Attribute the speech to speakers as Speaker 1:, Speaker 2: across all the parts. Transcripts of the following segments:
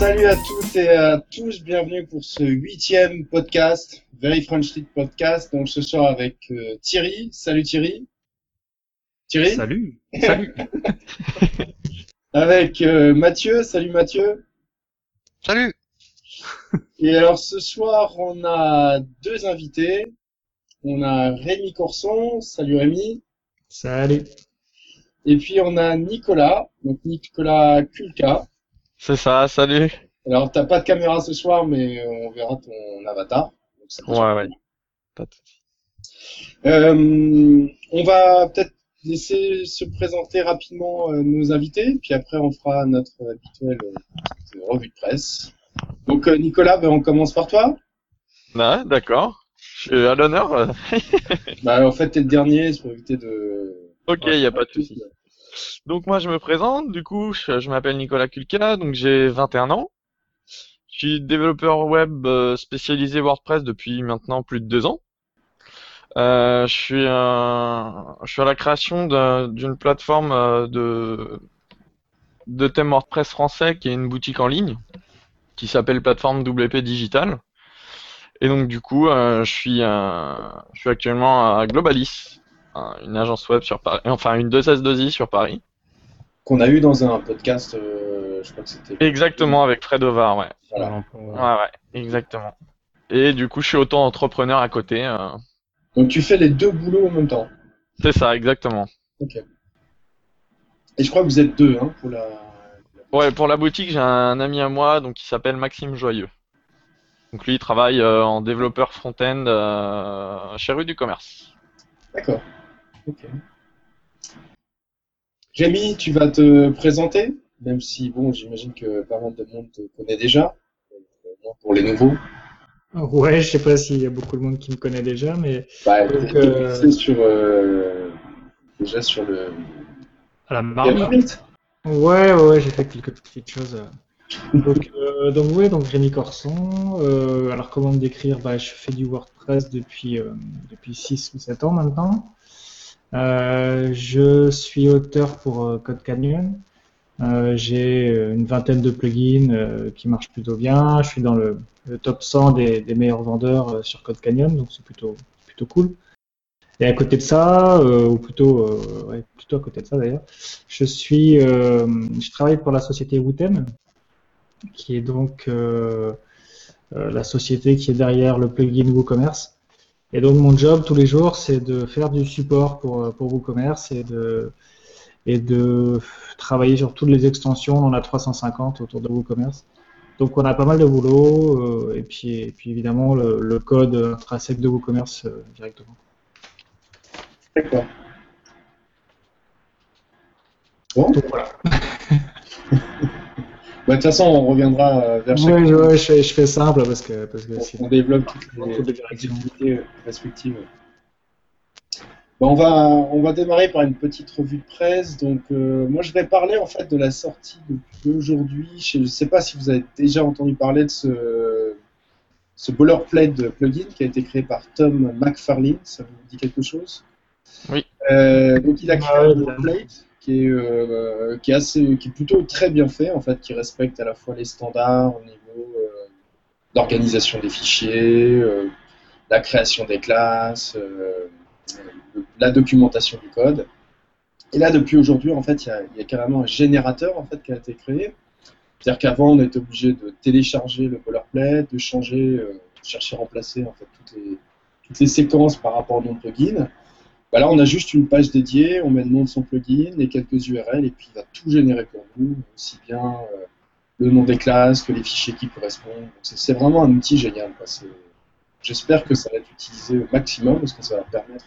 Speaker 1: Salut à toutes et à tous, bienvenue pour ce huitième podcast, Very French Street Podcast. Donc ce soir avec euh, Thierry. Salut Thierry. Thierry.
Speaker 2: Salut. Salut.
Speaker 1: avec euh, Mathieu. Salut Mathieu.
Speaker 3: Salut.
Speaker 1: Et alors ce soir on a deux invités. On a Rémi Corson. Salut Rémi.
Speaker 2: Salut.
Speaker 1: Et puis on a Nicolas, donc Nicolas Kulka.
Speaker 3: C'est ça, salut.
Speaker 1: Alors t'as pas de caméra ce soir, mais on verra ton avatar.
Speaker 3: Ouais, ouais. Pas de.
Speaker 1: Euh, on va peut-être laisser se présenter rapidement euh, nos invités, puis après on fera notre habituelle euh, revue de presse. Donc euh, Nicolas, ben, on commence par toi.
Speaker 3: Ouais, d'accord. Je suis à l'honneur. euh.
Speaker 1: Bah, en fait, t'es le dernier, c'est pour éviter de.
Speaker 3: ok, y a pas de souci. Donc moi je me présente, du coup je, m'appelle Nicolas Kulka, donc j'ai 21 ans. Je suis développeur web euh, spécialisé WordPress depuis maintenant plus de deux ans. Euh, je suis à la création d'un- d'une plateforme euh, de de thèmes WordPress français qui est une boutique en ligne qui s'appelle plateforme WP Digital. Et donc du coup je suis actuellement à Globalis, un- une agence web sur Paris, enfin une 2S2I sur Paris.
Speaker 1: Qu'on a eu dans un podcast, euh, je crois que c'était.
Speaker 3: Exactement avec Fred Ovar, ouais.
Speaker 1: Voilà.
Speaker 3: Ouais, ouais, exactement. Et du coup, je suis auto-entrepreneur à côté. euh,
Speaker 1: Donc tu fais les deux boulots en même temps.
Speaker 3: C'est ça, exactement.
Speaker 1: Ok. Et je crois que vous êtes deux, hein, pour la.
Speaker 3: Ouais, pour la boutique, j'ai un ami à moi, donc qui s'appelle Maxime Joyeux. Donc lui, il travaille euh, en développeur front-end euh, chez Rue du Commerce.
Speaker 1: D'accord. Ok. Rémi, tu vas te présenter, même si bon, j'imagine que pas mal de monde te connaît déjà. Euh, moi, Pour les nouveaux.
Speaker 2: Ouais, je sais pas s'il y a beaucoup de monde qui me connaît déjà, mais
Speaker 1: Bah,
Speaker 2: Donc, euh,
Speaker 1: sur euh, déjà sur le.
Speaker 2: à la marmite. Ouais, ouais, ouais, j'ai fait quelques petites choses. Donc, euh, donc ouais, donc Rémi Corson. Euh, alors comment me décrire? Bah, je fais du WordPress depuis euh, depuis 6 ou 7 ans maintenant. Euh, je suis auteur pour euh, Code Canyon. Euh, j'ai euh, une vingtaine de plugins qui marchent plutôt bien. Je suis dans le, top 100 des, meilleurs vendeurs sur Code Canyon, donc c'est plutôt plutôt cool. Et à côté de ça, ou plutôt ouais, plutôt à côté de ça d'ailleurs, je suis je travaille pour la société Wooten, qui est donc la société qui est derrière le plugin WooCommerce. Et donc mon job tous les jours, c'est de faire du support pour, euh, pour WooCommerce et de, et de travailler sur toutes les extensions. On en a 350 autour de WooCommerce. Donc on a pas mal de boulot euh, et, puis, et puis évidemment le, le code intrinsèque de WooCommerce euh, directement.
Speaker 1: D'accord. Bon.
Speaker 2: Donc voilà.
Speaker 1: Bah, de toute façon, on reviendra euh, vers chaque.
Speaker 2: Ouais, je, fais- je fais simple parce que, parce que
Speaker 1: on,
Speaker 2: sinon-
Speaker 1: on développe toutes les, toutes activités euh, respectives. Bon, on va on va démarrer par une petite revue de presse. Donc, euh, moi, je vais parler en fait de la sortie d'aujourd'hui. Je ne sais pas si vous avez déjà entendu parler de ce ce boilerplate plugin qui a été créé par Tom McFarlane. Ça vous dit quelque chose?
Speaker 3: Oui.
Speaker 1: Euh, donc, il a créé
Speaker 2: Ouais,
Speaker 1: un boilerplate qui est euh, qui est assez qui est plutôt très bien fait en fait, qui respecte à la fois les standards au niveau euh, d'organisation des fichiers, euh, la création des classes, euh, la documentation du code. Et là, depuis aujourd'hui, en fait, il y a, carrément un générateur en fait qui a été créé. C'est-à-dire qu'avant, on était obligé de télécharger le boilerplate, de changer, euh, chercher à remplacer en fait toutes les, séquences par rapport au nom de plugin. Bah là, on a juste une page dédiée, on met le nom de son plugin et quelques URL, et puis il va tout générer pour nous, aussi bien euh, le nom des classes que les fichiers qui correspondent. C'est vraiment un outil génial. J'espère que ça va être utilisé au maximum parce que ça va permettre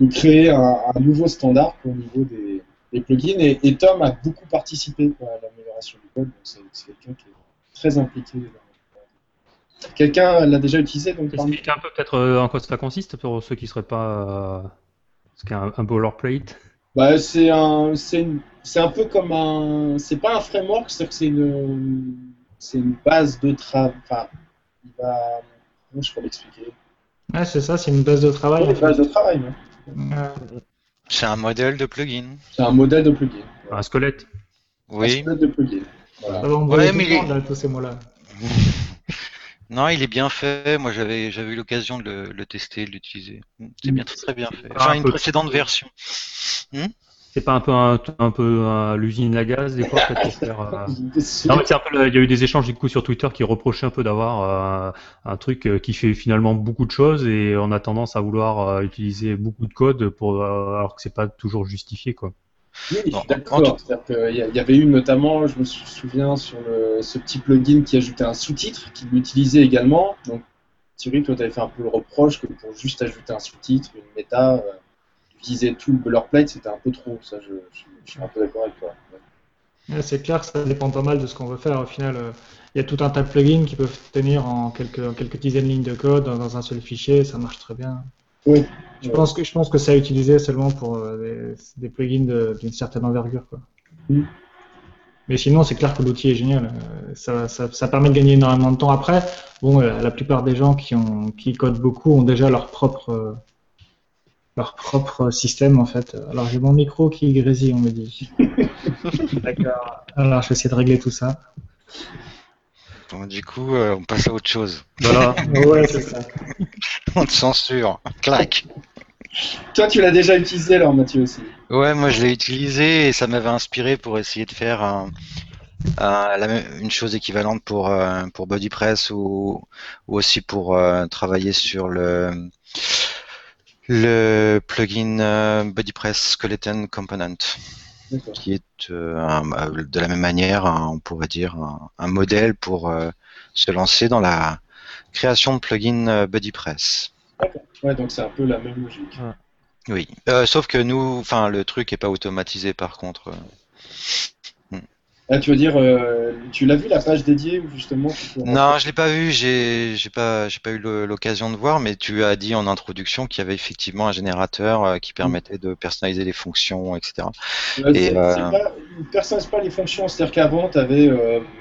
Speaker 1: de créer un, nouveau standard au niveau des, plugins. Et, Tom a beaucoup participé à l'amélioration du code, donc c'est quelqu'un qui est très impliqué. Quelqu'un l'a déjà utilisé donc
Speaker 4: Expliquez un peu peut-être en quoi ça consiste pour ceux qui seraient pas euh, ce qu'est un, un boilerplate?
Speaker 1: Bah, c'est un, c'est une- c'est un peu comme un, c'est pas un framework, c'est que c'est une, c'est une base de travail. Enfin, il va, comment je peux l'expliquer?
Speaker 2: Ouais, c'est ça, c'est une base de travail. en
Speaker 1: Une base de travail, non
Speaker 2: Euh,
Speaker 5: C'est un modèle de plugin.
Speaker 1: C'est un modèle de plugin.
Speaker 4: Un squelette.
Speaker 1: Un
Speaker 5: Oui,
Speaker 1: modèle de plugin. Voilà.
Speaker 2: Va, on
Speaker 5: Ouais, mais
Speaker 2: là, tous ces mots-là.
Speaker 5: Non, il est bien fait. Moi, j'avais j'avais eu l'occasion de le, le tester, de l'utiliser. C'est
Speaker 2: Mm.
Speaker 5: bien, très, très bien fait. Enfin,
Speaker 4: un
Speaker 5: une
Speaker 4: peu.
Speaker 5: précédente version.
Speaker 4: C'est pas un peu un, un peu un- l'usine à gaz des fois faire. euh,
Speaker 1: C'est-
Speaker 4: Non, mais c'est un peu le- il y a eu des échanges du coup sur Twitter qui reprochaient un peu d'avoir euh, un truc euh, qui fait finalement beaucoup de choses et on a tendance à vouloir euh, utiliser beaucoup de code pour euh, alors que c'est pas toujours justifié quoi.
Speaker 1: Oui, je suis d'accord. Y, il y avait eu notamment, je me sou- souviens, sur le- ce petit plugin qui ajoutait un sous-titre, qui l'utilisait également. Donc, Thierry, toi, tu avais fait un peu le reproche que pour juste ajouter un sous-titre, une méta, euh, utiliser tout le boilerplate, c'était un peu trop. Ça, je, je- je suis un peu d'accord avec toi.
Speaker 2: Ouais, C'est clair que ça dépend pas mal de ce qu'on veut faire. Au final, euh, il y a tout un tas de plugins qui peuvent tenir en quelques, en quelques dizaines de lignes de code dans un seul fichier, ça marche très bien.
Speaker 1: Oui.
Speaker 2: Je pense que je pense que ça a utilisé seulement pour euh, des, des plugins de- d'une certaine envergure. Quoi.
Speaker 1: Mm.
Speaker 2: Mais sinon, c'est clair que l'outil est génial. Euh, Ça, ça, ça permet de gagner énormément de temps. Après, bon, euh, la plupart des gens qui, ont, qui codent beaucoup ont déjà leur propre, leur propre système en fait. Alors j'ai mon micro qui grésille, on me dit. D'accord. Alors je vais essayer de régler tout ça.
Speaker 5: Bon, du coup, euh, on passe à autre chose.
Speaker 4: Voilà.
Speaker 2: Ouais, c'est ça.
Speaker 5: On te censure. Clac.
Speaker 1: Toi, tu l'as déjà utilisé, alors, Mathieu aussi.
Speaker 5: Ouais, moi je l'ai utilisé et ça m'avait inspiré pour essayer de faire un- un- la même- une chose équivalente pour euh, pour BodyPress ou, ou aussi pour euh, travailler sur le le plugin euh, BodyPress Skeleton Component, qui est un- de la même manière, on pourrait dire un, modèle pour se lancer dans la création de plugins euh, BodyPress.
Speaker 1: Ouais, donc c'est un peu la même logique.
Speaker 5: Oui, Euh, sauf que nous, enfin, le truc est pas automatisé par contre.
Speaker 1: Ah, tu veux dire, euh, tu l'as vu la page dédiée où justement tu peux
Speaker 5: Non, je l'ai pas vu, j'ai j'ai pas j'ai pas eu l'occasion de voir, mais tu as dit en introduction qu'il y avait effectivement un générateur euh, qui permettait de personnaliser les fonctions, etc.
Speaker 1: Euh,
Speaker 5: Et,
Speaker 1: c'est-
Speaker 5: euh,
Speaker 1: c'est pas, il personnalise pas les fonctions, c'est-à-dire qu'avant, tu avais,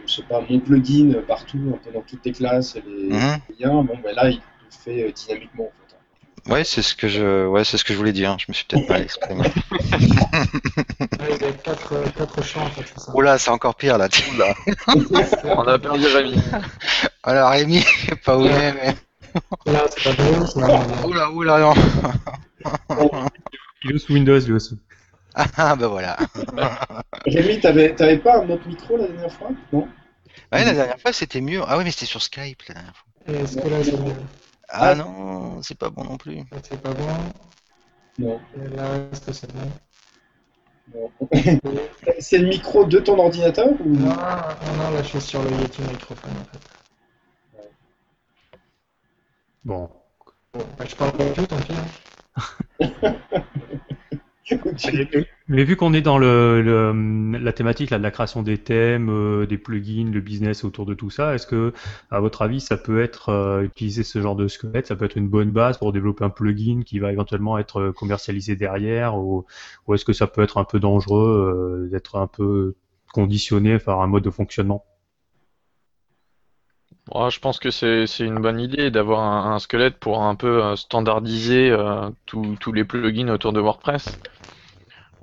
Speaker 1: je sais pas, mon plugin partout, un peu dans toutes tes classes et les
Speaker 5: Mhm.
Speaker 1: liens. Bon, ben là, il le fait euh, dynamiquement. En fait.
Speaker 5: Ouais, c'est ce que je ouais c'est ce que je voulais dire. Je me suis peut-être mal exprimé.
Speaker 2: Ouais, il y a quatre, euh, quatre champs en fait, c'est ça.
Speaker 5: Oh là, c'est encore pire là. Oula.
Speaker 3: On a perdu Rémi.
Speaker 5: Alors Rémi, je sais pas où il est, mais
Speaker 2: Là, c'est pas drôle, c'est pas drôle.
Speaker 5: oula oula non.
Speaker 4: Il est sous Windows lui aussi.
Speaker 5: Ah bah voilà.
Speaker 1: Rémi, t'avais t'avais pas un autre micro la dernière fois? Non?
Speaker 5: Ouais, la dernière fois c'était mieux. Ah oui, mais c'était sur Skype la dernière fois.
Speaker 2: Est-ce que là, c'est mieux
Speaker 5: Ah
Speaker 1: Ah.
Speaker 5: non, c'est pas bon non plus.
Speaker 2: Là, c'est pas bon?
Speaker 1: Non.
Speaker 2: Et là, est-ce que c'est bon?
Speaker 1: Non. c'est le micro de ton ordinateur ou...
Speaker 2: Non, non, non, là, je suis sur le Yeti microphone en fait.
Speaker 4: Bon.
Speaker 2: Bon, bah, je parle pas tout, tant pis. hein.
Speaker 4: Mais vu qu'on est dans le, le- la thématique là, de la création des thèmes, euh, des plugins, le business autour de tout ça, est-ce que, à votre avis, ça peut être euh, utiliser ce genre de squelette, ça peut être une bonne base pour développer un plugin qui va éventuellement être euh, commercialisé derrière, ou, ou est-ce que ça peut être un peu dangereux euh, d'être un peu conditionné par un mode de fonctionnement?
Speaker 3: Moi, je pense que c'est une bonne idée d'avoir un, squelette pour un peu euh, standardiser euh, tous les plugins autour de WordPress.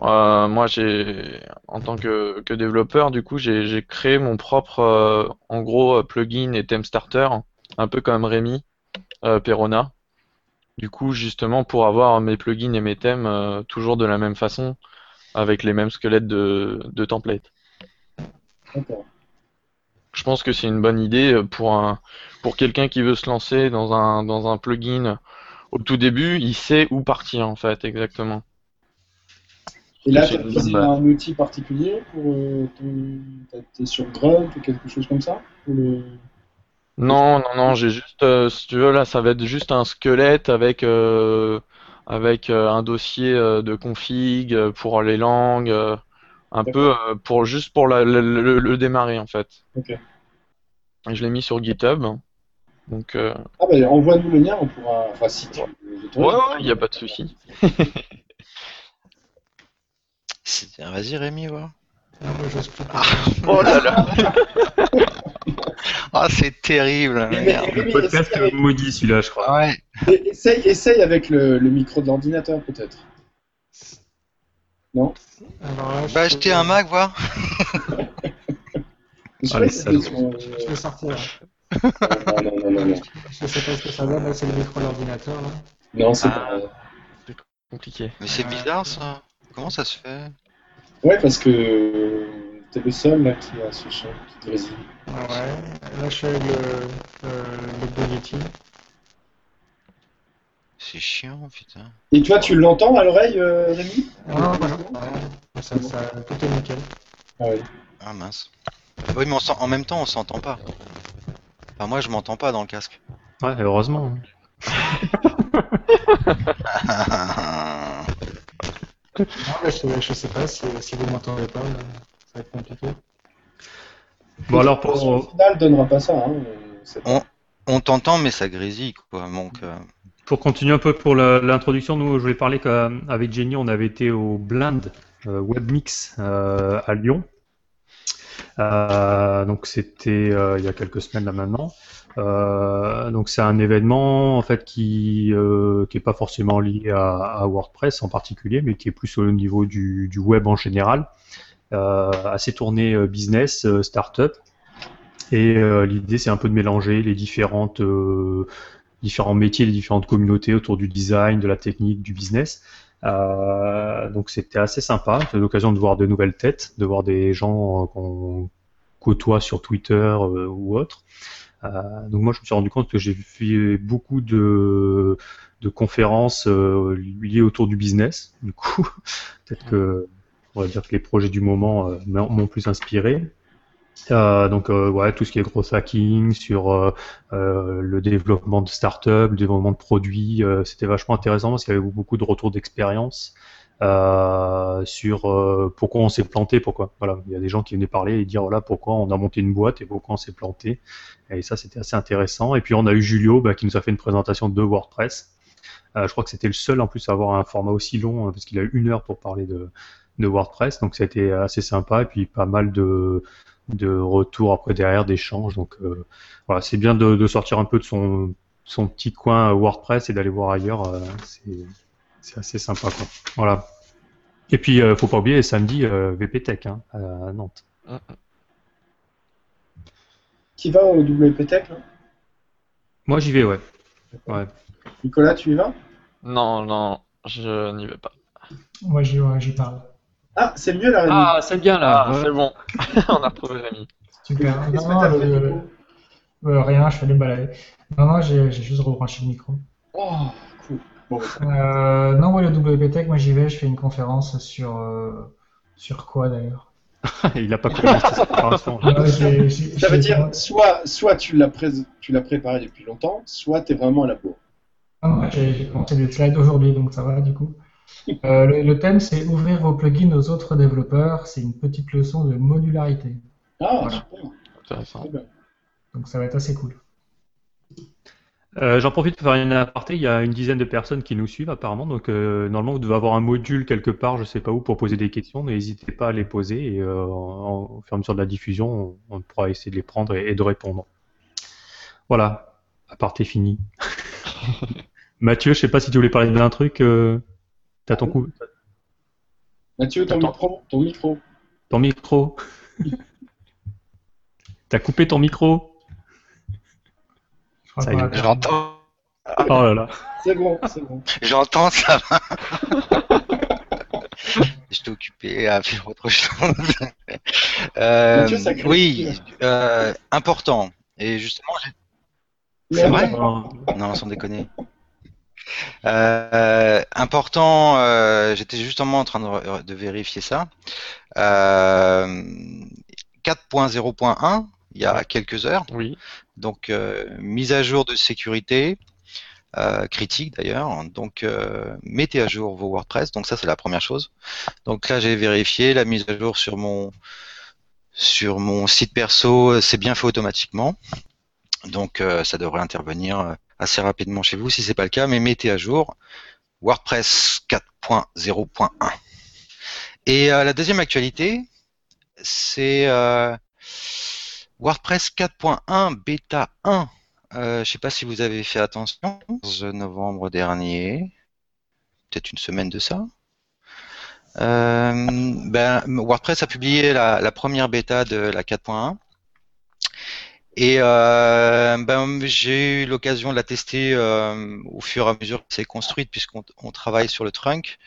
Speaker 3: Euh, moi, j'ai en tant que, développeur, du coup, j'ai créé mon propre, en gros, plugin et theme starter, un peu comme Rémi Perona. Du coup, justement, pour avoir mes plugins et mes thèmes toujours de la même façon, avec les mêmes squelettes de, templates. Je pense que c'est une bonne idée euh, pour un pour quelqu'un qui veut se lancer dans un dans un plugin au tout début, il sait où partir en fait exactement.
Speaker 1: Et là,
Speaker 3: C'est
Speaker 1: tu as un outil particulier pour. Euh, ton- sur Grunt ou quelque chose comme ça le...
Speaker 3: Non, non, non, j'ai juste euh, si tu veux là, ça va être juste un squelette avec euh, avec euh, un dossier euh, de config euh, pour les langues, euh, un peu euh, pour juste pour la- le, le- le démarrer en fait.
Speaker 1: Ok.
Speaker 3: Et je l'ai mis sur GitHub. Donc euh,
Speaker 1: Ah, bah, envoie-nous le lien, on pourra. Enfin, si tu veux.
Speaker 3: ouais, ouais, il n'y a pas de souci.
Speaker 5: Vas-y Rémi, voir.
Speaker 2: Ah, plus.
Speaker 3: Oh là là.
Speaker 5: Ah c'est terrible.
Speaker 1: Mais-
Speaker 5: merde.
Speaker 1: mais- mais
Speaker 4: Podcast maudit celui-là, je crois.
Speaker 5: Ah ouais.
Speaker 1: Essaye, essaye avec le, le micro de l'ordinateur, peut-être. Non
Speaker 2: Alors là, je
Speaker 5: Bah
Speaker 2: peux-
Speaker 5: acheter un Mac, voir.
Speaker 1: Je
Speaker 4: Ah, les
Speaker 1: c'est
Speaker 2: Je vais sortir.
Speaker 1: Non, non, non, non, non.
Speaker 2: Je sais pas ce que ça donne, là, c'est le micro de l'ordinateur. là.
Speaker 1: Non, c'est
Speaker 5: Ah.
Speaker 1: pas.
Speaker 3: Compliqué.
Speaker 5: Mais c'est
Speaker 2: Ouais.
Speaker 5: bizarre ça. Comment ça se fait?
Speaker 1: Ouais, parce que t'es le seul là qui a ce son qui grésille.
Speaker 2: Ouais, là je fais le, le, le Bugatti.
Speaker 5: C'est chiant, putain.
Speaker 1: Et toi, tu l'entends à l'oreille, euh, Rémi
Speaker 2: Ah, voilà. Ouais, ça, ça, tout est nickel.
Speaker 1: Ah oui.
Speaker 5: Ah mince. Oui, mais on en même temps, on s'entend pas. Enfin, moi, je m'entends pas dans le casque.
Speaker 4: Ouais, heureusement.
Speaker 2: Non, mais je, je sais pas si, si vous m'entendez pas, là, ça va être compliqué.
Speaker 4: Bon, alors,
Speaker 1: Au
Speaker 4: pour,
Speaker 1: final, donnera pas ça. Hein.
Speaker 5: on t'entend, mais ça grésille, quoi. Donc, euh,
Speaker 4: pour continuer un peu pour l'introduction, nous, je voulais parler qu'avec Jenny, on avait été au Blind euh, Web Mix euh, à Lyon. Euh, donc, c'était euh, il y a quelques semaines là maintenant. Euh, donc, c'est un événement en fait qui euh, qui est pas forcément lié à, WordPress en particulier, mais qui est plus au niveau du, du web en général. Euh, assez tourné euh, business, euh, startup. Et euh, l'idée, c'est un peu de mélanger les différentes euh, différents métiers, les différentes communautés autour du design, de la technique, du business. Euh, donc c'était assez sympa. J'ai l'occasion de voir de nouvelles têtes, de voir des gens euh, qu'on côtoie sur Twitter euh, ou autre. Donc moi je me suis rendu compte que j'ai fait beaucoup de, de conférences liées autour du business. Du coup, peut-être que on va dire que les projets du moment m'ont plus inspiré. Euh, donc euh, ouais, tout ce qui est growth hacking sur euh, euh, le développement de start-up, le développement de produits, euh, c'était vachement intéressant parce qu'il y avait beaucoup de retours d'expérience euh, sur pourquoi on s'est planté, pourquoi. Voilà, il y a des gens qui venaient parler et dire voilà pourquoi on a monté une boîte et pourquoi on s'est planté. Et ça c'était assez intéressant. Et puis on a eu Julio bah, qui nous a fait une présentation de WordPress. Je crois que c'était le seul en plus à avoir un format aussi long euh, parce qu'il a eu une heure pour parler de, de WordPress, donc ça a été assez sympa et puis pas mal de de retours après derrière d'échanges. Donc euh, voilà, c'est bien de, de sortir un peu de son, son petit coin WordPress et d'aller voir ailleurs. euh, c'est, c'est assez sympa. Quoi. Voilà. Et puis, euh, faut pas oublier, samedi, euh, VP Tech hein, à Nantes.
Speaker 1: Qui va au WPTech là?
Speaker 4: Moi, j'y vais, ouais. ouais.
Speaker 1: Nicolas, tu y vas?
Speaker 3: Non, non, je n'y vais pas.
Speaker 2: Moi j'y ouais, j'y parle.
Speaker 1: Ah, c'est mieux là, Rémi.
Speaker 4: Ah, c'est bien là.
Speaker 3: Ah,
Speaker 4: ouais.
Speaker 3: c'est bon. On a retrouvé Rémi.
Speaker 2: Super.
Speaker 1: Qu'est-ce que
Speaker 2: Non,
Speaker 1: t'as
Speaker 2: non,
Speaker 1: fait,
Speaker 2: le-
Speaker 1: Nico
Speaker 2: euh, rien, je fais des balades. Non, non, j'ai juste rebranché le micro.
Speaker 1: Oh, cool. Bon, bah,
Speaker 2: Euh, non, ouais, le WPTech, moi j'y vais, je fais une conférence sur. euh, sur quoi d'ailleurs
Speaker 4: Il a pas commencé sa préparation.
Speaker 2: J'ai-
Speaker 1: ça veut dire soit, soit tu l'as pré- tu l'as préparé depuis longtemps, soit tu es vraiment à la bourre.
Speaker 2: Ah, j'ai commencé des slides aujourd'hui, donc ça va du coup. Euh, le, le thème, c'est ouvrir vos plugins aux autres développeurs. C'est une petite leçon de modularité.
Speaker 1: Ah,
Speaker 2: Voilà.
Speaker 1: super.
Speaker 3: Intéressant.
Speaker 2: Donc ça va être assez cool.
Speaker 4: Euh, J'en profite pour faire une aparté. Il y a une dizaine de personnes qui nous suivent apparemment. Donc euh, normalement, vous devez avoir un module quelque part, je sais pas où, pour poser des questions. N'hésitez pas à les poser et euh, en- au fur et à mesure de la diffusion, on, on pourra essayer de les prendre et, et de répondre. Voilà, aparté fini. Mathieu, je sais pas si tu voulais parler d'un truc. Euh, T'as ton coup,
Speaker 1: Mathieu, ton micro, ton micro.
Speaker 4: ton micro. T'as coupé ton micro.
Speaker 2: Je crois
Speaker 4: Ça
Speaker 2: qu'on
Speaker 4: y est,
Speaker 2: va-
Speaker 5: je l'entends.
Speaker 4: Oh là là.
Speaker 1: C'est bon, c'est bon.
Speaker 5: J'entends, ça va. J'étais occupé à faire autre chose. Euh,
Speaker 1: Mathieu, ça crée
Speaker 5: oui, euh, important. Et justement, j'ai- C'est vrai
Speaker 4: Non.
Speaker 5: non, sans déconner. Euh, important, euh, j'étais justement en train de, de vérifier ça. Euh, 4.0.1, il y a quelques heures,
Speaker 3: Oui.
Speaker 5: donc euh, mise à jour de sécurité, euh, critique d'ailleurs. Donc euh, mettez à jour vos WordPress. Donc ça c'est la première chose. Donc là j'ai vérifié la mise à jour sur mon sur mon site perso, c'est bien fait automatiquement. Donc euh, ça devrait intervenir euh, assez rapidement chez vous si c'est pas le cas, mais mettez à jour WordPress 4.0.1. Et euh, la deuxième actualité, c'est euh, WordPress 4.1 bêta 1. Euh, je sais pas si vous avez fait attention, 11 novembre dernier, peut-être une semaine de ça. Ben, WordPress a publié la première bêta de la 4.1 Et euh, ben, j'ai eu l'occasion de la tester euh, au fur et à mesure que c'est construite, puisqu'on on travaille sur le trunk.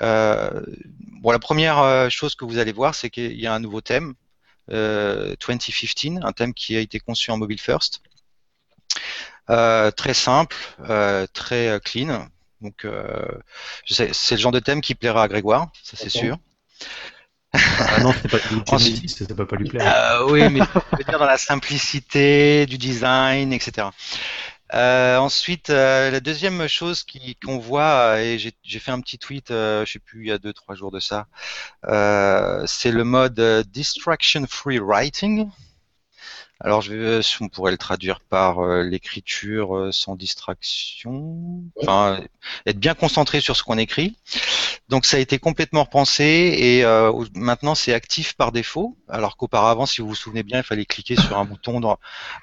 Speaker 5: Euh, bon, la première chose que vous allez voir, c'est qu'il y a un nouveau thème, 2015, un thème qui a été conçu en mobile first. très simple, très clean. Donc, c'est le genre de thème qui plaira à Grégoire, ça c'est sûr.
Speaker 4: Ah non, c'est pas Ensuite, ça peut pas lui plaire.
Speaker 5: Euh, oui, mais je veux dire dans la simplicité du design, etc. Euh, ensuite, euh, la deuxième chose qu'on voit, et j'ai fait un petit tweet, je sais plus, il y a deux trois jours de ça, c'est le mode distraction free writing. Alors, je vais, on pourrait le traduire par l'écriture sans distraction, enfin, être bien concentré sur ce qu'on écrit. Donc ça a été complètement repensé et euh, maintenant c'est actif par défaut, alors qu'auparavant, si vous vous souvenez bien, il fallait cliquer sur un bouton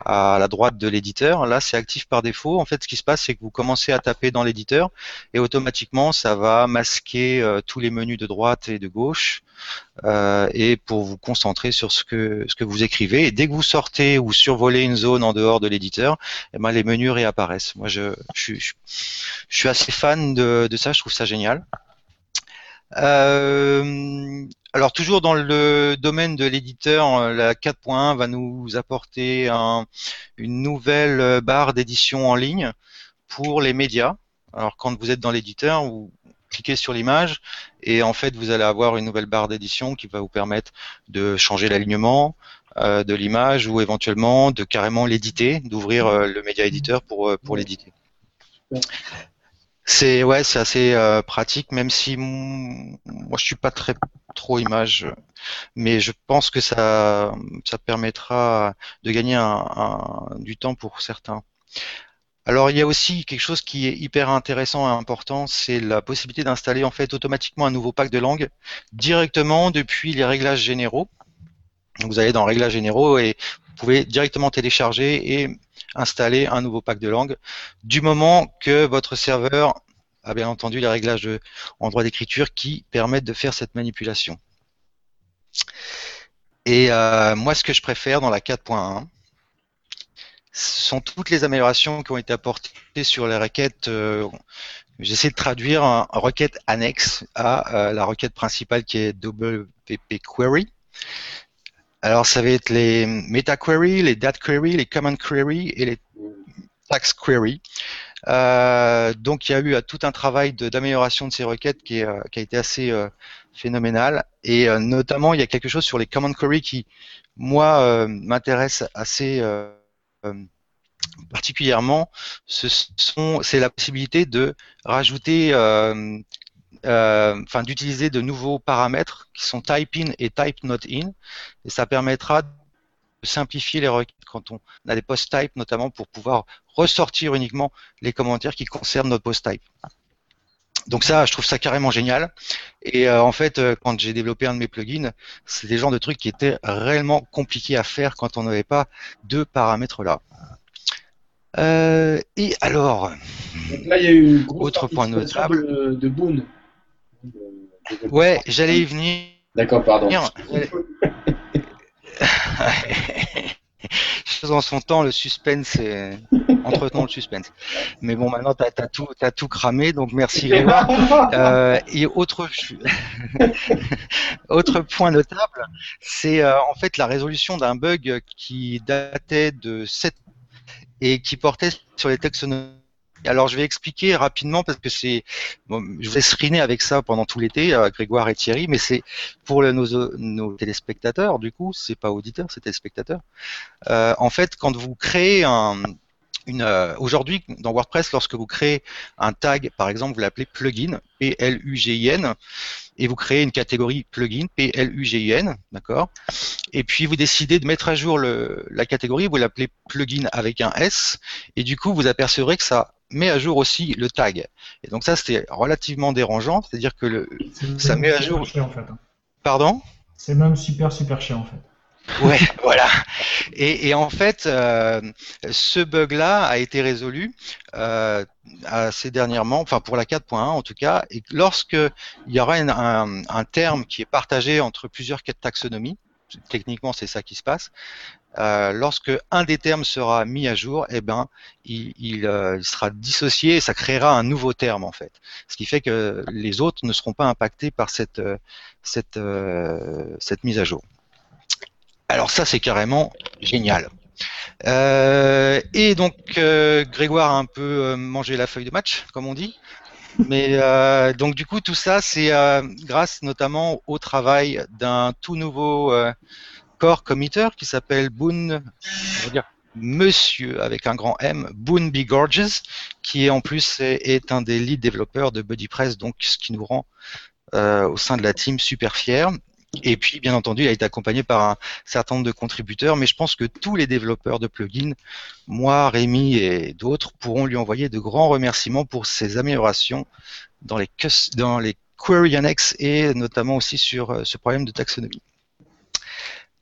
Speaker 5: à la droite de l'éditeur. Là, c'est actif par défaut. En fait, ce qui se passe, c'est que vous commencez à taper dans l'éditeur et automatiquement, ça va masquer euh, tous les menus de droite et de gauche euh, et pour vous concentrer sur ce que ce que vous écrivez. Et dès que vous sortez ou survolez une zone en dehors de l'éditeur, eh ben, les menus réapparaissent. Moi, je, suis assez fan de, ça. Je trouve ça génial. Euh, alors toujours dans le domaine de l'éditeur, la 4.1 va nous apporter une nouvelle barre d'édition en ligne pour les médias. Alors quand vous êtes dans l'éditeur, vous cliquez sur l'image et en fait vous allez avoir une nouvelle barre d'édition qui va vous permettre de changer l'alignement euh, de l'image ou éventuellement de carrément l'éditer, d'ouvrir le média éditeur pour, pour l'éditer. C'est ouais, c'est assez euh, pratique, même si moi je suis pas très trop image, mais je pense que ça ça permettra de gagner un, du temps pour certains. Alors il y a aussi quelque chose qui est hyper intéressant et important, c'est la possibilité d'installer en fait automatiquement un nouveau pack de langue directement depuis les réglages généraux. Vous allez dans réglages généraux et vous pouvez directement télécharger et installer un nouveau pack de langue du moment que votre serveur a bien entendu les réglages en droit d'écriture qui permettent de faire cette manipulation. Et euh, moi, ce que je préfère dans la 4.1, ce sont toutes les améliorations qui ont été apportées sur les requêtes. Euh, j'essaie de traduire un, requête annexe à euh, la requête principale qui est WP Query. Alors, ça va être les meta query, les date query, les command query et les tax query. Euh, donc il y a eu tout un travail d'amélioration de, ces requêtes qui, euh, qui, a été assez euh, phénoménal. Et notamment, il y a quelque chose sur les command query qui, moi, m'intéresse assez particulièrement. Ce sont, c'est la possibilité de rajouter enfin d'utiliser de nouveaux paramètres qui sont type in et type not in et ça permettra simplifier les requêtes quand on a des post type, notamment pour pouvoir ressortir uniquement les commentaires qui concernent notre post type. Donc ça, je trouve ça carrément génial. Et euh, en fait, euh, quand j'ai développé un de mes plugins, c'est des genres de trucs qui étaient réellement compliqués à faire quand on n'avait pas deux paramètres là. Euh, et alors,
Speaker 1: là, il y a eu une
Speaker 5: autre point notable
Speaker 1: de, de Boone.
Speaker 5: Ouais, j'allais y venir.
Speaker 1: D'accord, pardon.
Speaker 5: Chose en son temps, le suspense, est... entretenons le suspense. Mais bon, maintenant, tu as, tout, as tout cramé, donc merci Grégoire. Euh, et autre, autre point notable, c'est euh, en fait la résolution d'un bug qui datait de 7 et qui portait sur les taxonomies alors je vais expliquer rapidement parce que c'est, je vais seriner avec ça pendant tout l'été, euh, Grégoire et Thierry, mais c'est pour nos, nos, téléspectateurs, du coup, c'est pas auditeurs, c'est téléspectateurs. Euh, en fait, quand vous créez un, une, euh, aujourd'hui, dans WordPress, lorsque vous créez un tag, par exemple, vous l'appelez plugin, P-L-U-G-I-N, et vous créez une catégorie plugin, P-L-U-G-I-N, d'accord? Et puis vous décidez de mettre à jour le, la catégorie, vous l'appelez plugin avec un S, et du coup, vous apercevrez que ça met à jour aussi le tag. Et donc ça, c'était relativement dérangeant, c'est-à-dire que le, ça met à jour.
Speaker 2: en fait. Hein.
Speaker 5: Pardon?
Speaker 2: C'est même super super chiant en fait.
Speaker 5: Ouais, voilà. Et, en fait, euh, ce bug-là a été résolu euh, assez dernièrement, enfin pour la 4.1 en tout cas, et lorsque il y aura un, terme qui est partagé entre plusieurs taxonomies, techniquement c'est ça qui se passe, euh, lorsque un des termes sera mis à jour, eh ben, il, il, euh, il, sera dissocié et ça créera un nouveau terme en fait. Ce qui fait que les autres ne seront pas impactés par cette, euh, cette, euh, cette mise à jour. Alors ça, c'est carrément génial. Euh, et donc, Grégoire a un peu mangé la feuille de match, comme on dit. Mais euh, donc du coup tout ça c'est euh, grâce notamment au travail d'un tout nouveau euh, core committer qui s'appelle Boone, on va dire Monsieur avec un grand M, Boone B. Gorges, qui est en plus est, est, un des lead développeurs de BuddyPress, donc ce qui nous rend au sein de la team super fiers. Et puis, bien entendu, il a été accompagné par un certain nombre de contributeurs, mais je pense que tous les développeurs de plugins, moi, Rémi et d'autres, pourront lui envoyer de grands remerciements pour ses améliorations dans les, query annexes et notamment aussi sur euh, ce problème de taxonomie.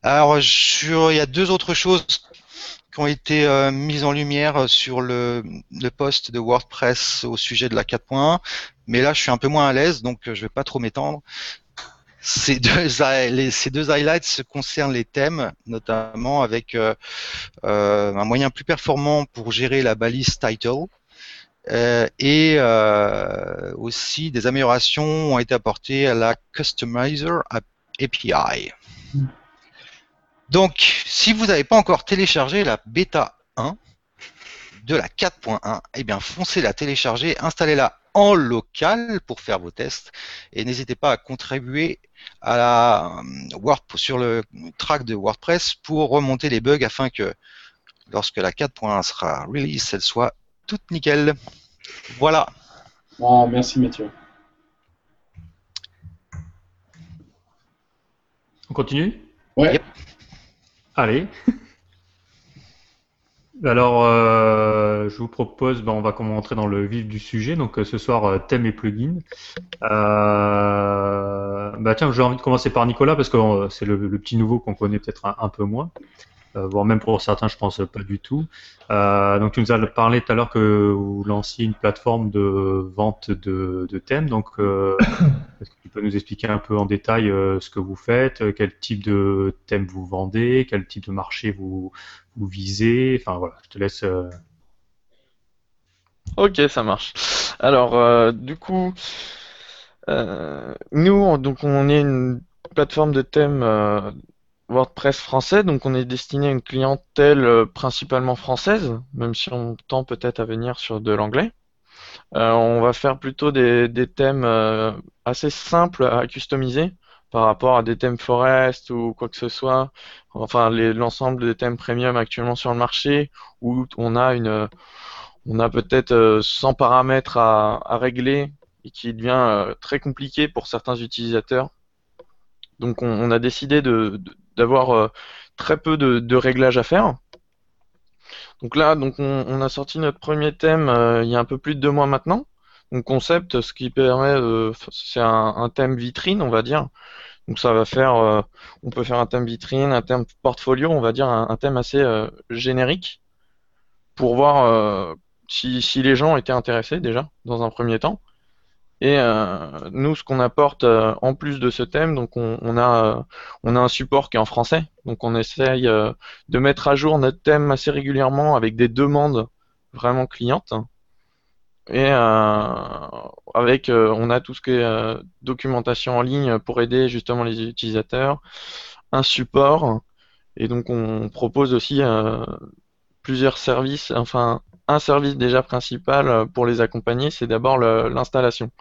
Speaker 5: Alors, sur, il y a deux autres choses qui ont été euh, mises en lumière sur le, le post de WordPress au sujet de la 4.1, mais là je suis un peu moins à l'aise, donc euh, je vais pas trop m'étendre. Ces deux, highlights concernent les thèmes, notamment avec euh, euh, un moyen plus performant pour gérer la balise title. Euh, et aussi des améliorations ont été apportées à la Customizer API. Donc, si vous n'avez pas encore téléchargé la bêta 1 de la 4.1, eh bien, foncez la télécharger, installez-la en local pour faire vos tests et n'hésitez pas à contribuer à la euh, sur le track de WordPress pour remonter les bugs afin que lorsque la 4.1 sera release, elle soit toute nickel. Voilà.
Speaker 1: Oh, merci Mathieu.
Speaker 4: On continue?
Speaker 1: Ouais.
Speaker 5: Yep.
Speaker 4: Allez. Alors, euh, je vous propose, ben, on va rentrer dans le vif du sujet. Donc, euh, ce soir, euh, thème et plugin. Euh, bah tiens, j'ai envie de commencer par Nicolas parce que c'est le, le, petit nouveau qu'on connaît peut-être un, un, peu moins, euh, voire même pour certains, je pense pas du tout. donc, tu nous as parlé tout à l'heure que vous lanciez une plateforme de vente de, de thèmes. Donc, peux nous expliquer un peu en détail ce que vous faites, quel type de thème vous vendez, quel type de marché vous visez? Enfin voilà, je te laisse. Euh...
Speaker 3: Ok, ça marche. Alors, euh, du coup, euh, nous, donc, on est une plateforme de thèmes euh, WordPress français, donc on est destiné à une clientèle principalement française, même si on tend peut-être à venir sur de l'anglais. On va faire plutôt des, thèmes assez simples à customiser par rapport à des thèmes Forest ou quoi que ce soit, enfin l'ensemble des thèmes premium actuellement sur le marché, où on a a peut-être 100 euh, paramètres à, régler et qui devient euh, très compliqué pour certains utilisateurs. Donc on, a décidé d'avoir euh, très peu de, réglages à faire. Donc là, on, a sorti notre premier thème il y a un peu plus de deux mois maintenant. Donc concept, ce qui permet, c'est un, un, thème vitrine, on va dire, donc ça va faire, euh, on peut faire un thème vitrine, un thème portfolio, on va dire un, thème assez euh, générique pour voir euh, si, les gens étaient intéressés déjà dans un premier temps. Et euh, nous, ce qu'on apporte euh, en plus de ce thème, donc on, a on a un support qui est en français, donc on essaye de mettre à jour notre thème assez régulièrement avec des demandes vraiment clientes. Et euh, avec, euh, on a tout ce qui est euh, documentation en ligne pour aider justement les utilisateurs, un support, et donc on propose aussi plusieurs services, enfin un service déjà principal pour les accompagner, c'est d'abord l'installation.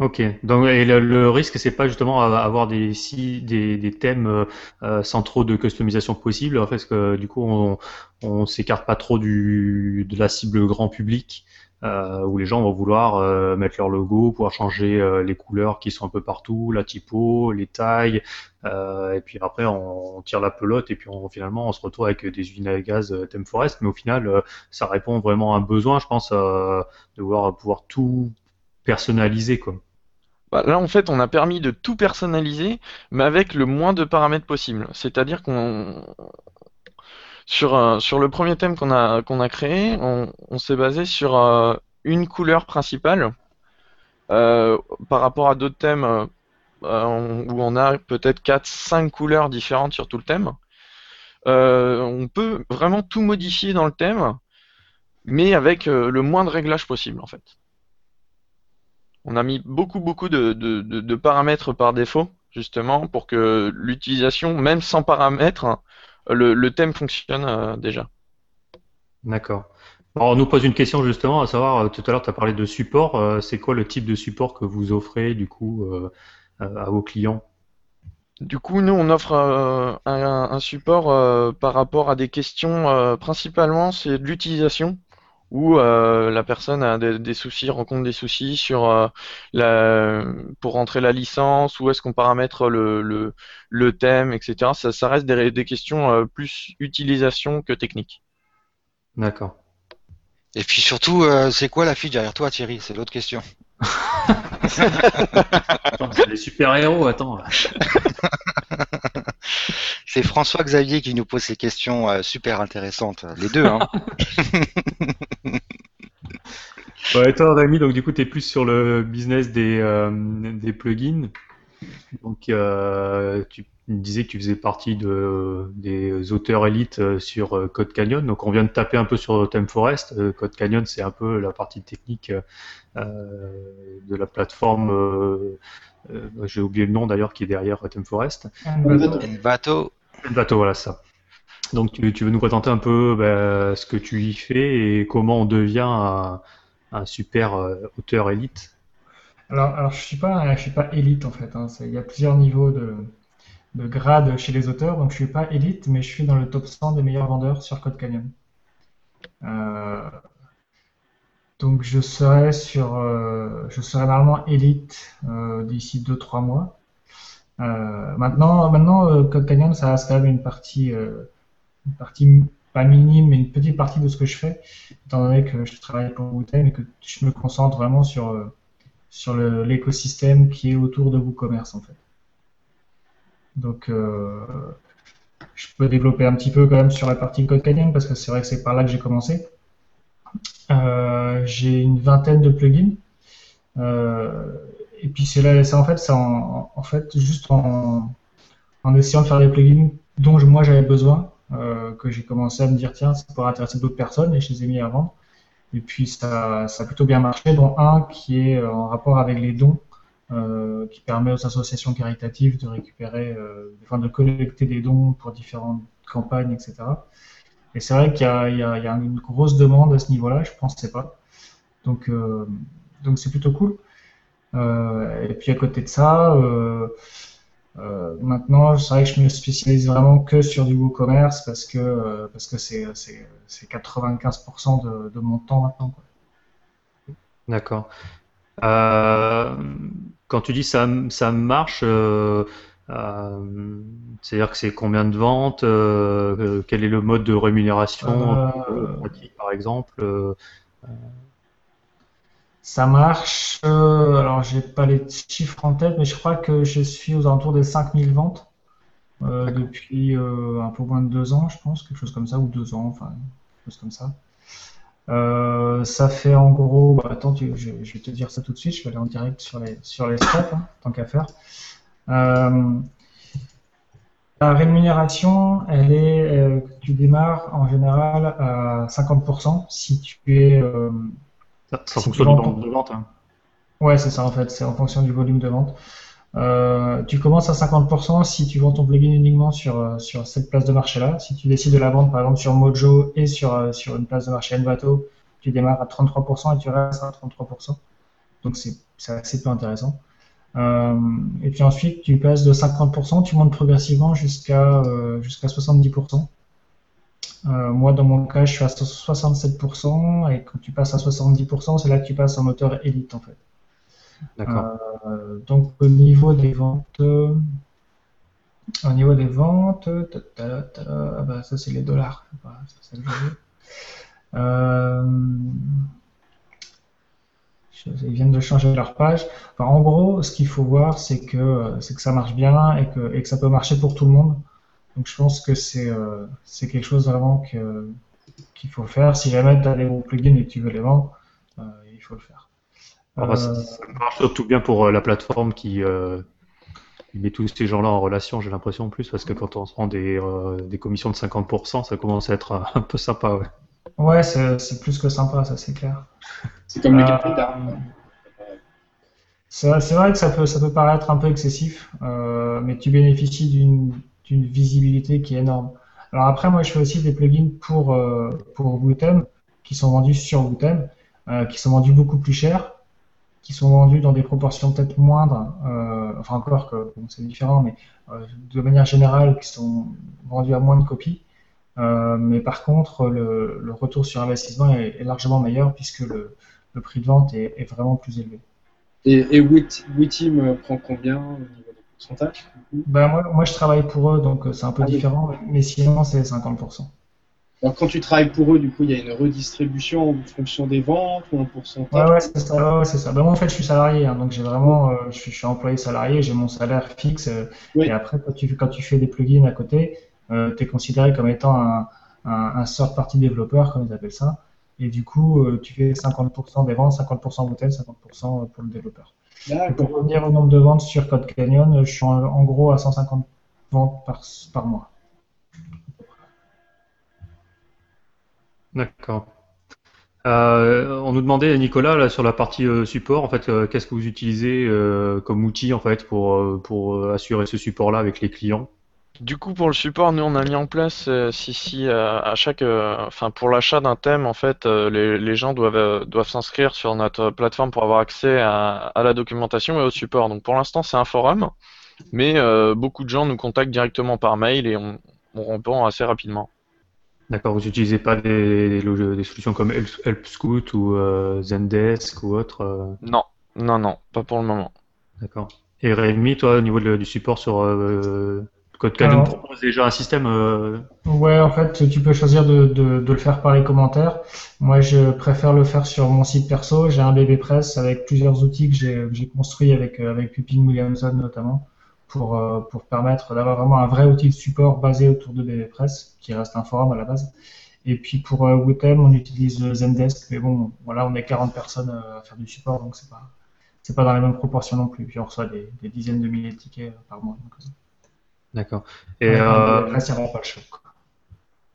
Speaker 4: Ok, donc et le, le risque, c'est pas justement avoir des, si, des, des thèmes euh, sans trop de customisation possible, parce que du coup, on, on s'écarte pas trop du, de la cible grand public, euh, où les gens vont vouloir euh, mettre leur logo, pouvoir changer euh, les couleurs qui sont un peu partout, la typo, les tailles, euh, et puis après on, on, tire la pelote et puis on, finalement on se retrouve avec des usines à gaz euh, thème forest, mais au final ça répond vraiment à un besoin, je pense, de voir pouvoir tout personnaliser quoi.
Speaker 3: Bah, là, en fait, on a permis de tout personnaliser, mais avec le moins de paramètres possible. C'est-à-dire qu'on sur, euh, le premier thème qu'on a, créé, on, s'est basé sur euh, une couleur principale euh, par rapport à d'autres thèmes où on a peut-être 4-5 couleurs différentes sur tout le thème. on peut vraiment tout modifier dans le thème, mais avec le moins de réglages possible en fait. On a mis beaucoup beaucoup de, de, de- de paramètres par défaut, justement, pour que l'utilisation, même sans paramètres, le, le thème fonctionne euh, déjà.
Speaker 4: D'accord. Alors, on nous pose une question justement, à savoir, euh, tout à l'heure, tu as parlé de support. euh, c'est quoi le type de support que vous offrez du coup euh, à vos clients?
Speaker 3: Du coup, nous, on offre un, un support par rapport à des questions, principalement, c'est de l'utilisation, où euh, la personne a des, des soucis, rencontre des soucis sur euh, la, pour rentrer la licence, où est-ce qu'on paramètre le, le, le thème, etc. Ça, ça reste des, des questions euh, plus utilisation que technique.
Speaker 4: D'accord.
Speaker 5: Et puis surtout, euh, c'est quoi la fille derrière toi, Thierry? C'est l'autre question.
Speaker 4: Attends, c'est les super-héros, attends.
Speaker 5: C'est François Xavier qui nous pose ces questions euh, super intéressantes. Les deux, hein.
Speaker 4: Ouais, toi, Rémi, donc du coup, tu es plus sur le business des, euh, des plugins? Donc, euh, tu me disais que tu faisais partie de, des auteurs élites euh, sur euh, Code Canyon. Donc, on vient de taper un peu sur ThemeForest. Euh, Code Canyon, c'est un peu la partie technique euh, de la plateforme. euh, euh, J'ai oublié le nom d'ailleurs qui est derrière ThemeForest.
Speaker 2: Envato.
Speaker 5: Envato.
Speaker 4: Envato, voilà ça. Donc, tu, tu veux nous présenter un peu bah, ce que tu y fais et comment on devient un, un super euh, auteur élite?
Speaker 2: Alors, je suis pas, je suis pas élite en fait. hein. Il y a plusieurs niveaux de, de grade chez les auteurs, donc je suis pas élite, mais je suis dans le top 100 des meilleurs vendeurs sur Code Canyon. Euh, donc je serai sur, euh, je serai normalement élite euh, d'ici 2-3 mois. Maintenant, maintenant Code Canyon, ça reste quand même une partie, une partie pas minime, mais une petite partie de ce que je fais, étant donné que je travaille pour Wooten et que je me concentre vraiment sur sur l'écosystème qui est autour de WooCommerce en fait. Donc euh, je peux développer un petit peu quand même sur la partie Code parce que c'est vrai que c'est par là que j'ai commencé. Euh, j'ai une vingtaine de plugins. Euh, et puis c'est là, en fait, c'est en, fait juste en, essayant de faire des plugins dont moi j'avais besoin, que j'ai commencé à me dire tiens, ça pourrait intéresser d'autres personnes et je les ai mis à vendre. Et puis ça, ça a plutôt bien marché, dont un qui est euh, en rapport avec les dons, euh, qui permet aux associations caritatives de récupérer, euh, enfin de collecter des dons pour différentes campagnes, etc. Et c'est vrai qu'il y a, y y a une grosse demande à ce niveau-là, je pensais pas. Donc euh, donc c'est plutôt cool. Euh, et puis à côté de ça, euh, maintenant, c'est vrai que je me spécialise vraiment que sur du WooCommerce parce que euh, parce que c'est c'est c'est 95% de, de mon temps maintenant.
Speaker 4: D'accord. Euh, quand tu dis ça, ça marche, c'est-à-dire que c'est combien de ventes, quel est le mode de rémunération pratique, par exemple
Speaker 2: Ça marche. euh, alors, j'ai pas les chiffres en tête, mais je crois que je suis aux alentours des 5000 ventes euh, depuis euh, un peu moins de deux ans, je pense, quelque chose comme ça, ou deux ans, enfin, quelque chose comme ça. Euh, ça fait en gros, bah, attends, tu- je, je vais te dire ça tout de suite, je vais aller en direct sur les, sur les stats, hein, tant qu'à faire. La rémunération, elle est, tu démarres en général à 50% si tu es,
Speaker 4: ça, ça fonctionne vente
Speaker 2: ton-
Speaker 4: de vente. hein.
Speaker 2: Ouais, c'est ça en fait, c'est en fonction du volume de vente. Euh, tu commences à 50% si tu vends ton plugin uniquement sur, euh, sur cette place de marché-là. Si tu décides de la vendre par exemple sur Mojo et sur, euh, sur une place de marché Envato, tu démarres à 33% et tu restes à 33%. Donc c'est c'est assez peu intéressant. Euh, et puis ensuite, tu passes de 50%, tu montes progressivement jusqu'à euh, jusqu'à 70%. Euh, moi, dans mon cas, je suis à 67%, et quand tu passes à 70%, c'est là que tu passes en moteur élite, en fait.
Speaker 4: D'accord.
Speaker 2: Euh, donc, au niveau des ventes, au niveau des ventes, ta- ta- ta- ah bah, ça, c'est les dollars. Voilà, ça que. Euh, ils viennent de changer leur page. Enfin, en gros, ce qu'il faut voir, c'est que, c'est que ça marche bien et que, et que ça peut marcher pour tout le monde. Donc je pense que c'est euh, c'est quelque chose vraiment que- qu'il faut faire. Si jamais tu as des bons plugins et que tu veux les vendre, euh, il faut le faire.
Speaker 4: Alors, ça,
Speaker 2: Euh,
Speaker 4: ça marche surtout bien pour euh, la plateforme qui, euh, met tous ces gens-là en relation, j'ai l'impression en plus, parce que quand on se prend des, euh, des commissions de 50%, ça commence à être un peu sympa. Ouais,
Speaker 2: Ouais, c'est c'est plus que sympa, ça c'est clair.
Speaker 1: C'est comme le
Speaker 2: Euh,
Speaker 1: gameplay d'armes.
Speaker 2: C'est c'est vrai que ça peut, ça peut paraître un peu excessif, euh, mais tu bénéficies d'une d'une visibilité qui est énorme. Alors après, moi, je fais aussi des plugins pour, euh, pour Wootem, qui sont vendus sur Wootem, euh, qui sont vendus beaucoup plus cher, qui sont vendus dans des proportions peut-être moindres, euh, enfin encore que c'est différent, mais euh, de manière générale, qui sont vendus à moins de copies. Mais par contre, le, retour sur investissement est, largement meilleur puisque le, prix de vente est, vraiment plus élevé.
Speaker 1: Et, et prend combien du coup?
Speaker 2: Ben moi, moi, je travaille pour eux, donc euh, c'est un peu
Speaker 1: Ah oui.
Speaker 2: différent, mais sinon, c'est 50%.
Speaker 1: Alors, quand tu travailles pour eux, du coup, il y a une redistribution en fonction des ventes ou un pourcentage?
Speaker 2: Ouais, ouais, c'est ça. ouais. Ben, moi, en fait, je suis salarié, hein, donc j'ai vraiment, euh, je, suis, je suis employé salarié, j'ai mon salaire fixe, euh,
Speaker 1: Oui.
Speaker 2: et après, quand tu, quand tu fais des plugins à côté, euh, tu es considéré comme étant un, un, un third party développeur, comme ils appellent ça, et du coup, tu fais 50% des ventes, 50% Wooten, 50% pour le développeur. Pour revenir au nombre de ventes sur Code Canyon, je suis en, en gros à 150 ventes par, par mois.
Speaker 4: D'accord. Euh, on nous demandait, Nicolas, là, sur la partie euh, support, en fait, euh, qu'est-ce que vous utilisez euh, comme outil en fait pour, pour assurer ce support-là avec les clients?
Speaker 3: Du coup, pour le support, nous on a mis en place, euh, si si, euh, à chaque, euh, enfin pour l'achat d'un thème, en fait, les, les gens doivent doivent s'inscrire sur notre plateforme pour avoir accès à, à la documentation et au support. Donc pour l'instant, c'est un forum, mais beaucoup de gens nous contactent directement par mail et on, on répond assez rapidement.
Speaker 4: D'accord, vous n'utilisez pas des, des, log- des solutions comme Help, Help Scout ou Zendesk ou autre
Speaker 3: Non, non, non, pas pour le moment.
Speaker 4: D'accord. Et Rémi, toi, au niveau de- du support sur Code
Speaker 2: Alors-
Speaker 4: propose déjà un système euh,
Speaker 2: Ouais, en fait, tu peux choisir de, de, de le faire par les commentaires. Moi, je préfère le faire sur mon site perso. J'ai un BB Press avec plusieurs outils que j'ai construits avec, euh, avec Pupin Williamson notamment pour, euh, pour permettre d'avoir vraiment un vrai outil de support basé autour de BB Press, qui reste un forum à la base. Et puis pour euh, Wootem, on utilise Zendesk, mais bon, voilà, on est 40 personnes à faire du support, donc c'est pas, c'est pas dans les mêmes proportions non plus. Puis on reçoit des, des dizaines de milliers de tickets par mois. Donc,
Speaker 4: D'accord. Et, euh,
Speaker 2: pas le choc. quoi.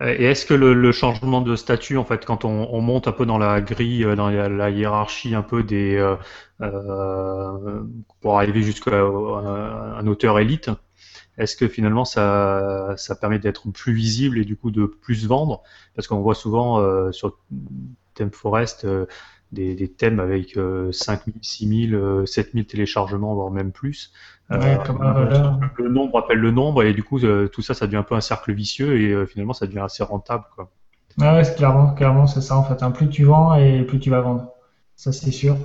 Speaker 4: Et est-ce que le, le changement de statut, en fait, quand on, on monte un peu dans la grille, euh, dans la, la hiérarchie un peu des, euh, euh, pour arriver jusqu'à euh, un auteur élite, est-ce que finalement ça, ça permet d'être plus visible et du coup de plus vendre? Parce qu'on voit souvent euh, sur Theme Forest euh, des, des thèmes avec euh, 5000, 6000, euh, 7000 téléchargements, voire même plus.
Speaker 2: Ouais, comme un voleur.
Speaker 4: le nombre appelle le nombre et du coup euh, tout ça ça devient un peu un cercle vicieux et euh, finalement ça devient assez rentable quoi.
Speaker 2: Ah ouais, clairement, clairement, c'est ça en fait. hein. Plus tu vends et plus tu vas vendre. Ça, c'est sûr.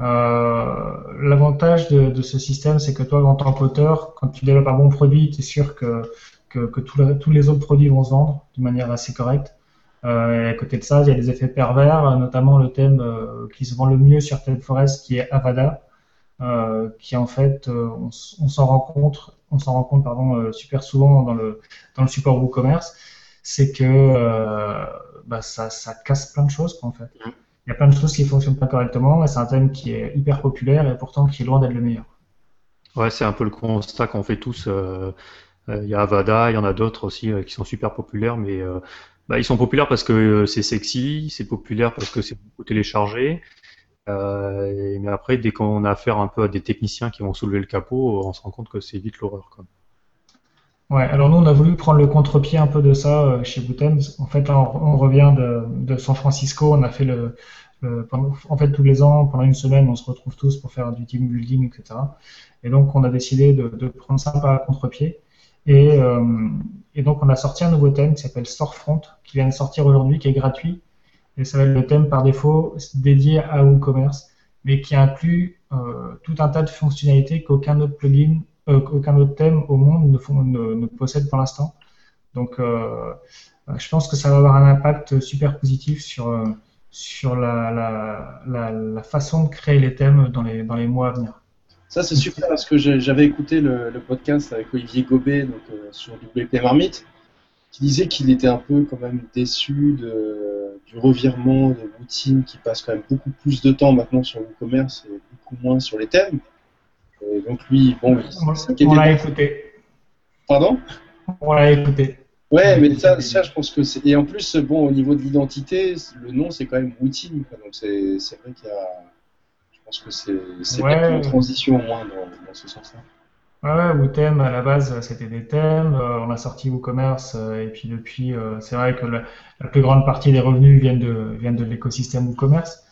Speaker 2: Euh, l'avantage de, de ce système, c'est que toi, en tant qu'auteur, quand tu développes un bon produit, tu es sûr que, que, tous les autres produits vont se vendre de manière assez correcte. Euh, et à côté de ça, il y a des effets pervers, euh, notamment le thème euh, qui se vend le mieux sur Theme Forest, qui est Avada, euh, qui en fait, euh, on, s'en rend compte, on s'en rend compte pardon, euh, super souvent dans le, dans le support WooCommerce, c'est que euh, bah, ça, ça casse plein de choses quoi, en fait. Il y a plein de choses qui fonctionnent pas correctement et c'est un thème qui est hyper populaire et pourtant qui est loin d'être le meilleur.
Speaker 4: Ouais c'est un peu le constat qu'on fait tous. euh, euh, Il y a Avada, il y en a d'autres aussi euh, qui sont super populaires mais euh, bah, ils sont populaires parce que euh, c'est sexy, c'est populaire parce que c'est beaucoup téléchargé. Euh, mais après dès qu'on a affaire un peu à des techniciens qui vont soulever le capot, on se rend compte que c'est vite l'horreur.
Speaker 2: Ouais, alors nous on a voulu prendre le contre-pied un peu de ça euh, chez Bootem. En fait, là, on, revient de, San Francisco, on a fait le, le- pendant- en fait tous les ans, pendant une semaine, on se retrouve tous pour faire du team building, etc. Et donc on a décidé de, de prendre ça par contre-pied. Et, euh, et donc on a sorti un nouveau thème qui s'appelle Storefront, qui vient de sortir aujourd'hui, qui est gratuit. Et ça va être le thème par défaut dédié à WooCommerce, mais qui inclut euh, tout un tas de fonctionnalités qu'aucun autre plugin euh, qu'aucun autre thème au monde ne, ne, possède pour l'instant. Donc, euh, je pense que ça va avoir un impact super positif sur, sur la, la, la, la façon de créer les thèmes dans les, dans les mois à venir.
Speaker 1: Ça, c'est super parce que j'avais écouté le, le podcast avec Olivier Gobet donc, euh, sur WP Marmite, qui disait qu'il était un peu quand même déçu de, du revirement de routine qui passe quand même beaucoup plus de temps maintenant sur le commerce et beaucoup moins sur les thèmes. Et donc lui, bon, il
Speaker 2: On, l'a écouté.
Speaker 1: Pardon?
Speaker 2: On l'a écouté.
Speaker 1: Ouais, mais ça, ça, je pense que c'est. Et en plus, bon, au niveau de l'identité, le nom, c'est quand même Wooteam. quoi. Donc, c'est vrai qu'il y a. Je pense que c'est
Speaker 2: Ouais.
Speaker 1: une transition au moins dans, dans ce sens-là.
Speaker 2: Ouais, WooTem, à la base, c'était des thèmes. euh, on a sorti WooCommerce, euh, et puis depuis, euh, c'est vrai que la, la plus grande partie des revenus viennent de, viennent de l'écosystème WooCommerce.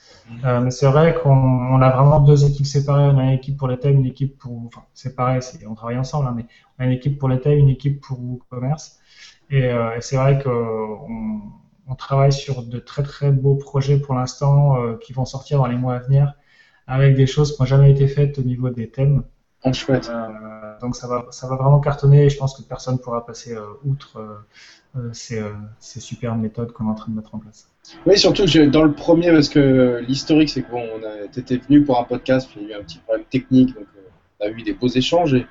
Speaker 2: Euh, mais c'est vrai qu'on on a vraiment deux équipes séparées. On a une équipe pour les thèmes, une équipe pour. Enfin, c'est pareil, on travaille ensemble, hein, mais on a une équipe pour les thèmes, une équipe pour WooCommerce. Et, et c'est vrai qu'on on travaille sur de très très beaux projets pour l'instant qui vont sortir dans les mois à venir avec des choses qui n'ont jamais été faites au niveau des thèmes.
Speaker 1: En chouette.
Speaker 2: Euh, donc ça va, ça va vraiment cartonner et je pense que personne ne pourra passer euh, outre euh, ces, ces superbes méthodes qu'on est en train de mettre en place.
Speaker 1: Oui, surtout je- dans le premier, parce que l'historique, c'est que bon, on a été venu pour un podcast, puis il y a eu un petit problème technique, donc on a eu des beaux échanges. Et,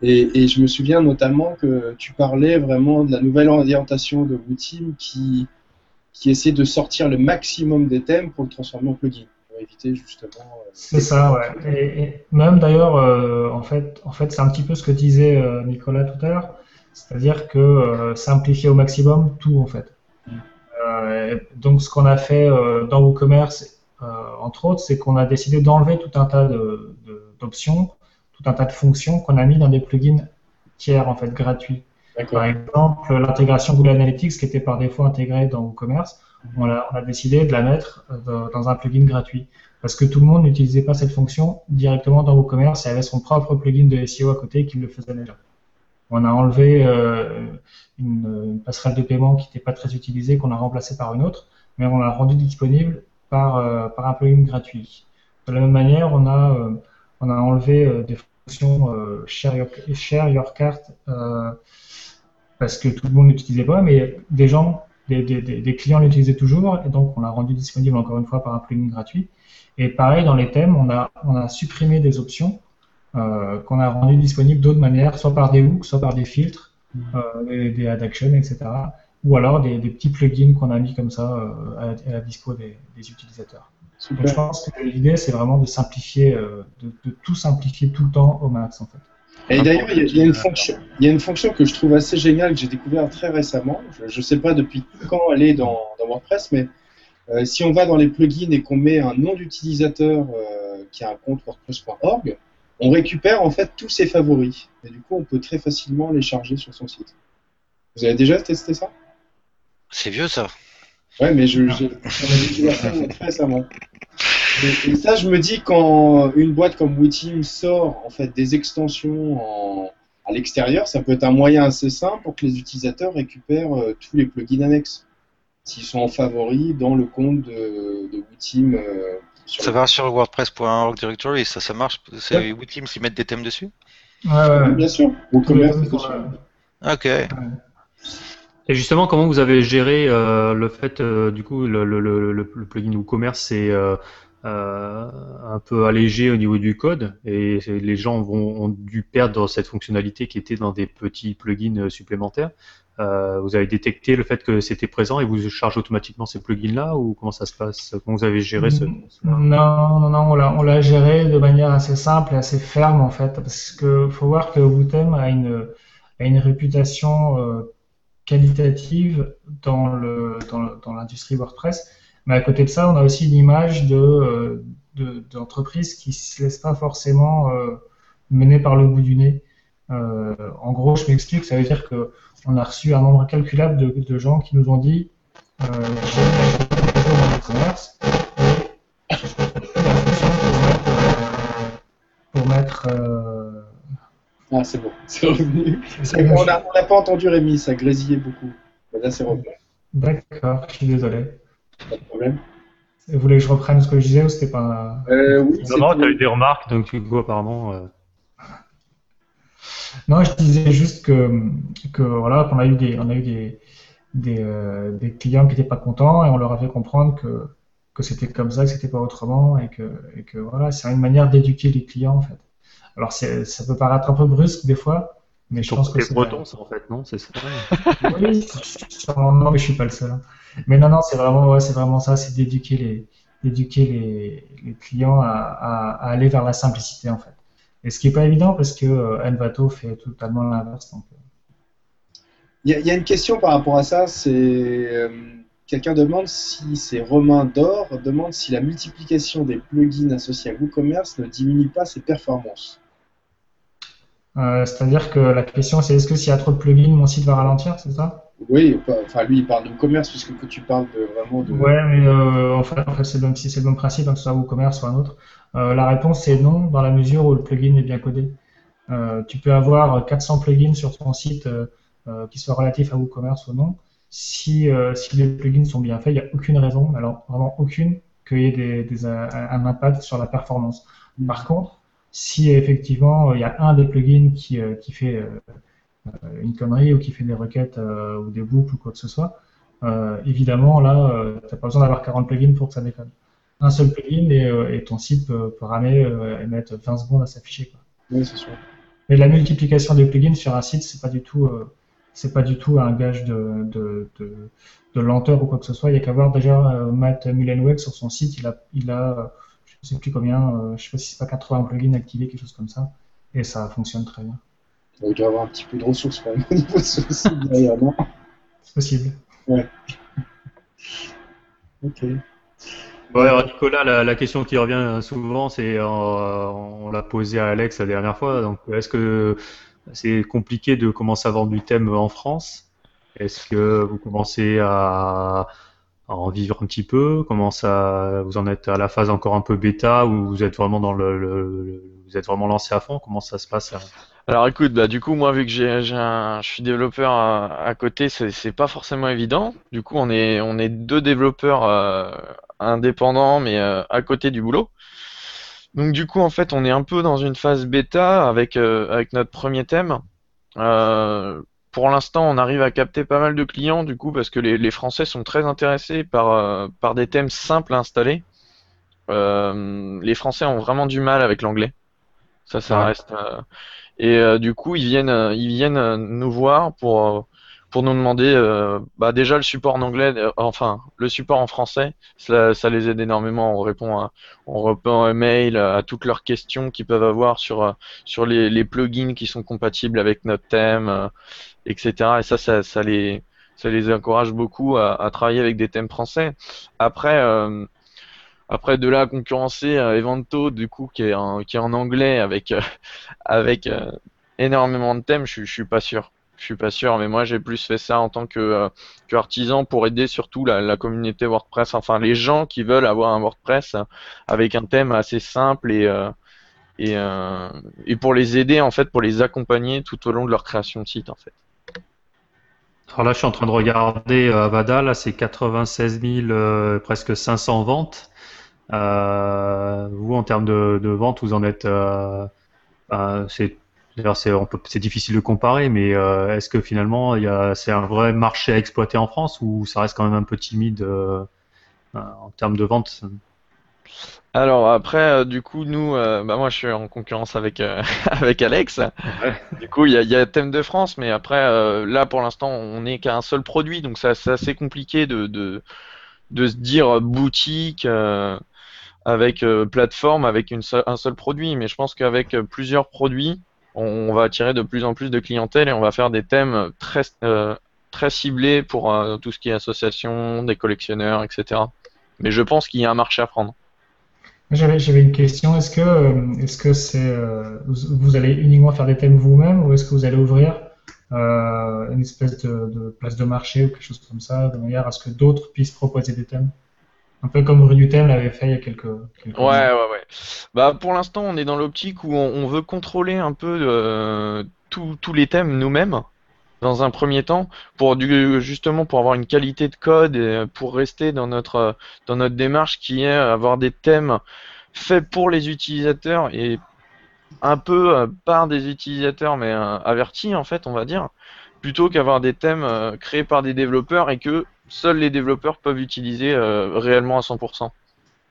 Speaker 1: et, et je me souviens notamment que tu parlais vraiment de la nouvelle orientation de Wooteam qui, qui essaie de sortir le maximum des thèmes pour le transformer en plugin, pour éviter justement. euh,
Speaker 2: C'est ça, ouais. Et, et même d'ailleurs, euh, en fait, en fait, c'est un petit peu ce que disait euh, Nicolas tout à l'heure, c'est-à-dire que simplifier au maximum tout en fait. Donc ce qu'on a fait dans WooCommerce, entre autres, c'est qu'on a décidé d'enlever tout un tas d'options, tout un tas de fonctions qu'on a mis dans des plugins tiers en fait gratuits. Par exemple, l'intégration Google Analytics qui était par défaut intégrée dans WooCommerce, on a, décidé de la mettre euh, dans- un plugin gratuit parce que tout le monde n'utilisait pas cette fonction directement dans WooCommerce et avait son propre plugin de SEO à côté qui le faisait déjà. On a enlevé euh, une, passerelle de paiement qui n'était pas très utilisée, qu'on a remplacée par une autre, mais on l'a rendu disponible par, euh, un plugin gratuit. De la même manière, on a, enlevé des fonctions share, your, share parce que tout le monde n'utilisait pas, mais des gens, des, des, des clients l'utilisaient toujours, et donc on l'a rendu disponible encore une fois par un plugin gratuit. Et pareil, dans les thèmes, on a, on a supprimé des options euh, qu'on a rendues disponibles d'autres manières, soit par des hooks, soit par des filtres, euh, des, des add actions, etc. Ou alors des, des petits plugins qu'on a mis comme ça euh, à, la- à la dispo des, des utilisateurs. Donc je pense que l'idée, c'est vraiment de simplifier, euh, de, de tout simplifier tout le temps au max, en fait.
Speaker 1: Et d'ailleurs, il y, a- il y a une fonction, il y a une fonction que je trouve assez géniale que j'ai découvert très récemment. Je ne sais pas depuis quand elle est dans, dans WordPress, mais euh, si on va dans les plugins et qu'on met un nom d'utilisateur euh, qui a un compte WordPress.org, on récupère en fait tous ses favoris. Et du coup, on peut très facilement les charger sur son site. Vous avez déjà testé ça?
Speaker 5: C'est vieux ça.
Speaker 1: Ouais, mais je, j'ai- j'en ai découvert ça très récemment. Et, et ça, je me dis quand une boîte comme WeTeam sort en fait des extensions en- à l'extérieur, ça peut être un moyen assez simple pour que les utilisateurs récupèrent euh, tous les plugins annexes s'ils sont en favoris dans le compte de, de WeTeam. euh,
Speaker 5: Ça
Speaker 1: le-
Speaker 5: va sur WordPress.org directory, ça, ça marche. C'est WooTeam s'y mettent des thèmes dessus
Speaker 2: Ouais, ouais, ouais.
Speaker 1: bien sûr. Au commerce.
Speaker 5: Ok.
Speaker 4: Et justement, comment vous avez géré euh, le fait, euh, du coup, le, le, le, le le plugin WooCommerce, c'est euh, euh, un peu allégé au niveau du code et les gens vont, ont dû perdre cette fonctionnalité qui était dans des petits plugins euh, supplémentaires. Euh, vous avez détecté le fait que c'était présent et vous chargez automatiquement ces plugins-là ou comment ça se passe? Comment vous avez géré ce
Speaker 2: Non, non, non, on l'a, géré de manière assez simple et assez ferme en fait, parce que faut voir que Wootem a une, a une réputation euh, qualitative dans le, dans le- dans l'industrie WordPress, mais à côté de ça, on a aussi l'image de, euh, de, d'entreprises qui se laissent pas forcément euh, mener par le bout du nez. Euh, en gros, je m'explique, ça veut dire que on a reçu un nombre incalculable de, de gens qui nous ont dit euh, plus la fonction pour mettre, euh,
Speaker 1: Ah, c'est bon, c'est revenu. On
Speaker 2: bon,
Speaker 1: n'a on n'a pas entendu Rémi, ça grésillait beaucoup. Là, c'est revenu,
Speaker 2: D'accord, je suis désolé.
Speaker 1: Pas de problème.
Speaker 2: Vous voulez que je reprenne ce que je disais ou c'était pas.
Speaker 1: Euh, oui,
Speaker 4: Non, non, tu as eu des remarques, donc du coup, apparemment. euh,
Speaker 2: Non, je disais juste que, que voilà, qu'on a eu des, on a eu des, des, euh, des clients qui n'étaient pas contents et on leur a fait comprendre que, que c'était comme ça, que c'était pas autrement et que, et que voilà, c'est une manière d'éduquer les clients en fait. Alors ça peut paraître un peu brusque des fois, mais je pense que c'est
Speaker 4: breton, ça, en fait, non C'est ça
Speaker 2: Oui, non, mais je suis pas le seul. hein. Mais non, non, c'est vraiment, ouais, c'est vraiment ça, c'est d'éduquer les, d'éduquer les, les clients à, à, à aller vers la simplicité en fait. Et ce qui n'est pas évident parce que euh, Envato fait totalement l'inverse. donc, euh.
Speaker 1: Il y, a- il y a une question par rapport à ça, c'est euh, quelqu'un demande si c'est Romain d'Or demande si la multiplication des plugins associés à WooCommerce ne diminue pas ses performances.
Speaker 2: Euh, C'est-à-dire que la question c'est est-ce que s'il y a trop de plugins, mon site va ralentir, c'est ça?
Speaker 1: Oui, enfin lui il parle de WooCommerce puisque que tu parles de vraiment de.
Speaker 2: Ouais, mais euh, en fait, en fait, c'est le le même principe, hein, que ce soit WooCommerce ou un autre. Euh, la réponse c'est non, dans la mesure où le plugin est bien codé. Euh, tu peux avoir 400 plugins sur ton site euh, qui soient relatifs à WooCommerce ou non. Si, euh, si les plugins sont bien faits, il n'y a aucune raison, alors vraiment aucune, qu'il y ait des, des, un, un impact sur la performance. Par contre, si effectivement euh, il y a un des plugins qui, euh, qui fait euh, euh, une connerie ou qui fait des requêtes euh, ou des boucles ou quoi que ce soit, euh, évidemment là, tu n'as pas besoin d'avoir 40 plugins pour que ça déconne. Un seul plugin et, euh, et ton site peut, peut ramer euh, et mettre 20 secondes à s'afficher. quoi.
Speaker 1: Oui, c'est sûr.
Speaker 2: Mais la multiplication des plugins sur un site, c'est pas du tout, euh, c'est pas du tout un gage de, de, de, de lenteur ou quoi que ce soit. Il y a qu'à voir déjà euh, Matt Mullenweg sur son site, il a, il a, euh, je sais plus combien, euh, je sais pas si c'est pas 80 plugins activés, quelque chose comme ça, et ça fonctionne très bien.
Speaker 1: Il doit y avoir un petit peu de ressources quand même au niveau de ce site derrière, non?
Speaker 2: C'est possible.
Speaker 1: Ok.
Speaker 4: Ouais, alors Nicolas, la, la question qui revient souvent, c'est euh, on l'a posé à Alex la dernière fois. Donc, est-ce que c'est compliqué de commencer à vendre du thème en France? Est-ce que vous commencez à, en vivre un petit peu Comment ça Vous en êtes à la phase encore un peu bêta ou vous êtes vraiment dans le, vous êtes vraiment lancé à fond Comment ça se passe
Speaker 3: Alors écoute, bah du coup moi vu que j'ai, je suis développeur à, à côté, c'est, c'est pas forcément évident. Du coup on est, on est deux développeurs euh, indépendants mais euh, à côté du boulot. Donc du coup en fait on est un peu dans une phase bêta avec, euh, avec notre premier thème. Euh, pour l'instant on arrive à capter pas mal de clients du coup parce que les, les Français sont très intéressés par, euh, par des thèmes simples à installer. Euh, les Français ont vraiment du mal avec l'anglais. Ça, ça
Speaker 4: Ouais.
Speaker 3: reste. euh, et euh, du coup, ils viennent, euh, ils viennent euh, nous voir pour pour nous demander, euh, bah déjà le support en anglais, enfin le support en français, ça, ça les aide énormément. On répond à, on répond à mail à toutes leurs questions qu'ils peuvent avoir sur sur les, les plugins qui sont compatibles avec notre thème, etc. Et ça, ça, ça les ça les encourage beaucoup à, à travailler avec des thèmes français. Après. euh, après de là à concurrencer euh, du coup qui est en, qui est en anglais avec euh, avec euh, énormément de thèmes, je, suis- je suis pas sûr. Je suis pas sûr, mais moi j'ai plus fait ça en tant que, euh, que artisan pour aider surtout la, la communauté WordPress, enfin les gens qui veulent avoir un WordPress euh, avec un thème assez simple et et, et pour les aider en fait, pour les accompagner tout au long de leur création de site en fait.
Speaker 4: Alors là, je suis en train de regarder euh, Avada, là c'est 96 000, euh, presque 500 ventes. Euh, vous, en termes de, de ventes, vous en êtes, euh, euh, c'est, difficile de comparer, mais est-ce que finalement, c'est un vrai marché à exploiter en France ou ça reste quand même un peu timide en termes de ventes?
Speaker 3: Alors après, euh, du coup, nous, euh, bah moi, je suis en concurrence avec euh, avec Alex. Du coup, il y a, y a Thème de France, mais après, là, pour l'instant, on n'est qu'à un seul produit, donc ça- c'est assez compliqué de de de se dire boutique avec plateforme avec une un seul produit. Mais je pense qu'avec plusieurs produits, on, on va attirer de plus en plus de clientèle et on va faire des thèmes très très ciblés pour tout ce qui est association, des collectionneurs, etc. Mais je pense qu'il y a un marché à prendre.
Speaker 2: J'avais, j'avais une question. Est-ce que, euh, est-ce que c'est, euh, vous, vous allez uniquement faire des thèmes vous-même ou est-ce que vous allez ouvrir euh, une espèce de, de place de marché ou quelque chose comme ça, de manière à ce que d'autres puissent proposer des thèmes? Un peu comme Rue du Thème l'avait fait il y a quelques, quelques
Speaker 3: Ouais,
Speaker 2: années.
Speaker 3: ouais, ouais. Bah, pour l'instant, on est dans l'optique où on, on veut contrôler un peu euh, tous tous les thèmes nous-mêmes dans un premier temps pour du, justement pour avoir une qualité de code et pour rester dans notre euh, dans notre démarche qui est avoir des thèmes faits pour les utilisateurs et un peu euh, par des utilisateurs mais euh, avertis en fait, on va dire, plutôt qu'avoir des thèmes euh, créés par des développeurs et que seuls les développeurs peuvent utiliser euh, réellement à 100%.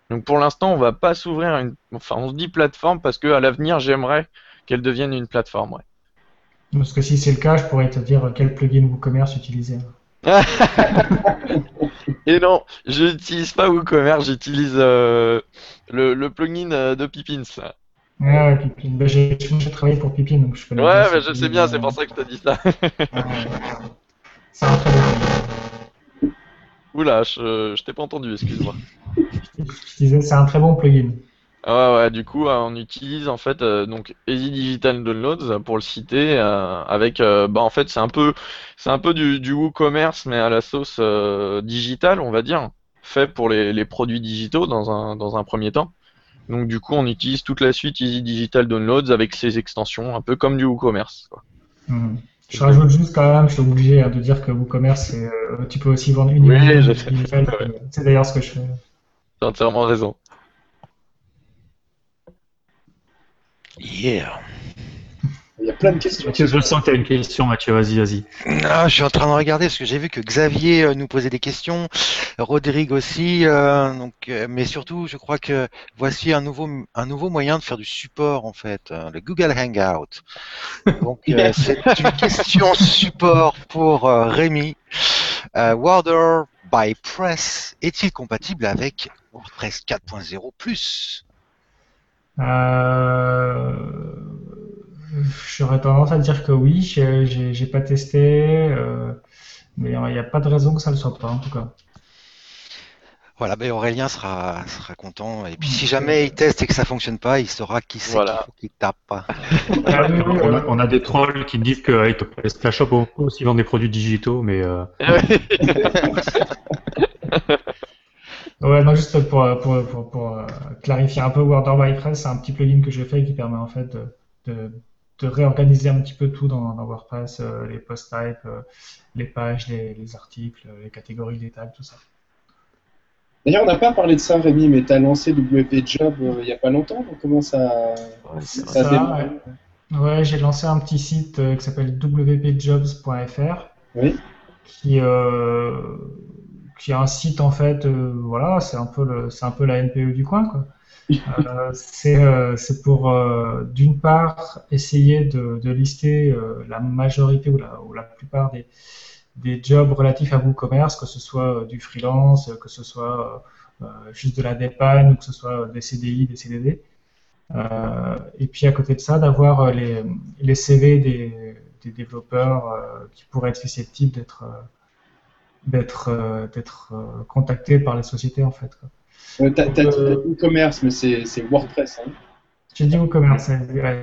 Speaker 3: Donc pour l'instant, on va pas s'ouvrir une, enfin, on se dit plateforme parce que à l'avenir, j'aimerais qu'elle devienne une plateforme, ouais.
Speaker 2: Parce que si c'est le cas, je pourrais te dire quel plugin WooCommerce utiliser.
Speaker 3: Et non, je n'utilise pas WooCommerce, j'utilise euh, le, le plugin euh, de Pippins.
Speaker 2: Ouais, ouais, Pippin. Bah, j'ai travaillé pour Pippin, donc je connais
Speaker 3: Ouais, mais
Speaker 2: ce
Speaker 3: je sais bien, c'est pour ça que je te dis ça.
Speaker 2: C'est un très bon.
Speaker 3: Oula, je, je t'ai pas entendu, excuse-moi.
Speaker 2: Je disais, c'est un très bon plugin.
Speaker 3: Ah Ouais, du coup, euh, on utilise en fait euh, donc Easy Digital Downloads euh, pour le citer euh, avec euh, bah en fait c'est un peu c'est un peu du, du WooCommerce mais à la sauce digitale, on va dire, fait pour les, les produits digitaux dans un dans un premier temps. Donc du coup, on utilise toute la suite Easy Digital Downloads avec ses extensions, un peu comme du WooCommerce. Quoi.
Speaker 2: Mhm. Je rajoute juste quand même, je suis obligé hein, de dire que WooCommerce, tu peux aussi vendre une
Speaker 3: Oui,
Speaker 2: digitale, euh, C'est d'ailleurs ce que je fais.
Speaker 3: T'as entièrement raison.
Speaker 5: Yeah.
Speaker 1: Il y a plein de questions.
Speaker 4: Mathieu, je sens que tu as une question, Mathieu, vas-y, vas-y.
Speaker 5: Ah, je suis en train de regarder parce que j'ai vu que Xavier euh, nous posait des questions, Rodrigue aussi, euh, donc, euh, mais surtout, je crois que voici un nouveau, un nouveau moyen de faire du support en fait, euh, le Google Hangout. Donc, euh, c'est une question support pour euh, Rémi. Euh, Water by Press est-il compatible avec WordPress 4.0 plus?
Speaker 2: Euh, J'aurais tendance à dire que oui, j'ai pas testé, euh, mais il n'y a pas de raison que ça le soit pas en tout cas.
Speaker 5: Voilà, ben Aurélien sera, sera content. Et puis si jamais il teste et que ça fonctionne pas, il saura qui c'est
Speaker 3: Voilà.
Speaker 5: qu'il faut qu'il tape.
Speaker 2: Ah
Speaker 4: On a,
Speaker 2: euh,
Speaker 4: on a des trolls qui me disent qu'avec Splashshop, on peut aussi vendre des produits digitaux, mais euh,
Speaker 2: Ouais, non, juste pour, pour, pour, pour, euh, clarifier un peu, Order by Press, c'est un petit plugin que j'ai fait qui permet en fait de, de, de réorganiser un petit peu tout dans, dans WordPress, euh, les post types, euh, les pages, les, les articles, les catégories, les tags, tout ça.
Speaker 1: D'ailleurs, on n'a pas parlé de ça, Rémi, mais tu as lancé WP Job euh, il n'y a pas longtemps. donc comment ça,
Speaker 2: C'est
Speaker 1: ça
Speaker 2: ça, Ouais, j'ai lancé un petit site euh, qui s'appelle wpjobs.fr
Speaker 1: Oui.
Speaker 2: qui, euh, qui est un site en fait, euh, voilà, c'est un peu le, c'est un peu la NPE du coin, quoi. Euh, c'est euh, c'est pour d'une part essayer de, de lister la majorité ou la, ou la plupart des, des jobs relatifs à WooCommerce, que ce soit du freelance, que ce soit juste de la dépanne ou que ce soit des CDI, des CDD. Et puis à côté de ça, d'avoir les, les CV des, des développeurs qui pourraient être susceptibles d'être d'être euh, d'être euh, contactés par les sociétés en fait. quoi.
Speaker 1: Euh, T'as t'as dit
Speaker 2: Euh,
Speaker 1: e-commerce, mais c'est c'est WordPress. Hein.
Speaker 2: J'ai dit WooCommerce. ouais,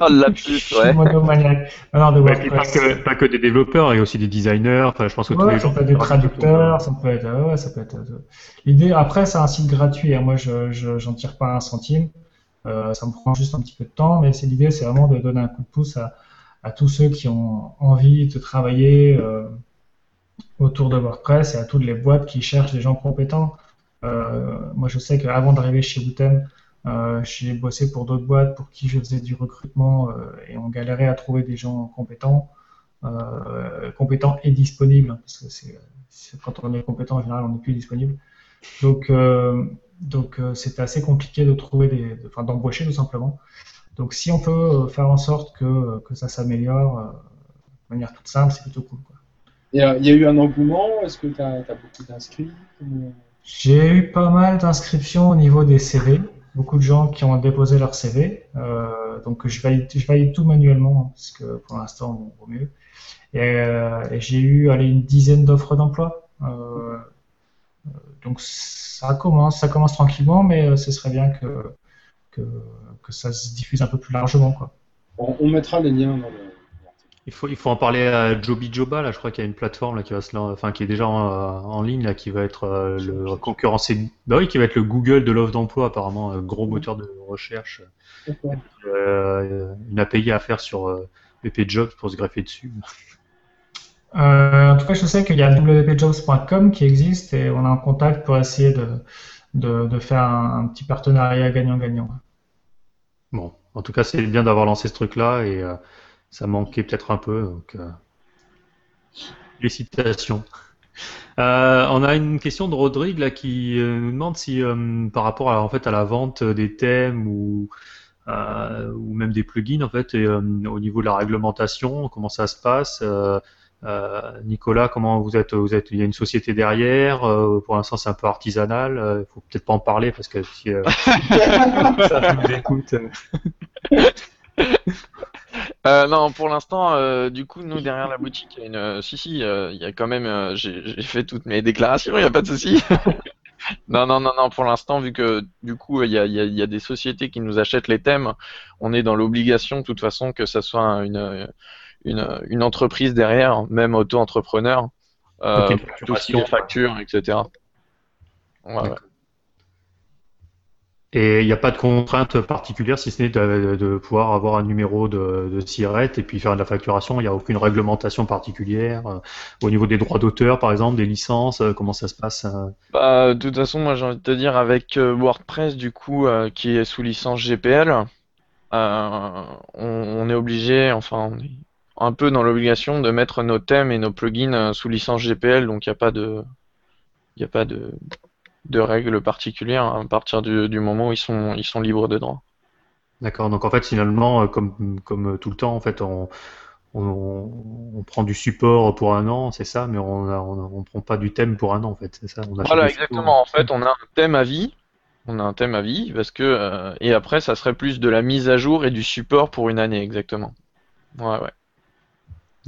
Speaker 3: Oh, le
Speaker 2: je
Speaker 3: lapsus,
Speaker 2: suis
Speaker 3: ouais.
Speaker 2: monomaniaque. Non, de
Speaker 4: ouais, puis pas,
Speaker 2: WordPress.
Speaker 4: que, pas que des développeurs, il y a aussi des designers. Enfin, je pense que tous
Speaker 2: Ouais,
Speaker 4: les
Speaker 2: ça
Speaker 4: gens.
Speaker 2: peut être des traducteurs, ça peut être, ouais, ça peut être. euh, L'idée, après, c'est un site gratuit. hein. Moi, je, je, j'en tire pas un centime. Euh, ça me prend juste un petit peu de temps, mais c'est l'idée, c'est vraiment de donner un coup de pouce à, à tous ceux qui ont envie de travailler euh, autour de WordPress et à toutes les boîtes qui cherchent des gens compétents. Euh, moi, je sais qu'avant d'arriver chez Bootem, euh, j'ai bossé pour d'autres boîtes pour qui je faisais du recrutement euh, et on galérait à trouver des gens compétents, euh, compétents et disponibles, parce que c'est, quand on est compétent en général, on n'est plus disponible. Donc, euh, donc euh, c'est assez compliqué de trouver des, de- enfin, d'embaucher tout simplement. Donc, si on peut faire en sorte que, que ça s'améliore de manière toute simple, c'est plutôt cool. Quoi.
Speaker 1: Euh, Il y a eu un engouement Est-ce que tu as, beaucoup d'inscrits
Speaker 2: J'ai eu pas mal d'inscriptions au niveau des CV, beaucoup de gens qui ont déposé leur CV, euh, donc je valide, je valide tout manuellement, hein, parce que pour l'instant, bon, vaut mieux. Et, euh, et j'ai eu allez, une dizaine d'offres d'emploi. Donc ça commence, ça commence tranquillement, mais ce serait bien que, que, que ça se diffuse un peu plus largement. Quoi.
Speaker 1: on mettra les liens dans le.
Speaker 4: Il faut, il faut en parler à Joby Joba, là, je crois qu'il y a une plateforme là, qui, va se, enfin, qui est déjà en, euh, en ligne, là, qui va être euh, le concurrencé, bah oui, qui va être le Google de l'offre d'emploi, apparemment, un gros moteur de recherche.
Speaker 1: D'accord.
Speaker 4: Euh, une API à faire sur euh, BP Jobs pour se greffer dessus.
Speaker 2: Euh, en tout cas, je sais qu'il y a wpjobs.com qui existe et on est en contact pour essayer de, de, de faire un, un petit partenariat gagnant-gagnant.
Speaker 4: Bon, en tout cas, c'est bien d'avoir lancé ce truc-là et euh, ça manquait peut-être un peu. Donc, euh, félicitations. Euh, on a une question de Rodrigue là qui euh, nous demande si euh, par rapport à, en fait à la vente des thèmes ou ou même des plugins en fait et, au niveau de la réglementation comment ça se passe Nicolas, comment vous êtes Vous êtes Il y a une société derrière. pour l'instant, c'est un peu artisanal. Il faut peut-être pas en parler parce que si ça nous écoute. euh,
Speaker 3: non, pour l'instant, euh, du coup, nous derrière la boutique, il y a une, euh, si si, euh, il y a quand même, euh, j'ai j'ai fait toutes mes déclarations, il y a pas de souci. non, non, non, non, pour l'instant, vu que du coup, il y a, il y a, il y a des sociétés qui nous achètent les thèmes, on est dans l'obligation, de toute façon, que ça soit une une, une entreprise derrière, même auto-entrepreneur, euh,
Speaker 4: Ok, une
Speaker 3: pour tout
Speaker 4: facturation,
Speaker 3: facture, etc. Ouais, ouais.
Speaker 4: Et il n'y a pas de contrainte particulière si ce n'est de, pouvoir avoir un numéro de, SIRET et puis faire de la facturation. Il n'y a aucune réglementation particulière. euh, au niveau des droits d'auteur, par exemple, des licences, euh, comment ça se passe euh?
Speaker 3: Bah, de toute façon, moi j'ai envie de te dire, avec WordPress, du coup, qui est sous licence GPL, on, est obligé, enfin, on est un peu dans l'obligation de mettre nos thèmes et nos plugins sous licence GPL, donc il n'y a pas de, il a pas de, de règles particulières à partir du, du moment où ils sont, ils sont libres de droit.
Speaker 4: D'accord. Donc en fait, finalement, euh, comme, comme tout le temps, en fait, on, on, on prend du support pour un an, c'est ça, mais on ne on, on prend pas du thème pour un an, en fait, c'est ça. On
Speaker 3: Voilà, exactement. En fait, on a un thème à vie. On a un thème à vie parce que euh, et après, ça serait plus de la mise à jour et du support pour une année, exactement. Ouais, ouais.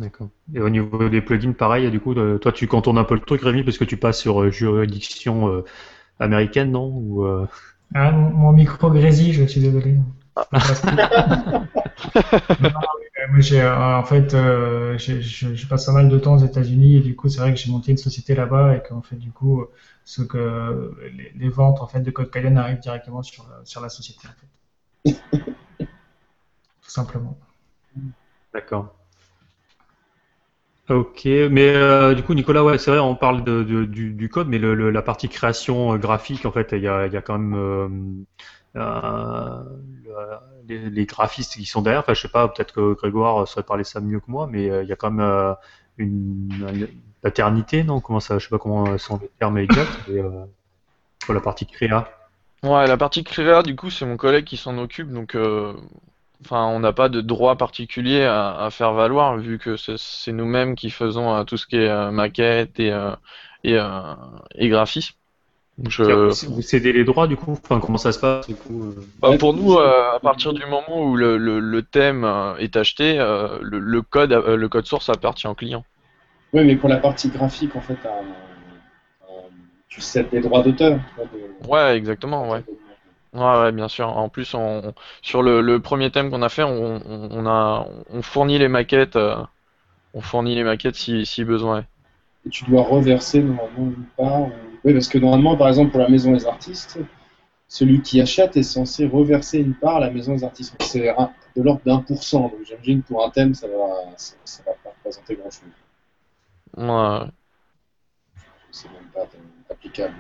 Speaker 4: D'accord. Et au niveau des plugins, pareil, du coup, euh, toi, tu contournes un peu le truc, Rémi, parce que tu passes sur euh, juridiction euh, américaine, non? Ou, euh,
Speaker 2: Ah, mon mon micro grésille, je suis désolé.
Speaker 3: Ah.
Speaker 2: Non, mais, euh, en fait, euh, je, je passe pas mal de temps aux États-Unis et du coup, c'est vrai que j'ai monté une société là-bas et qu'en fait, du coup, ce que les, les ventes en fait de code Cayenne arrivent directement sur la, sur la société, en fait. Tout simplement.
Speaker 4: D'accord. Ok, mais euh, du coup, Nicolas, ouais, c'est vrai, on parle du, code, mais la partie création euh, graphique, en fait, il y a, quand même euh, le- les, graphistes qui sont derrière. Enfin, je sais pas, peut-être que Grégoire saurait parler ça mieux que moi, mais il y a quand même une, paternité, non? Comment ça, je sais pas comment sont les termes exacts, mais, pour la partie créa.
Speaker 3: Ouais, la partie créa, du coup, c'est mon collègue qui s'en occupe, donc enfin, on n'a pas de droit particulier à, à faire valoir, vu que c'est nous-mêmes qui faisons euh, tout ce qui est euh, maquette et, euh, et, euh, et graphisme. Donc, je-
Speaker 4: Vous, cédez les droits, du coup? Enfin, comment ça se passe, du coup?
Speaker 3: Bah, pour nous, euh, à partir du moment où le, le, le thème est acheté, euh, le, le code, euh, le code source appartient au client.
Speaker 1: Oui, mais pour la partie graphique, en fait, tu cèdes des droits d'auteur. de-
Speaker 3: Ouais, exactement, ouais. Ouais, ouais, bien sûr. En plus, on, sur le, le premier thème qu'on a fait, on, on, on a, on fournit les maquettes, euh, on fournit les maquettes si, si besoin.
Speaker 1: Et tu dois reverser normalement une part. ou- Oui, parce que normalement, par exemple, pour la maison des artistes, celui qui achète est censé reverser une part à la maison des artistes. C'est de l'ordre d'un pour cent. Donc j'imagine que pour un thème, ça va, ça, ça va pas représenter grand-chose.
Speaker 3: Ouais.
Speaker 1: C'est même pas euh, applicable.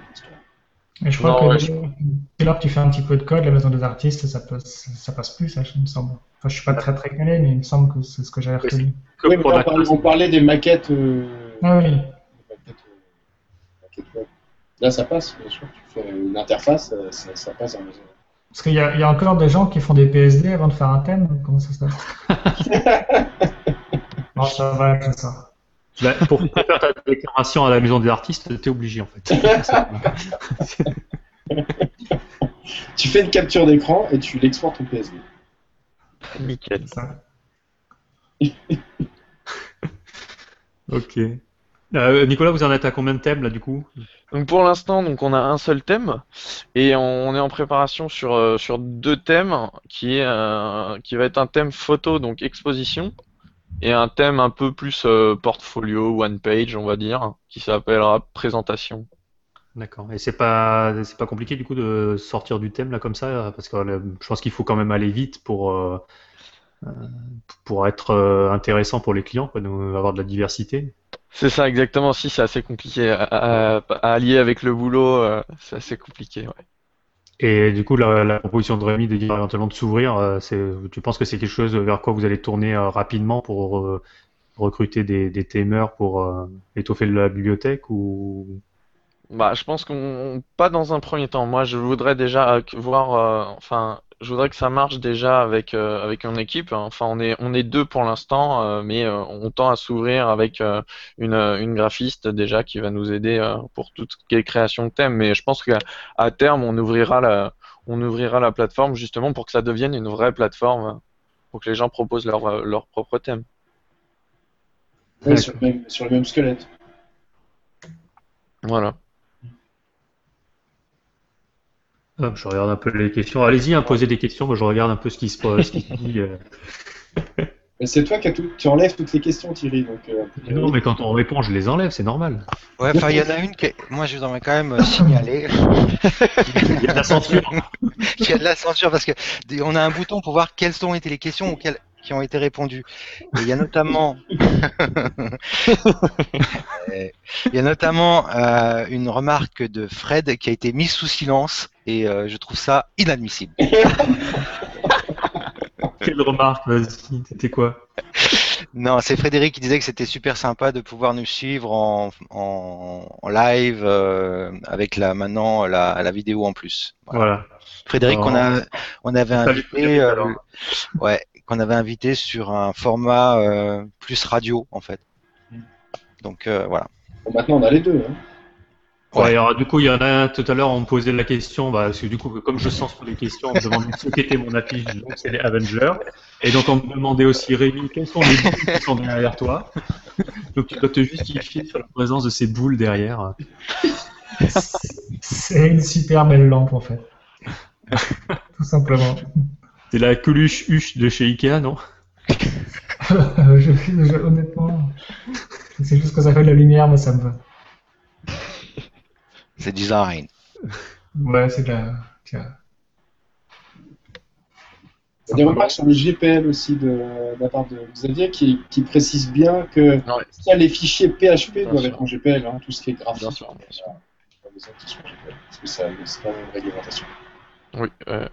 Speaker 2: Et je crois
Speaker 3: Non,
Speaker 2: que
Speaker 3: ouais,
Speaker 2: dès dès lors que tu fais un petit peu de code, la maison des artistes, ça passe, ça passe plus, ça, il me semble. Enfin, je suis pas très très calé, mais il me semble que c'est ce que j'avais retenu.
Speaker 4: que
Speaker 1: Oui, mais on, parlait, on parlait des maquettes. euh,
Speaker 2: Ah oui.
Speaker 1: des maquettes, euh. Là, ça passe, bien sûr. Tu fais une interface, euh, ça, ça passe dans la maison.
Speaker 2: Parce qu'il y, a il y a encore des gens qui font des PSD avant de faire un thème. Comment ça se passe? Non, ça va, c'est ça.
Speaker 4: Bah, pour faire ta déclaration à la maison des artistes, t'es obligé en fait.
Speaker 1: Tu fais une capture d'écran et tu l'exportes au PSD.
Speaker 3: Nickel.
Speaker 4: ok. Euh, Nicolas, vous en êtes à combien de thèmes là du coup?
Speaker 3: Donc pour l'instant, donc on a un seul thème et on est en préparation sur euh, sur deux thèmes qui est euh, qui va être un thème photo donc exposition et un thème un peu plus euh, portfolio one page on va dire qui s'appellera présentation.
Speaker 4: D'accord. Et c'est pas c'est pas compliqué du coup de sortir du thème là comme ça parce que euh, je pense qu'il faut quand même aller vite pour euh, pour être intéressant pour les clients, quoi, avoir de la diversité.
Speaker 3: C'est ça exactement. Si c'est assez compliqué à, à- à allier avec le boulot, c'est assez compliqué. Ouais.
Speaker 4: Et du coup, la, proposition de Rémi de dire éventuellement de s'ouvrir, euh, tu penses que c'est quelque chose vers quoi vous allez tourner euh, rapidement pour euh, recruter des, des pour étoffer la bibliothèque ou?
Speaker 3: Bah, je pense qu'on pas dans un premier temps. Moi, je voudrais déjà voir. enfin, je voudrais que ça marche déjà avec euh, avec une équipe. Enfin, on est on est deux pour l'instant, euh, mais euh, on tend à s'ouvrir avec euh, une une graphiste déjà qui va nous aider euh, pour toutes les créations de thèmes. Mais je pense qu'à à terme, on ouvrira la on ouvrira la plateforme justement pour que ça devienne une vraie plateforme, pour que les gens proposent leur leur propre thème.
Speaker 1: Ouais, sur, le même, sur le même squelette.
Speaker 3: Voilà.
Speaker 4: Hop, je regarde un peu les questions. Allez-y, hein, posez des questions. Moi, je regarde un peu ce qui se, ce qui se dit. euh.
Speaker 1: C'est toi qui as tout, tu enlèves toutes les questions, Thierry. Donc, euh,
Speaker 4: Non, mais quand on répond, je les enlève, c'est normal.
Speaker 5: Ouais, enfin, il y en a une que moi je voudrais quand même euh, signaler.
Speaker 4: Il y a de la censure.
Speaker 5: Il y a de la censure parce que on a un bouton pour voir quelles ont été les questions auxquelles qui ont été répondues. Il y a notamment, Euh, il y a notamment euh, une remarque de Fred qui a été mise sous silence et euh, je trouve ça inadmissible.
Speaker 4: Quelle remarque, vas-y, c'était quoi?
Speaker 5: Non, c'est Frédéric qui disait que c'était super sympa de pouvoir nous suivre en, en, en live euh, avec la maintenant la, la vidéo en plus. Voilà.
Speaker 4: Voilà.
Speaker 5: Frédéric,
Speaker 4: Oh.
Speaker 5: on a on avait invité euh,
Speaker 4: alors.
Speaker 5: ouais qu'on avait invité sur un format euh, plus radio en fait. Donc euh, voilà.
Speaker 1: bon, maintenant, on a les deux. Hein.
Speaker 5: Ouais.
Speaker 4: Ouais, alors, du coup, il y en a un tout à l'heure, on me posait la question, bah, parce que du coup, comme je sens sur les questions, on me demandait ce qu'était mon affiche, donc c'est les Avengers. Et donc, on me demandait aussi, Rémi, quelles sont les boules qui sont derrière toi? Donc, tu dois te justifier sur la présence de ces boules derrière.
Speaker 2: C'est une super belle lampe en fait. Tout simplement.
Speaker 4: C'est la Coluche Huche de chez Ikea, non
Speaker 2: Euh, je, je- honnêtement, c'est juste que ça fait de la lumière, mais ça me va.
Speaker 5: C'est design.
Speaker 2: Ouais, c'est de la. tiens.
Speaker 1: Il y a des remarques sur le GPL aussi de, de la part de Xavier qui, qui précise bien que
Speaker 3: Ouais.
Speaker 1: ça, les fichiers PHP
Speaker 3: Bien
Speaker 1: doivent
Speaker 3: sûr.
Speaker 1: être en GPL, hein, tout ce qui est graphique.
Speaker 3: Bien sûr, bien sûr.
Speaker 1: euh, pas besoin qu'ils soient en GPL, parce que ça, c'est pas la même réglementation.
Speaker 3: Oui. euh,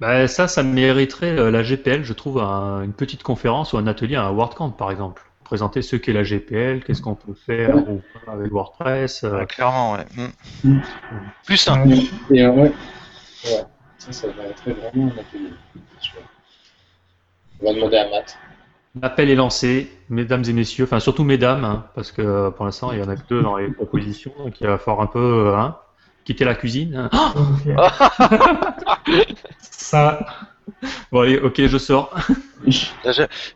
Speaker 4: bah, Ça, ça mériterait euh, la GPL, je trouve, un- une petite conférence ou un atelier à un WordCamp, par exemple. Présenter ce qu'est la GPL, qu'est-ce qu'on peut faire
Speaker 1: Ouais.
Speaker 4: ou pas avec WordPress. euh,
Speaker 5: Ouais, clairement, ouais. Mm.
Speaker 1: Mm.
Speaker 5: Plus simple.
Speaker 2: Ouais.
Speaker 1: Et euh, ouais. ouais, ça, ça va être vraiment un atelier. je vois. On va demander à Matt.
Speaker 4: L'appel est lancé, mesdames et messieurs, enfin surtout mesdames, hein, parce que euh, pour l'instant il y en a que deux dans les propositions, donc il va falloir un peu euh, hein, quitter la cuisine. hein.
Speaker 2: Donc, ça,
Speaker 4: Bon allez, ok, je sors.
Speaker 5: Je,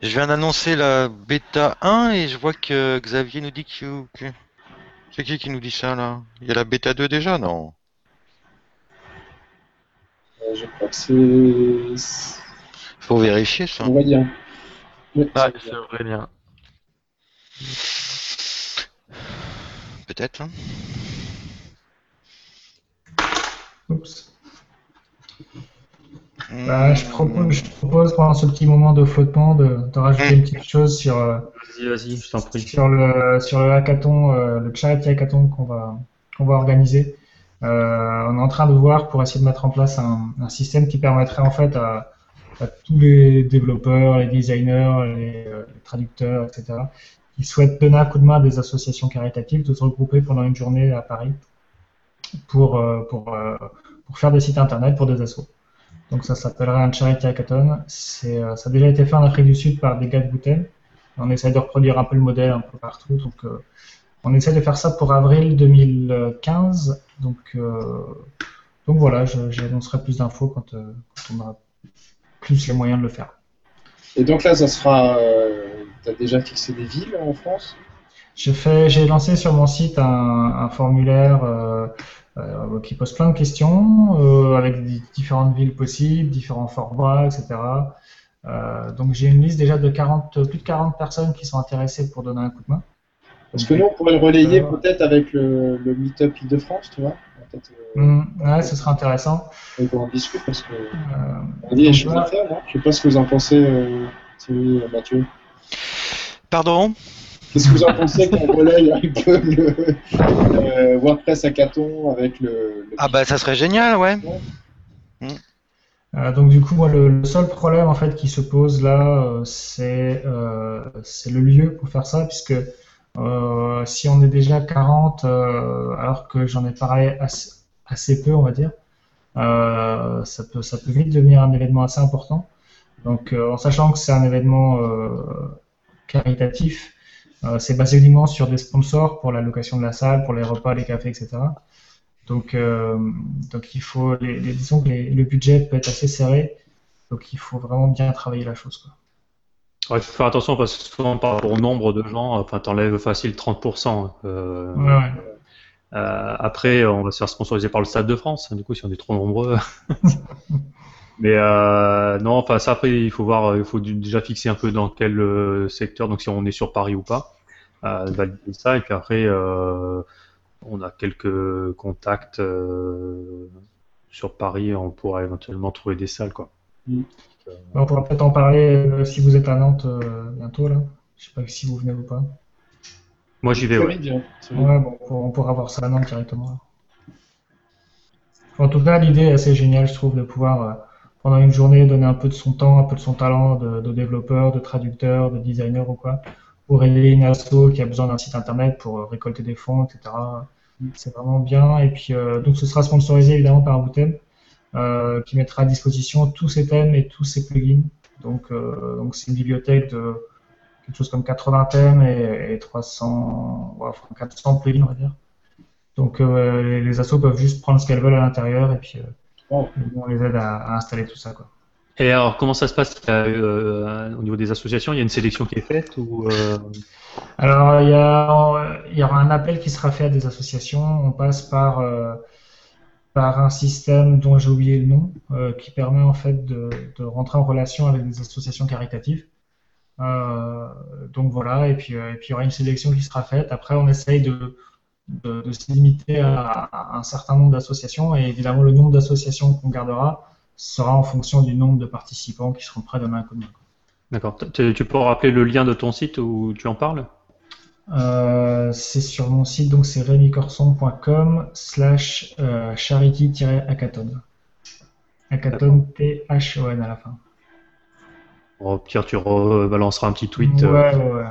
Speaker 5: je viens d'annoncer la bêta 1 et je vois que Xavier nous dit que. que- C'est qui qui nous dit ça là? Il y a la bêta 2 déjà Non?
Speaker 1: Euh, je crois que c'est.
Speaker 5: Faut vérifier ça.
Speaker 1: On va dire.
Speaker 3: Ah,
Speaker 1: c'est
Speaker 3: c'est Aurélien.
Speaker 5: Peut-être. hein.
Speaker 2: Oups. Bah, je, propose, je propose pendant ce petit moment de flottement de, de rajouter une petite chose sur, euh,
Speaker 4: Vas-y, vas-y, je t'en prie.
Speaker 2: sur le sur le hackathon, euh, le charity hackathon qu'on va qu'on va organiser. Euh, on est en train de voir pour essayer de mettre en place un, un système qui permettrait en fait à, à tous les développeurs, les designers, les, euh, les traducteurs, etc., qui souhaitent donner un coup de main à des associations caritatives, de se regrouper pendant une journée à Paris pour euh, pour euh, pour faire des sites internet pour des assos. Donc ça s'appellerait un charity hackathon. C'est euh, ça a déjà été fait en Afrique du Sud par des gars de Boutel. On essaie de reproduire un peu le modèle un peu partout. Donc, euh, on essaie de faire ça pour avril 2015. Donc, euh, donc voilà, j'annoncerai plus d'infos quand, euh, quand on aura plus les moyens de le faire.
Speaker 1: Et donc là, ça sera. Euh, T'as déjà fixé des villes en France?
Speaker 2: J'ai lancé sur mon site un, un formulaire euh, euh, qui pose plein de questions euh, avec différentes villes possibles, différents formats, etc. Euh, donc j'ai une liste déjà de 40, plus de 40 personnes qui sont intéressées pour donner un coup de main.
Speaker 1: Parce que nous, on pourrait le relayer
Speaker 2: Euh,
Speaker 1: peut-être avec le, le Meetup Île-de-France, tu vois?
Speaker 2: Hum, ouais, ce serait intéressant.
Speaker 1: on peut en discuter parce que.
Speaker 2: Euh,
Speaker 1: On dit des
Speaker 2: donc
Speaker 1: choses à
Speaker 2: voilà.
Speaker 1: faire, non? Je sais pas ce que vous en pensez, euh, Thierry et Mathieu.
Speaker 5: Pardon?
Speaker 1: Qu'est-ce que vous en pensez qu'on relaye un peu le euh, WordPress Hackathon avec le. le
Speaker 5: Ah bah ça serait génial, ouais.
Speaker 2: Euh, donc du coup, moi, le, le seul problème en fait qui se pose là, euh, c'est euh, c'est le lieu pour faire ça, puisque euh, si on est déjà 40, euh, alors que j'en ai parlé assez, assez peu, on va dire, euh, ça peut ça peut vite devenir un événement assez important. Donc en sachant que c'est un événement caritatif, c'est basé uniquement sur des sponsors pour la location de la salle, pour les repas, les cafés, etc. Donc, donc il faut, les, disons que le budget peut être assez serré, donc il faut vraiment bien travailler la chose. Quoi.
Speaker 4: il faut faire attention parce que souvent par rapport au nombre de gens, enfin, t'enlèves facile 30%. Euh,
Speaker 2: ouais, ouais.
Speaker 4: Euh, après, on va se faire sponsoriser par le Stade de France. Du coup, si on est trop nombreux. Mais euh, non, enfin ça après, il faut voir, il faut déjà fixer un peu dans quel euh, secteur, donc si on est sur Paris ou pas, euh, valider ça. Et puis après, euh, on a quelques contacts euh, sur Paris, on pourra éventuellement trouver des salles, quoi.
Speaker 2: Mm. On pourra peut-être en parler si vous êtes à Nantes bientôt là. Je sais pas si vous venez ou pas.
Speaker 4: Moi j'y vais, ouais.
Speaker 2: ouais bon, on pourra voir ça à Nantes directement. En tout cas, l'idée est assez géniale, je trouve, de pouvoir, euh, pendant une journée, donner un peu de son temps, un peu de son talent de, développeur, de traducteur, de designer ou quoi, pour aider une asso qui a besoin d'un site internet pour euh, récolter des fonds, etc. C'est vraiment bien. Et puis, euh, donc, ce sera sponsorisé évidemment par Wootem, euh, qui mettra à disposition tous ces thèmes et tous ces plugins. Donc, donc c'est une bibliothèque de quelque chose comme 80 thèmes et, 300, enfin 400 plugins, on va dire. Donc euh, les, les, assos peuvent juste prendre ce qu'elles veulent à l'intérieur et puis euh, on les aide à, installer tout ça. Quoi.
Speaker 4: Et alors comment ça se passe? Euh, au niveau des associations Il y a une sélection qui est faite ou
Speaker 2: Alors il y, a, il y aura un appel qui sera fait à des associations. On passe par par un système dont j'ai oublié le nom, qui permet en fait de, de, rentrer en relation avec des associations caritatives. Euh, donc voilà, et puis, euh, et puis il y aura une sélection qui sera faite. Après, on essaye de, de, se limiter à, un certain nombre d'associations, et évidemment, le nombre d'associations qu'on gardera sera en fonction du nombre de participants qui seront prêts demain à coup
Speaker 4: D'accord. Tu peux rappeler le lien de ton site où tu en parles?
Speaker 2: Euh, c'est sur mon site, donc c'est rémicorson.com slash charity-hackathon. Hackathon, T-H-O-N à la fin.
Speaker 4: Au pire, tu rebalanceras un petit tweet.
Speaker 2: Euh. Ouais, ouais, ouais.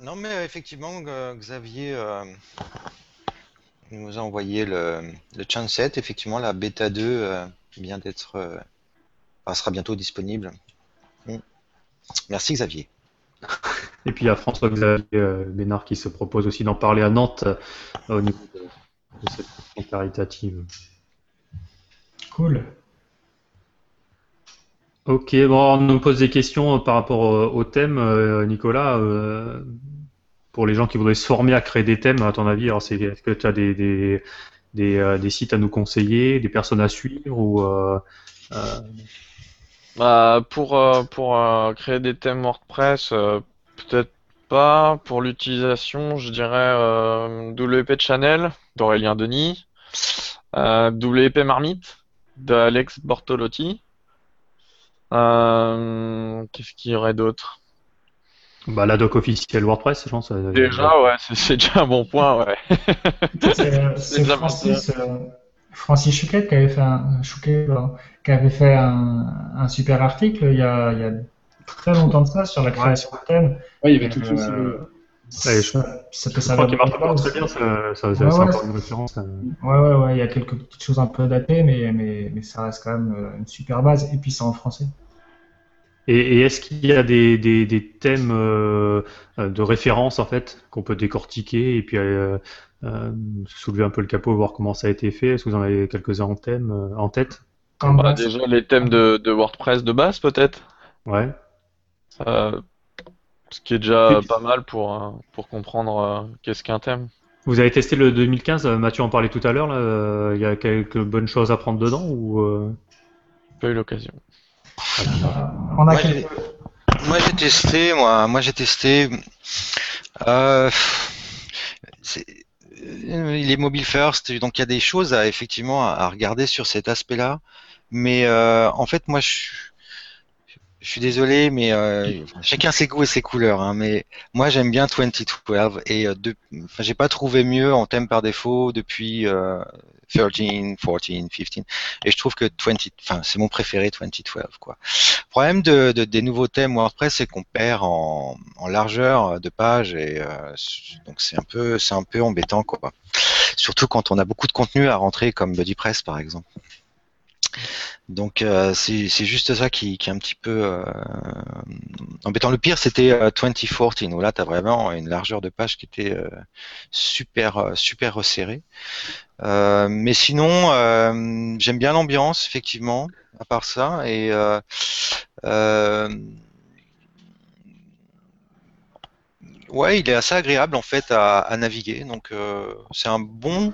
Speaker 5: Non, mais euh, effectivement, Xavier euh, nous a envoyé le, le Chanset. Effectivement, la bêta 2 vient d'être. sera bientôt disponible. Mm. Merci, Xavier.
Speaker 4: Et puis il y a François-Xavier Bénard qui se propose aussi d'en parler à Nantes au niveau de, de cette caritative.
Speaker 2: Cool.
Speaker 4: Ok, bon, on nous pose des questions euh, par rapport au, thème, euh, Nicolas. Euh, pour les gens qui voudraient se former à créer des thèmes, à ton avis, alors c'est, est-ce que tu as des, des, des, sites à nous conseiller, des personnes à suivre ou
Speaker 3: bah, pour pour créer des thèmes WordPress, peut-être pas. Pour l'utilisation, je dirais WP Channel d'Aurélien Denis, WP Marmite d'Alex Bortolotti. Euh, Qu'est-ce qu'il y aurait d'autre?
Speaker 4: Bah, la doc officielle WordPress, je pense.
Speaker 3: Euh, déjà, ouais, c'est déjà un bon point, ouais.
Speaker 2: c'est Francis, euh, Francis Chouquet qui avait fait un, Chouquet, qui avait fait un, un, super article il y, a, il y a très longtemps de ça sur la création de thème.
Speaker 1: Oui, il y avait tout euh,
Speaker 4: Ouais, je, ça peut servir. marche pas très bien, ça, ça, ouais,
Speaker 2: ouais, encore une référence. Ouais, ouais, ouais, il y a quelques petites choses un peu datées, mais, mais, mais ça reste quand même une super base, et puis c'est en français.
Speaker 4: Et, est-ce qu'il y a des, des, des thèmes euh, de référence en fait qu'on peut décortiquer et puis euh, euh, soulever un peu le capot, voir comment ça a été fait? Est-ce que vous en avez quelques-uns en, thème, euh, en tête?
Speaker 3: Bah, Déjà les thèmes de, de WordPress de base peut-être
Speaker 4: Ouais.
Speaker 3: Euh, ce qui est déjà pas mal pour, pour comprendre qu'est-ce qu'un thème.
Speaker 4: Vous avez testé le 2015, Mathieu en parlait tout à l'heure, il y a quelques bonnes choses à prendre dedans ou
Speaker 3: Pas eu l'occasion.
Speaker 5: moi, j'ai testé, moi, moi j'ai testé. Euh, il est mobile first, donc il y a des choses à effectivement à regarder sur cet aspect-là. Mais euh, en fait, moi, je, je suis désolé, mais euh, chacun ses goûts et ses couleurs. Hein, mais moi, j'aime bien 2012 et euh, de, j'ai pas trouvé mieux en thème par défaut depuis euh, 13, 14, 15. Et je trouve que 20, enfin, c'est mon préféré 2012. Quoi. Le problème de, de des nouveaux thèmes WordPress, c'est qu'on perd en, en, largeur de page et euh, donc c'est un peu, c'est un peu embêtant, quoi. Surtout quand on a beaucoup de contenu à rentrer, comme BuddyPress par exemple. Donc euh, c'est juste ça qui, qui est un petit peu euh, embêtant. Le pire c'était euh, 2014 où là tu as vraiment une largeur de page qui était euh, super euh, super resserrée. Euh, mais sinon euh, j'aime bien l'ambiance effectivement à part ça et euh, euh, ouais il est assez agréable en fait à, à naviguer donc euh, c'est un bon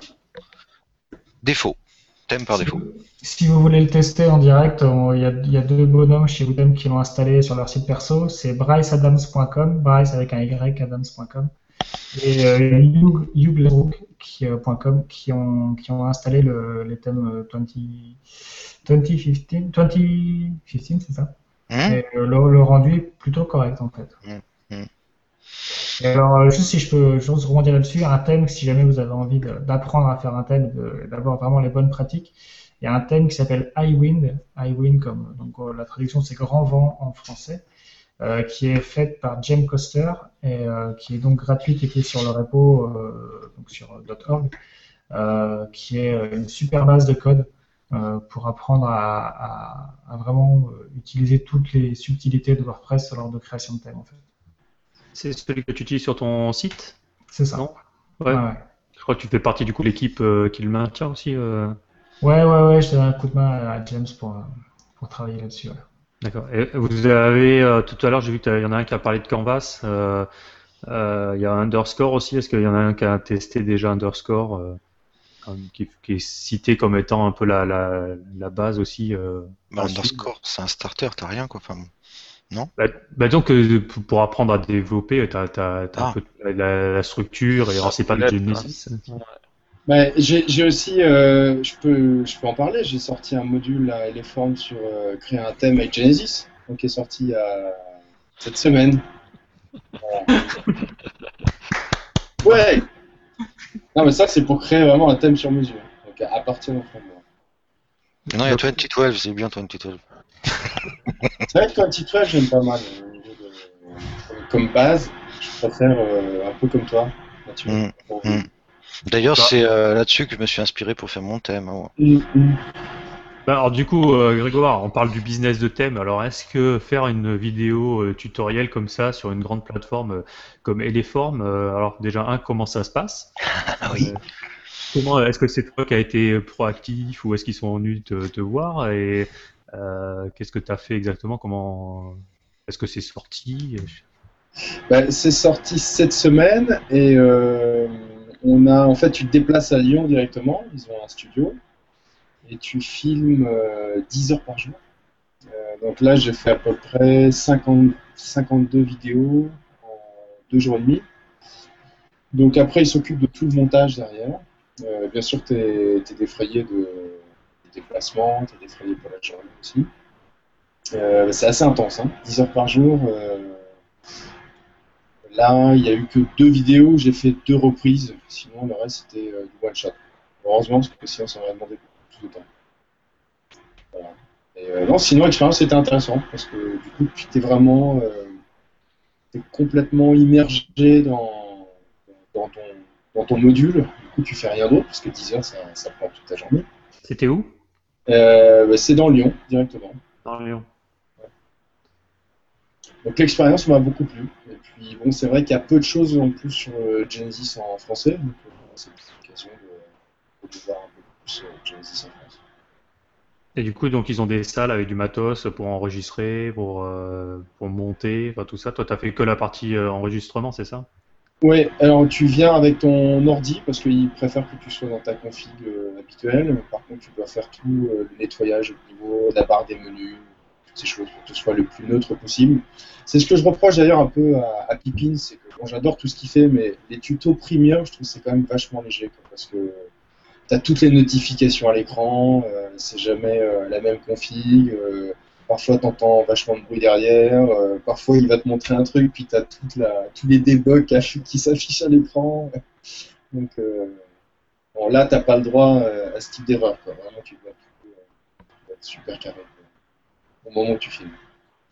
Speaker 5: défaut thème par
Speaker 2: Si
Speaker 5: défaut.
Speaker 2: vous, si vous voulez le tester en direct, il y a, il y a deux bonhommes chez Udemy qui l'ont installé sur leur site perso. C'est bryceadams.com, Bryce avec un Y, adams.com, et euh, qui, euh, qui, ont, qui ont installé le, les thèmes euh, 20, 2015, 2015 c'est ça?
Speaker 5: Hein?
Speaker 2: Et euh, le, le rendu est plutôt correct en fait.
Speaker 5: Mm, mm.
Speaker 2: Alors, euh, juste si je peux juste rebondir là-dessus, un thème, si jamais vous avez envie d'apprendre à faire un thème, d'avoir vraiment les bonnes pratiques, il y a un thème qui s'appelle iWind, iWind comme donc euh, la traduction c'est grand vent en français, euh, qui est faite par James Coster et qui est donc gratuite et qui est sur le repo euh, donc sur .org, qui est une super base de code pour apprendre à, vraiment utiliser toutes les subtilités de WordPress lors de création de thèmes en fait.
Speaker 4: C'est celui que tu utilises sur ton site
Speaker 2: C'est ça.
Speaker 4: Non? Ouais. Je crois que tu fais partie du coup de l'équipe euh, qui le maintient aussi. euh.
Speaker 2: Ouais, ouais, ouais, je donne un coup de main à James pour, euh, pour travailler là-dessus. ouais.
Speaker 4: D'accord. Et vous avez euh, tout à l'heure, j'ai vu qu'il y en a un qui a parlé de Canvas. euh, euh, il y a Underscore aussi. Est-ce qu'il y en a un qui a testé déjà Underscore, euh, qui, qui est cité comme étant un peu la, la, la base aussi euh,
Speaker 5: Bah, underscore, c'est un starter, t'as rien quoi. Enfin,
Speaker 4: Bah, bah donc euh, pour apprendre à développer, t'as t'as t'as
Speaker 5: Ah.
Speaker 4: un peu la, la structure et alors c'est pas le Genesis.
Speaker 1: Ouais, j'ai j'ai aussi, euh, je peux, je peux en parler. J'ai sorti un module à Eleform sur euh, créer un thème avec Genesis, donc qui est sorti euh, cette semaine. Voilà. Ouais. Non, mais ça c'est pour créer vraiment un thème sur mesure, donc à, à partir d'un framework.
Speaker 5: non, il y a 2012, c'est bien 2012.
Speaker 1: C'est vrai que quand titre j'aime pas mal euh, de- comme base. Je préfère euh, un peu comme toi, Mathieu.
Speaker 5: Mm, mm. D'ailleurs,
Speaker 4: Bah.
Speaker 5: c'est euh, là-dessus que je me suis inspiré pour faire mon thème. hein.
Speaker 1: Mm.
Speaker 4: Bah, alors du coup, euh, Grégoire, on parle du business de thème. Alors est-ce que faire une vidéo euh, tutoriel comme ça sur une grande plateforme euh, comme Eleform, euh, alors déjà un, comment ça se passe
Speaker 5: Ah oui.
Speaker 4: Euh, Comment est-ce que c'est toi qui as été proactif ou est-ce qu'ils sont venus te, te voir et euh, qu'est-ce que tu as fait exactement? Comment est-ce que c'est sorti?
Speaker 1: Bah, c'est sorti cette semaine et euh, on a en fait tu te déplaces à Lyon directement, ils ont un studio et tu filmes euh, 10 heures par jour. Euh, donc là j'ai fait à peu près 50, 52 vidéos en deux jours et demi. Donc après ils s'occupent de tout le montage derrière. Bien sûr tu es, défrayé de des déplacements, tu es défrayé pour la journée aussi. Euh, c'est assez intense, hein. 10 heures par jour. euh, Là, il n'y a eu que deux vidéos j'ai fait deux reprises, sinon le reste c'était euh, du one shot. Heureusement, parce que sinon ça m'aurait demandé beaucoup plus de temps. Voilà. Et, non, sinon l'expérience était intéressante parce que du coup, tu t'es vraiment t'es complètement immergé dans, ton, module. Du coup, tu fais rien d'autre parce que 10 heures ça, ça prend toute ta journée.
Speaker 4: C'était où?
Speaker 1: Bah, c'est dans Lyon directement.
Speaker 4: Dans Lyon.
Speaker 1: Donc l'expérience m'a beaucoup plu. Et puis bon, c'est vrai qu'il y a peu de choses en plus sur euh, Genesis en français, donc euh, c'est l'occasion de, de voir un peu plus euh, Genesis en France.
Speaker 4: Et du coup, donc ils ont des salles avec du matos pour enregistrer, pour euh, pour monter, enfin tout ça. Toi, t'as fait que la partie euh, enregistrement, c'est ça?
Speaker 1: Ouais, alors tu viens avec ton ordi parce qu'ils préfèrent que tu sois dans ta config euh, habituelle. Par contre, tu dois faire tout euh, le nettoyage au niveau de la barre des menus, toutes ces choses pour que ce soit le plus neutre possible. C'est ce que je reproche d'ailleurs un peu à, à Pippin, c'est que bon, j'adore tout ce qu'il fait, mais les tutos premium, je trouve c'est quand même vachement léger parce que tu as toutes les notifications à l'écran, euh, c'est jamais la même config. Parfois, tu entends vachement de bruit derrière. euh, parfois, il va te montrer un truc, puis tu as toute la, tous les debugs qui affi- qui s'affichent à l'écran. Donc, euh, bon, là, tu pas le droit euh, à ce type d'erreur. quoi. Vraiment, tu dois, euh, tu dois être super carré quoi, au moment où tu filmes.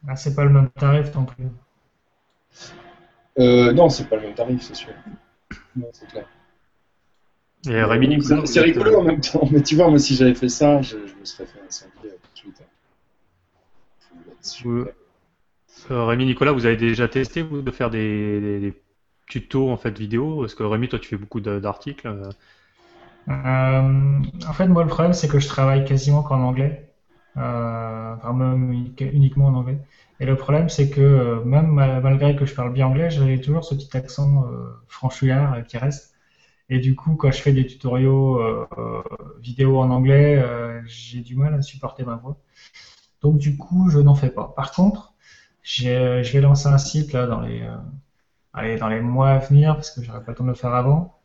Speaker 2: Ah, c'est pas le même tarif plus.
Speaker 1: Euh, non, c'est pas le même tarif, c'est sûr. Non, c'est clair.
Speaker 4: Et Rémi,
Speaker 1: C'est- c'est rigolo en même temps. Mais tu vois, moi, si j'avais fait ça, je, je me serais fait incendier tout de suite. Super.
Speaker 4: Euh, Rémi, Nicolas, vous avez déjà testé de faire des, tutos en fait vidéo? Parce que Rémi, toi, tu fais beaucoup d'articles. euh.
Speaker 2: Euh, en fait, moi, le problème, c'est que je travaille quasiment qu'en anglais. Uniquement en anglais. Et le problème, c'est que même ma- malgré que je parle bien anglais, j'ai toujours ce petit accent franchouillard qui reste. Et du coup, quand je fais des tutoriaux vidéo en anglais, j'ai du mal à supporter ma voix. Donc, du coup, je n'en fais pas. Par contre, j'ai- je vais lancer un site là dans les, euh, dans les mois à venir, parce que j'aurai pas le temps de le faire avant,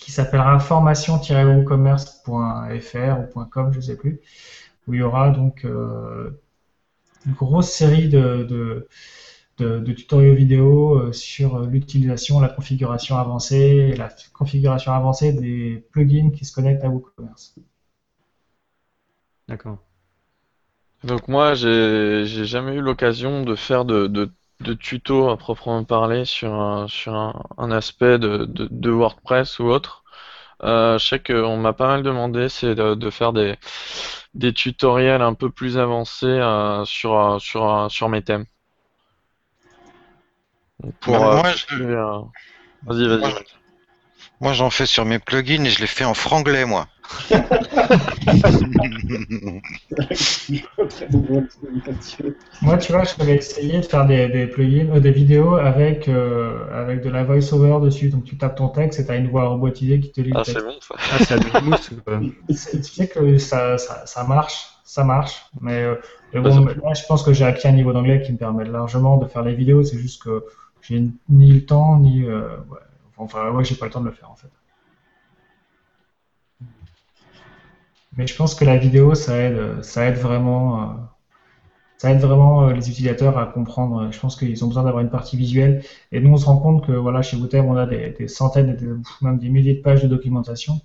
Speaker 2: qui s'appellera formation-woocommerce.fr ou .com, je sais plus, où il y aura donc euh, une grosse série de, de, tutoriaux vidéo euh, sur l'utilisation, la configuration avancée et la configuration avancée des plugins qui se connectent à WooCommerce.
Speaker 4: D'accord.
Speaker 3: Donc moi, j'ai jamais eu l'occasion de faire de, de, de tuto à proprement parler sur un, sur un, un aspect de, de, de WordPress ou autre. Euh, je sais qu'on m'a pas mal demandé, c'est de, de faire des, des tutoriels un peu plus avancés euh, sur, euh, sur, sur mes thèmes. Pour,
Speaker 5: Bah,
Speaker 3: euh,
Speaker 5: moi, je-
Speaker 3: euh, Vas-y, vas-y.
Speaker 5: Moi, Moi, j'en fais sur mes plugins et je les fais en franglais, moi.
Speaker 2: Moi, tu vois, j'avais essayé de faire des, des plugins, euh, des vidéos avec, euh, avec de la voice-over dessus. Donc, tu tapes ton texte et tu as une voix robotisée qui te lit le
Speaker 3: Ah,
Speaker 2: texte.
Speaker 3: c'est bon ça.
Speaker 4: Ah, c'est
Speaker 2: Tu sais que ça, ça, ça marche, ça marche, mais, euh, mais
Speaker 3: Bah,
Speaker 2: bon, là, je pense que j'ai acquis un niveau d'anglais qui me permet largement de faire les vidéos, c'est juste que j'ai ni le temps, ni... euh, ouais. Enfin, ouais, j'ai pas le temps de le faire, en fait. Mais je pense que la vidéo, ça aide, ça aide vraiment, euh, ça aide vraiment euh, les utilisateurs à comprendre. Je pense qu'ils ont besoin d'avoir une partie visuelle. Et nous, on se rend compte que voilà, chez Wootem, on a des, des centaines, des- même des milliers de pages de documentation.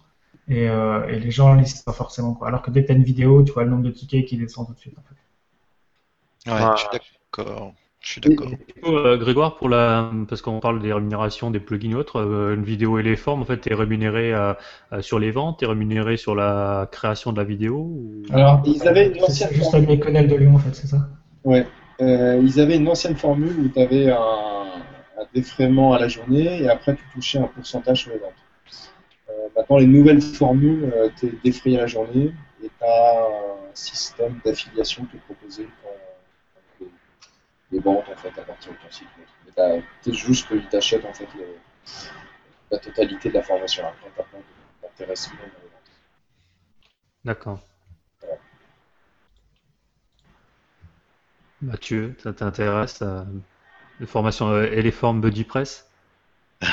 Speaker 2: Et, euh, et les gens ne lisent pas forcément. Quoi. Alors que dès que tu as une vidéo, tu vois le nombre de tickets qui descend tout de suite. En fait.
Speaker 5: Ouais,
Speaker 3: Ouais.
Speaker 5: je suis d'accord. Je suis d'accord.
Speaker 4: Euh, Grégoire, pour la, parce qu'on parle des rémunérations des plugins et autres, euh, une vidéo et les formes, en fait, t'es rémunéré euh, euh, sur les ventes, t'es rémunéré sur la création de la vidéo ou...
Speaker 1: Alors, ils avaient une ancienne
Speaker 2: juste
Speaker 1: formule.
Speaker 2: avec les Connell de Lyon, en fait, c'est ça?
Speaker 1: Ouais. Euh, ils avaient une ancienne formule où tu avais un, un défraiement à la journée et après tu touchais un pourcentage sur les ventes. Euh, maintenant, les nouvelles formules, tu es défrayé à la journée et tu as un système d'affiliation qui est proposé les, les ventes en fait, à partir de ton site. Mais t'as- C'est juste qu'ils t'achètent en fait le- la totalité de la formation. Après, pas d'intéressement.
Speaker 4: D'accord. Mathieu, ça t'intéresse euh, les formations euh, et les formes Buddy Press?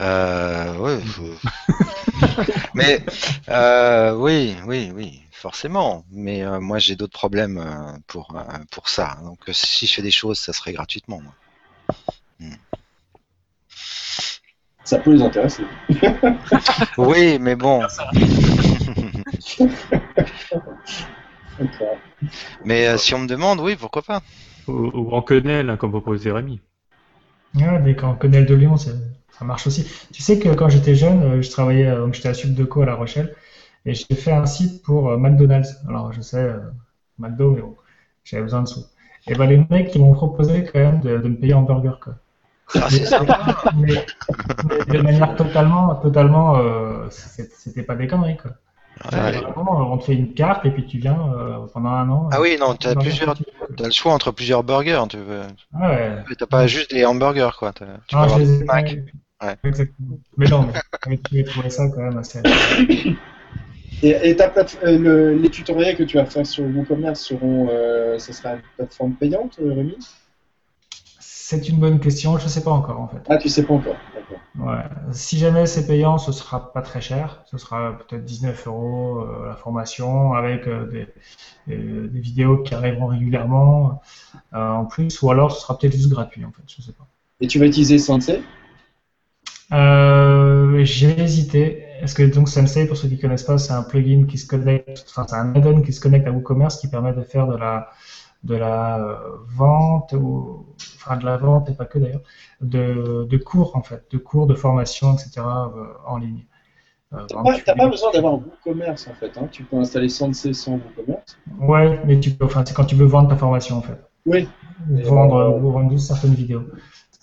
Speaker 5: Euh, ouais, mais euh, oui, oui, oui, forcément. Mais euh, moi, j'ai d'autres problèmes euh, pour euh, pour ça. Donc, si je fais des choses, ça serait gratuitement. moi.
Speaker 1: Ça peut les intéresser.
Speaker 5: Oui, mais bon. Mais euh, si on me demande, oui, pourquoi pas.
Speaker 4: ou, ou en quenelle, hein, comme proposait Rémi
Speaker 2: mais quand Connell de Lyon, ça marche aussi. Tu sais que quand j'étais jeune, je travaillais, donc j'étais à Subdeco à La Rochelle, et j'ai fait un site pour euh, McDonald's. Alors, je sais, euh, McDo, mais bon, j'avais besoin de sous. Et ben, les mecs, ils m'ont proposé quand même de, de me payer en burger, quoi.
Speaker 5: Ah.
Speaker 2: Mais, mais de manière totalement, totalement, euh, c'était pas des conneries, quoi.
Speaker 5: Ouais.
Speaker 2: Vraiment, on te fait une carte et puis tu viens euh, pendant un an.
Speaker 5: Ah oui, non, plusieurs,
Speaker 2: tu veux, quoi.
Speaker 5: t'as le choix entre plusieurs burgers. Tu veux,
Speaker 2: Ah ouais.
Speaker 5: t'as pas juste des hamburgers, quoi. Tu peux
Speaker 2: Ah, je
Speaker 5: avoir
Speaker 2: les
Speaker 5: des
Speaker 2: ai-
Speaker 5: Mac. Ouais.
Speaker 2: Exactement. Mais non, mais tu trouver ça quand même assez.
Speaker 1: Et, et ta plate- euh, le- les tutoriels que tu vas faire sur WooCommerce seront, euh, ce sera une plateforme payante, euh, Rémi?
Speaker 2: C'est une bonne question, je sais pas encore en fait.
Speaker 1: Ah, tu sais pas encore.
Speaker 2: Ouais. Si jamais c'est payant, ce sera pas très cher. Ce sera peut-être 19 euros euh, la formation avec euh, des, des- des vidéos qui arriveront régulièrement en plus, ou alors ce sera peut-être juste gratuit en fait, je sais pas.
Speaker 1: Et tu vas utiliser Sensei?
Speaker 2: J'ai hésité. Est-ce que donc Sensei, pour ceux qui connaissent pas, c'est un plugin qui se connecte, enfin c'est un add-on qui se connecte à WooCommerce qui permet de faire de la de la euh, vente ou enfin de la vente et pas que d'ailleurs de, de cours en fait, de cours de formation etc. euh, en ligne. Euh,
Speaker 1: T'as pas,
Speaker 2: tu-
Speaker 1: pas besoin d'avoir WooCommerce en fait. Hein. Tu peux installer Sensei sans WooCommerce.
Speaker 2: Ouais, mais tu peux, enfin, c'est quand tu veux vendre ta formation en fait.
Speaker 1: Oui.
Speaker 2: Vendre,
Speaker 1: euh,
Speaker 2: ou vendre certaines vidéos.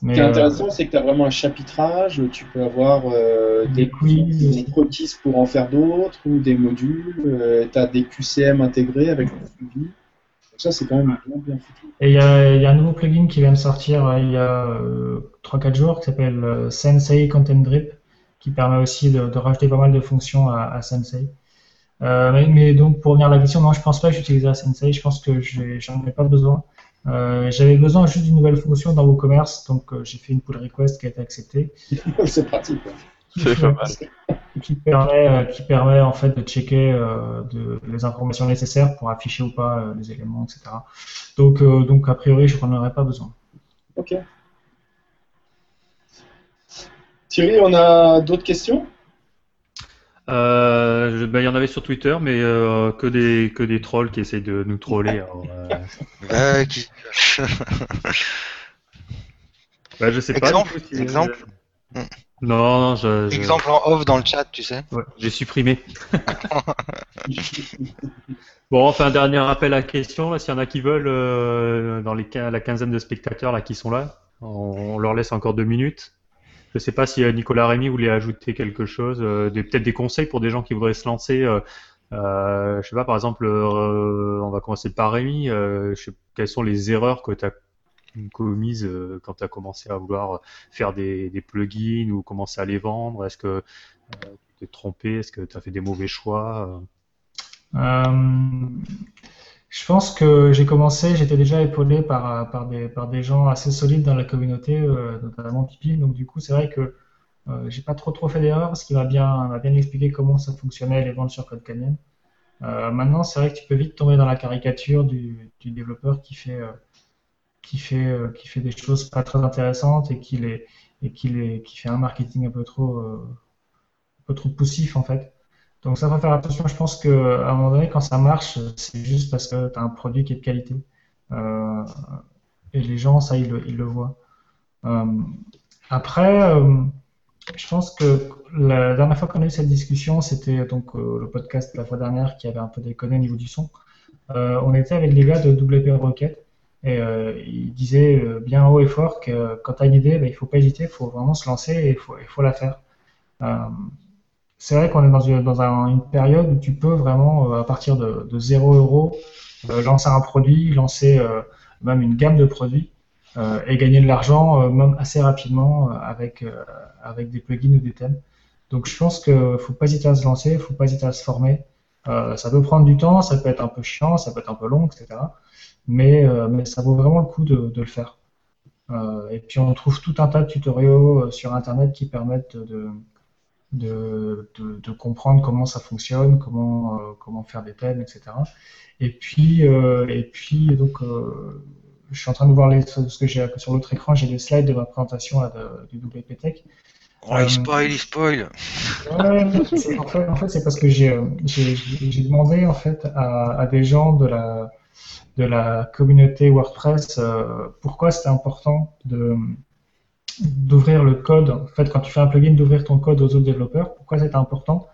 Speaker 2: Mais,
Speaker 1: Ce qui est
Speaker 2: euh,
Speaker 1: intéressant, c'est que tu as vraiment un chapitrage. Tu peux avoir euh,
Speaker 2: Des
Speaker 1: des
Speaker 2: quiz.
Speaker 1: pour en faire d'autres ou des modules. tu as des QCM intégrés avec le suivi. Donc ça, c'est quand même bien, bien foutu.
Speaker 2: Et il y, a il y a un nouveau plugin qui vient de sortir euh, il y a euh, 3-4 jours qui s'appelle euh, Sensei Content Drip qui permet aussi de, de rajouter pas mal de fonctions à, à Sensei. Euh, mais, mais donc pour revenir à la question, non, je pense pas que j'utiliserai Sensei, je pense que j'en ai pas besoin. Euh, J'avais besoin juste d'une nouvelle fonction dans WooCommerce, donc euh, j'ai fait une pull request qui a été acceptée.
Speaker 1: c'est pratique. quoi.
Speaker 3: C'est pas mal.
Speaker 2: qui permet, euh, qui permet en fait de checker euh, de, les informations nécessaires pour afficher ou pas euh, les éléments, etc. Donc, euh, donc a priori, je n'en aurais pas besoin.
Speaker 1: Ok. Thierry, on a d'autres questions?
Speaker 4: Euh, ben, il y en avait sur Twitter, mais euh, que des que des trolls qui essayent de nous troller. alors, euh,
Speaker 5: Euh, qui-
Speaker 4: bah, je sais pas.
Speaker 5: Exemple,
Speaker 4: coup, si-
Speaker 5: exemple.
Speaker 4: Non, non, je, je-
Speaker 5: Exemple en off dans le chat, tu sais.
Speaker 4: ouais, j'ai supprimé. Bon, enfin, dernier appel à question. S'il y en a qui veulent, euh, dans les la quinzaine de spectateurs là qui sont là, on, on leur laisse encore deux minutes. Je sais pas si euh, Nicolas Rémy voulait ajouter quelque chose, euh, peut-être des conseils pour des gens qui voudraient se lancer. Euh, euh, je sais pas, par exemple, on va commencer par. Euh, je sais, quelles sont les erreurs que tu as commises quand tu as commencé à vouloir faire des, des plugins ou commencer à les vendre? Est-ce que tu t'es trompé? Est-ce que tu as fait des mauvais choix
Speaker 2: Euh, je pense que j'ai commencé, j'étais déjà épaulé par, par, des, par des gens assez solides dans la communauté, euh, notamment Pipi. Donc du coup, c'est vrai que euh, j'ai pas trop trop fait d'erreurs parce qu'il m'a bien, bien expliqué comment ça fonctionnait les ventes sur Code Canyon. Euh, maintenant, c'est vrai que tu peux vite tomber dans la caricature du, du développeur qui fait, euh, qui fait, euh, qui fait des choses pas très intéressantes et qui les, et qui les, qui fait un marketing un peu trop, euh, un peu trop poussif en fait. Donc ça faut faire attention. Je pense que à un moment donné, quand ça marche, c'est juste parce que tu as un produit qui est de qualité. Euh, et les gens, ça, ils le, voient. Euh, après, euh, je pense que la dernière fois qu'on a eu cette discussion, c'était donc euh, le podcast la fois dernière qui avait un peu déconné au niveau du son. Euh, on était avec les gars de WP Rocket et euh, ils disaient bien haut et fort que quand tu as une idée, ben, il faut pas hésiter, il faut vraiment se lancer et il faut, il faut la faire. C'est vrai qu'on est dans, une, période où tu peux vraiment, euh, à partir de, de 0 euros, euh, lancer un produit, lancer euh, même une gamme de produits et gagner de l'argent même assez rapidement avec, avec des plugins ou des thèmes. Donc je pense qu'il faut pas hésiter à se lancer, il faut pas hésiter à se former. Ça peut prendre du temps, ça peut être un peu chiant, ça peut être un peu long, etc. Mais, ça vaut vraiment le coup de, le faire. Et puis on trouve tout un tas de tutoriaux sur Internet qui permettent de, de, de, de comprendre comment ça fonctionne, comment, euh, comment faire des thèmes, etc. Et puis, euh, et puis donc, euh, je suis en train de voir les, ce que j'ai sur l'autre écran, j'ai les slides de ma présentation là, de, du WP Tech.
Speaker 5: Oh, il spoil, il spoil.
Speaker 2: Ouais, en fait, en fait, c'est parce que j'ai euh, j'ai- j'ai demandé en fait à, à des gens de la de la communauté WordPress euh, pourquoi c'était important de d'ouvrir le code. En fait, quand tu fais un plugin, d'ouvrir ton code aux autres développeurs. Pourquoi c'était important?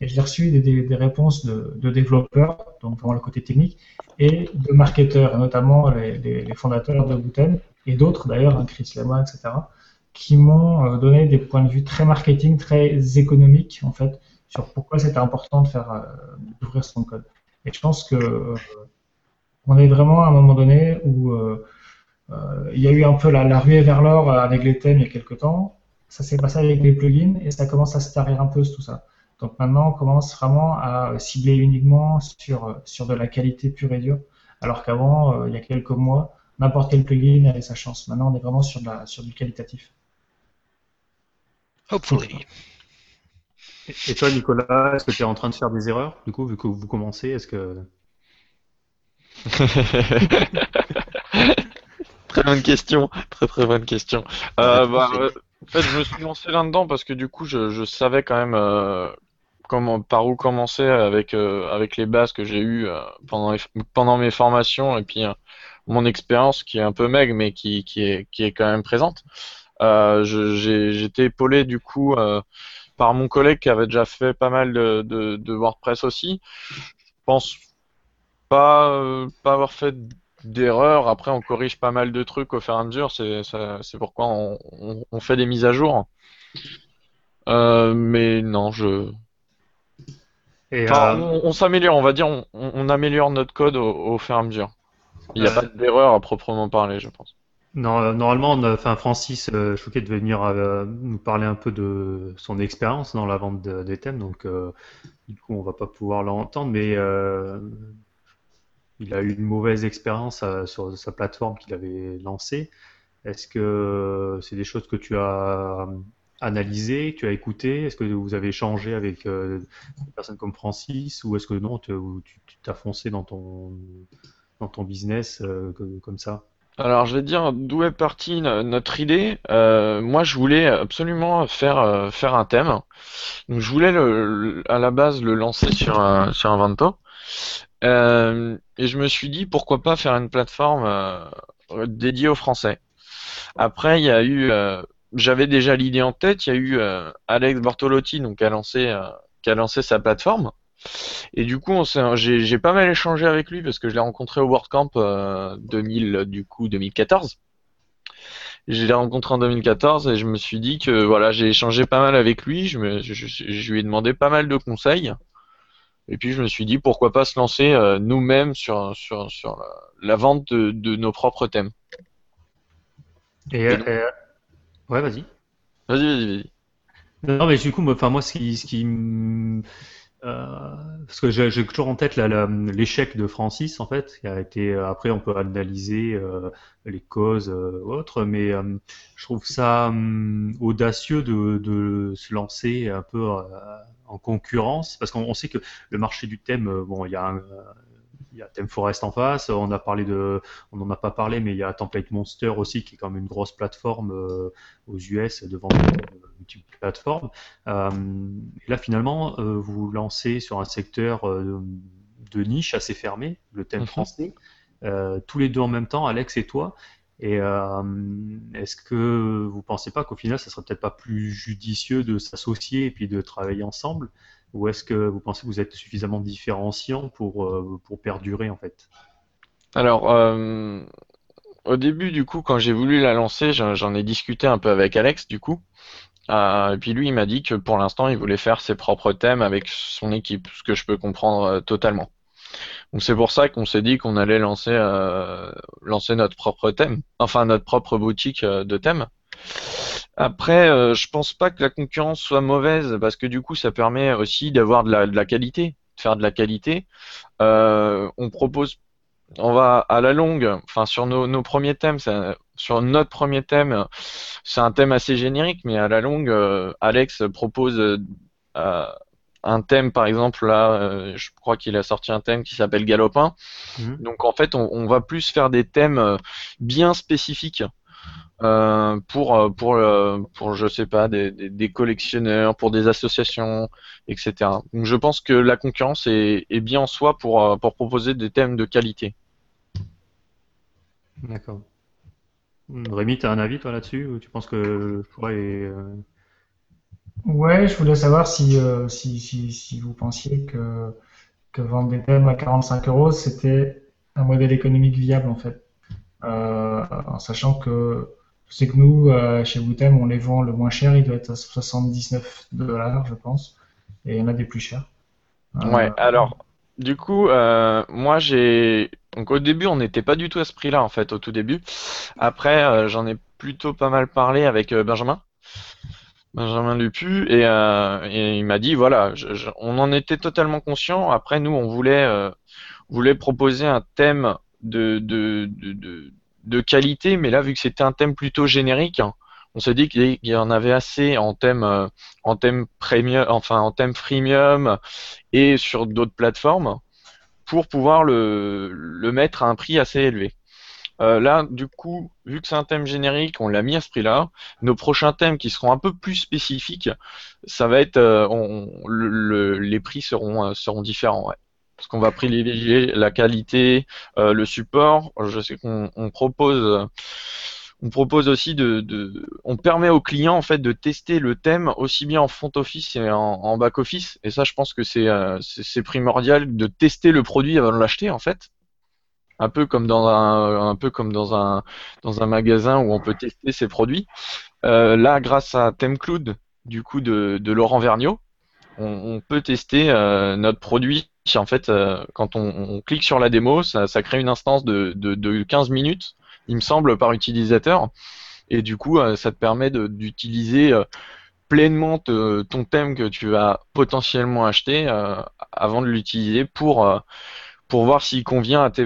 Speaker 2: Et j'ai reçu des, réponses de, développeurs, donc vraiment le côté technique, et de marketeurs, et notamment les, fondateurs de Booten et d'autres d'ailleurs, hein, Chris Lema, etc qui m'ont euh, donné des points de vue très marketing, très économiques en fait, sur pourquoi c'était important de faire euh, d'ouvrir son code. Et je pense que euh, on est vraiment à un moment donné où euh, il y a eu un peu la, la ruée vers l'or avec les thèmes il y a quelques temps. Ça s'est passé avec les plugins et ça commence à se tarir un peu tout ça. Donc maintenant, on commence vraiment à cibler uniquement sur, sur de la qualité pure et dure, alors qu'avant, euh, il y a quelques mois, n'importe quel plugin avait sa chance. Maintenant, on est vraiment sur, de la, sur du qualitatif.
Speaker 5: Hopefully.
Speaker 4: Et et toi, Nicolas, est-ce que tu es en train de faire des erreurs, du coup, vu que vous commencez Est-ce que
Speaker 3: très bonne question, très très bonne question. Euh, bah, euh, en fait, je me suis lancé là-dedans parce que du coup, je, je savais quand même euh, comment, par où commencer avec avec les bases que j'ai eues pendant les- pendant mes formations et puis mon expérience qui est un peu maigre mais qui qui est qui est quand même présente. J'ai j'étais épaulé du coup par mon collègue qui avait déjà fait pas mal de, de, de WordPress aussi. Je pense pas, euh, pas avoir fait d'erreur. Après, on corrige pas mal de trucs au fur et à mesure. C'est pourquoi on, on- on fait des mises à jour. Euh, mais non, je.
Speaker 4: Et,
Speaker 3: Enfin,
Speaker 4: euh,
Speaker 3: on, on s'améliore, on va dire, on, améliore notre code au, au fur et à mesure. Il n'y a
Speaker 4: Euh,
Speaker 3: pas d'erreur à proprement parler, je pense.
Speaker 4: Non, normalement, enfin, Francis Chouquet devait venir nous parler un peu de son expérience dans la vente de- des thèmes, donc du coup, on va pas pouvoir l'entendre, mais il a eu une mauvaise expérience euh, sur sa plateforme qu'il avait lancée. Est-ce que c'est des choses que tu as analysées, que tu as écoutées? Est-ce que vous avez échangé avec euh, des personnes comme Francis, ou est-ce que non, tu t'as foncé dans ton dans ton business euh, comme ça?
Speaker 3: Alors, je vais dire d'où est partie no- notre idée. Euh, moi, je voulais absolument faire euh, faire un thème. Donc, je voulais à la base le lancer sur un sur Invento. Euh, et je me suis dit pourquoi pas faire une plateforme euh, dédiée aux Français. Après, il y a eu, euh, j'avais déjà l'idée en tête. Il y a eu Alex Bortolotti, donc qui a lancé sa plateforme. Et du coup, j'ai pas mal échangé avec lui parce que je l'ai rencontré au WordCamp euh, 2000, du coup 2014. Je l'ai rencontré en 2014 et je me suis dit que voilà, j'ai échangé pas mal avec lui. Je lui ai demandé pas mal de conseils. Et puis je me suis dit pourquoi pas se lancer euh, nous-mêmes sur sur sur la, la vente de, de nos propres thèmes.
Speaker 4: Et,
Speaker 3: Et donc-
Speaker 4: euh, ouais, vas-y.
Speaker 3: Vas-y, vas-y, vas-y.
Speaker 4: Non, mais du coup, moi, moi, ce qui, ce qui, euh, parce que j'ai toujours en tête l'échec de Francis, en fait, qui a été. euh, Après, on peut analyser euh, les causes euh, autres, mais euh, je trouve ça hum, audacieux de, de se lancer un peu euh, en concurrence, parce qu'on on sait que le marché du thème, euh, bon, il y a un, il y a Theme Forest en face, on a parlé de, on n'en a pas parlé, mais il y a Template Monster aussi, qui est quand même une grosse plateforme euh, aux US de vente de. Euh, et là, finalement, euh, vous vous lancez sur un secteur de niche assez fermé, le thème
Speaker 3: Mhm.
Speaker 4: français, tous les deux en même temps, Alex et toi. Et euh, est-ce que vous pensez pas qu'au final, ça serait peut-être pas plus judicieux de s'associer et puis de travailler ensemble? Ou est-ce que vous pensez que vous êtes suffisamment différenciant pour, euh, perdurer en fait?
Speaker 3: Alors, euh, au début, du coup, quand j'ai voulu la lancer, j'en ai discuté un peu avec Alex, du coup. Et puis lui, il m'a dit que pour l'instant, il voulait faire ses propres thèmes avec son équipe, ce que je peux comprendre totalement. Donc c'est pour ça qu'on s'est dit qu'on allait lancer, euh, notre propre thème, enfin notre propre boutique euh, de thèmes. Après, euh, je pense pas que la concurrence soit mauvaise parce que du coup, ça permet aussi d'avoir de la, qualité, de faire de la qualité. On va à la longue, enfin sur nos, premiers thèmes, sur notre premier thème, c'est un thème assez générique, mais à la longue, Alex propose un thème, par exemple là, euh, je crois qu'il a sorti un thème qui s'appelle Galopin.
Speaker 4: Mhm.
Speaker 3: Donc en fait, on, on va plus faire des thèmes euh, bien spécifiques euh, pour pour pour je sais pas des, des, des collectionneurs, pour des associations, etc. Donc je pense que la concurrence est, est bien en soi pour pour proposer des thèmes de qualité.
Speaker 4: D'accord. Rémi, tu as un avis toi là-dessus? Ou tu penses que le choix est.
Speaker 2: Ouais, je voulais savoir si, euh, si, si, si vous pensiez que, que vendre des thèmes à 45 euros, c'était un modèle économique viable en fait. Euh, en sachant que je sais que nous, euh, chez Wootem, on les vend le moins cher, il doit être à 79 dollars, je pense, et il y en a des plus chers.
Speaker 3: Ouais. Alors du coup, moi j'ai donc au début on n'était pas du tout à ce prix-là en fait au tout début. Après j'en ai plutôt pas mal parlé avec Benjamin. Benjamin Lupu et, euh, et il m'a dit voilà je- on en était totalement conscient après nous on voulait euh, voulait proposer un thème de de, de, de de qualité mais là vu que c'était un thème plutôt générique hein, on s'est dit qu'il y en avait assez en thème euh, en thème premium enfin en thème freemium et sur d'autres plateformes pour pouvoir le le mettre à un prix assez élevé euh, là, du coup, vu que c'est un thème générique, on l'a mis à ce prix-là. Nos prochains thèmes qui seront un peu plus spécifiques, ça va être, euh, on- le- le- les prix seront euh, seront différents, ouais. Parce qu'on va privilégier la qualité, le support. Je sais qu'on on propose, aussi de, de, on permet aux clients en fait de tester le thème aussi bien en front office et en, back office. Et ça, je pense que c'est euh, primordial de tester le produit avant de l'acheter en fait. Un peu comme dans un, un peu comme dans un dans un magasin où on peut tester ses produits. Euh, là, grâce à ThemeCloud, du coup de, Laurent Vergniaud, on, peut tester euh, notre produit. En fait, euh, quand on, clique sur la démo, ça, crée une instance de, de, de 15 minutes il me semble, par utilisateur. Et du coup, ça te permet d'utiliser pleinement ton thème que tu vas potentiellement acheter avant de l'utiliser pour, pour voir s'il convient à tes,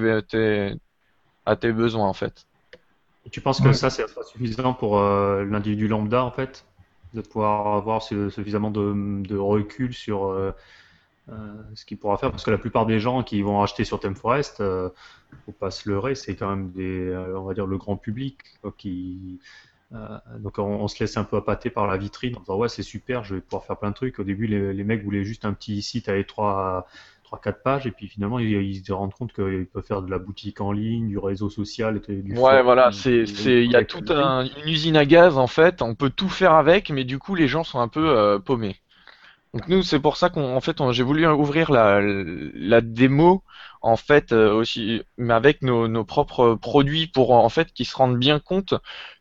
Speaker 3: besoins en fait.
Speaker 4: Tu penses que ça, c'est suffisant pour euh, l'individu lambda en fait De pouvoir avoir suffisamment de, recul sur euh, euh, ce qu'il pourra faire? Parce que la plupart des gens qui vont acheter sur Temforest, ne euh, faut pas se leurrer, c'est quand même des, on va dire le grand public qui. Donc on, se laisse un peu appâter par la vitrine en disant ouais c'est super je vais pouvoir faire plein de trucs au début les, les mecs voulaient juste un petit site à étroit 3-4 pages, et puis finalement, ils, se rendent compte qu'ils peuvent faire de la boutique en ligne, du réseau social, et du
Speaker 3: Ouais, voilà, c'est, il y a toute une usine à gaz, en fait, on peut tout faire avec, mais du coup, les gens sont un peu euh, paumés. Donc nous, c'est pour ça qu'on, en fait, j'ai voulu ouvrir la, la démo, en fait, euh, aussi, mais avec nos, nos, propres produits pour, en fait, qu'ils se rendent bien compte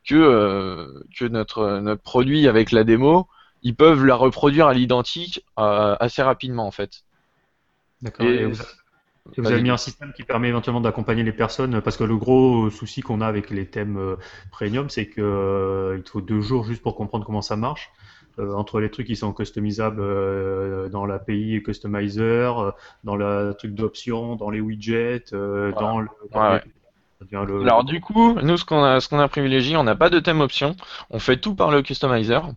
Speaker 3: que, euh, que notre, notre produit avec la démo, ils peuvent la reproduire à l'identique assez rapidement, en fait.
Speaker 4: D'accord. Et, vous, vous avez mis un système qui permet éventuellement d'accompagner les personnes, parce que le gros souci qu'on a avec les thèmes premium, c'est que il faut deux jours juste pour comprendre comment ça marche. Euh, entre les trucs qui sont customisables euh, dans l'API customizer, euh, dans le truc d'options, dans les widgets, dans le,
Speaker 3: Alors du coup, nous ce qu'on a, ce qu'on a privilégié, on n'a pas de thème option, on fait tout par le customizer.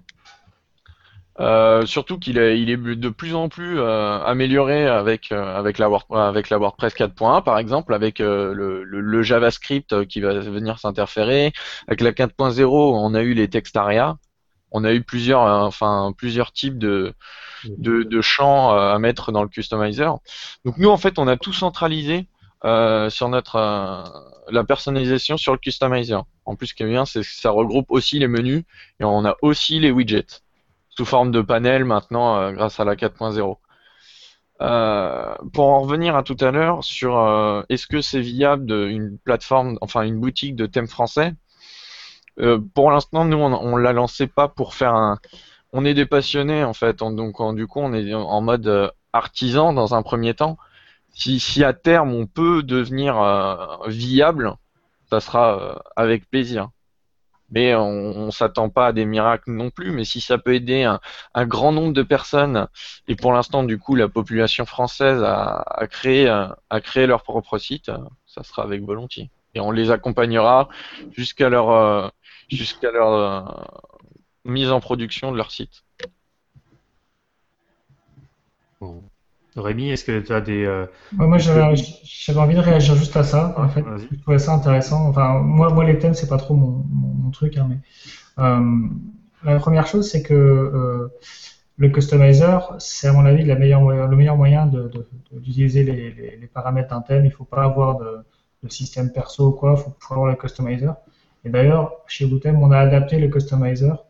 Speaker 3: Euh, surtout qu'il est, de plus en plus euh, amélioré avec Word, avec la WordPress 4.1 par exemple, avec le, le, JavaScript qui va venir s'interférer, avec la 4.0 on a eu les textaria on a eu plusieurs, euh, enfin plusieurs types de, de, de, champs euh, à mettre dans le customizer. Donc nous en fait on a tout centralisé euh, sur notre euh, la personnalisation sur le customizer. En plus ce qui est bien c'est que ça regroupe aussi les menus et on a aussi les widgets sous forme de panel maintenant euh, grâce à la 4.0. pour en revenir à tout à l'heure sur est-ce que c'est viable de, une plateforme, enfin une boutique de thèmes français, euh, pour l'instant, nous, on, on l'a lancé pas pour faire un. On est des passionnés en fait, donc du coup, on est en mode euh, artisan dans un premier temps. Si, à terme on peut devenir euh, viable, ça sera avec plaisir. Mais on, s'attend pas à des miracles non plus. Mais si ça peut aider un, grand nombre de personnes, et pour l'instant, du coup, la population française créé, a créé leur propre site, ça sera avec volontiers. Et on les accompagnera jusqu'à leur jusqu'à leur euh, mise en production de leur site.
Speaker 4: Bon. Rémi, est-ce que tu as des. Euh,
Speaker 2: moi, j'avais envie de réagir juste à ça. En fait, je trouvais ça intéressant. Enfin, moi, moi les thèmes, c'est pas trop mon, mon, truc. Hein, mais euh, la première chose, c'est que euh, le customizer, c'est à mon avis la meilleure, le meilleur moyen d'utiliser de, de, les, les, les, paramètres d'un thème. Il faut pas avoir de, système perso ou quoi. Il faut, faut avoir le customizer. Et d'ailleurs, chez Bootem, on a adapté le customizer,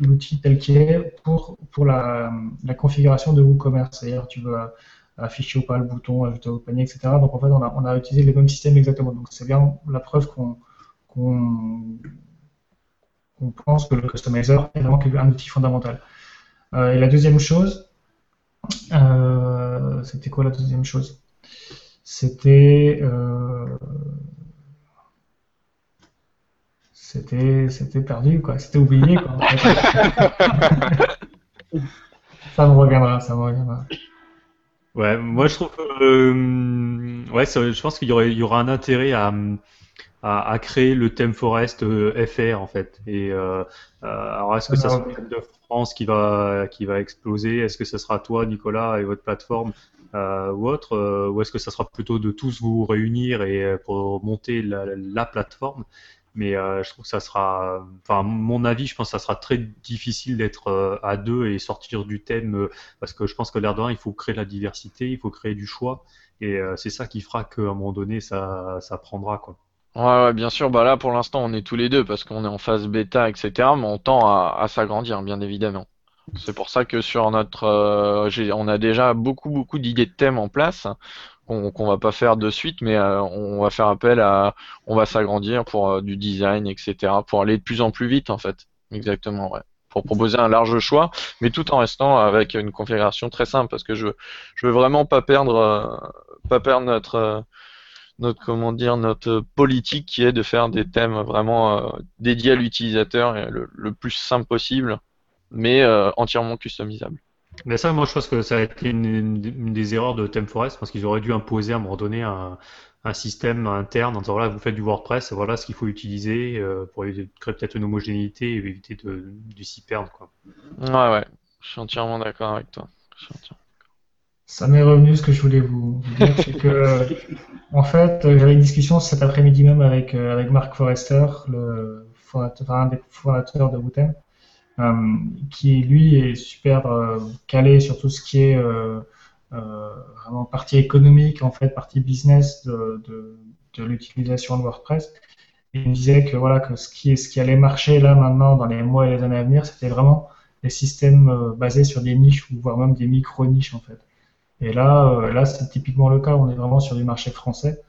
Speaker 2: l'outil tel qu'il est, pour, pour la, configuration de WooCommerce. C'est-à-dire, tu veux afficher ou pas le bouton, ajouter au panier, etc. Donc, en fait, on a, on a utilisé les mêmes systèmes exactement. Donc, c'est bien la preuve qu'on pense que le customizer est vraiment un outil fondamental. Euh, et la deuxième chose, euh, c'était quoi la deuxième chose? C'était euh, c'était c'était perdu quoi, c'était oublié quoi. ça me reviendra, ça me reviendra.
Speaker 4: Ouais, moi je trouve euh, ouais, je pense qu'il y, aurait, il y aura un intérêt à, à, à, créer le thème Forest euh, FR en fait. Et euh, alors est-ce que ça sera le thème de France qui va qui va exploser? Est-ce que ce sera toi, Nicolas, et votre plateforme euh, ou autre? Euh, Ou est-ce que ça sera plutôt de tous vous réunir et pour monter la, la plateforme? Mais euh, je trouve que ça sera, enfin, mon avis, je pense que ça sera très difficile d'être euh, à deux et sortir du thème euh, parce que je pense que l'air de rien, il faut créer la diversité, il faut créer du choix et c'est ça qui fera qu'à un moment donné, ça, ça prendra quoi.
Speaker 3: Ouais, ouais, bien sûr. Bah là, pour l'instant, on est tous les deux parce qu'on est en phase bêta, etc. Mais on tend à, s'agrandir, bien évidemment. C'est pour ça que sur notre, on a déjà beaucoup, beaucoup d'idées de thèmes en place qu'on va pas faire de suite, mais euh, on va faire appel à, on va s'agrandir pour euh, du design, etc. Pour aller de plus en plus vite, en fait. Exactement, ouais. Pour proposer un large choix, mais tout en restant avec une configuration très simple, parce que je, veux vraiment pas perdre, euh, pas perdre notre notre comment dire notre politique qui est de faire des thèmes vraiment dédiés à l'utilisateur le, le plus simple possible, mais entièrement customisable.
Speaker 4: Mais ça, moi, je pense que ça a été une, une- une des erreurs de ThemeForest parce qu'ils auraient dû imposer à un moment donné un, un système interne en disant voilà, vous faites du WordPress, voilà ce qu'il faut utiliser euh, pour éviter- créer peut-être une homogénéité et éviter de, de s'y perdre, quoi.
Speaker 3: Ouais, ouais, je suis entièrement d'accord avec toi. Je suis entièrement-
Speaker 2: Ça m'est revenu ce que je voulais vous, vous dire, c'est que, euh, en fait, euh, j'avais une discussion cet après-midi même avec, euh, avec Mark Forrester, le fondateur, enfin, un des fondateurs de Wooten, qui lui est super euh, calé sur tout ce qui est euh, euh, vraiment partie économique, en fait, partie business de, l'utilisation de WordPress. Il me disait que voilà que ce qui, ce qui allait marcher là maintenant dans les mois et les années à venir, c'était vraiment des systèmes euh, basés sur des niches ou voire même des micro-niches en fait. Et là, euh, là c'est typiquement le cas. On est vraiment sur du marché français,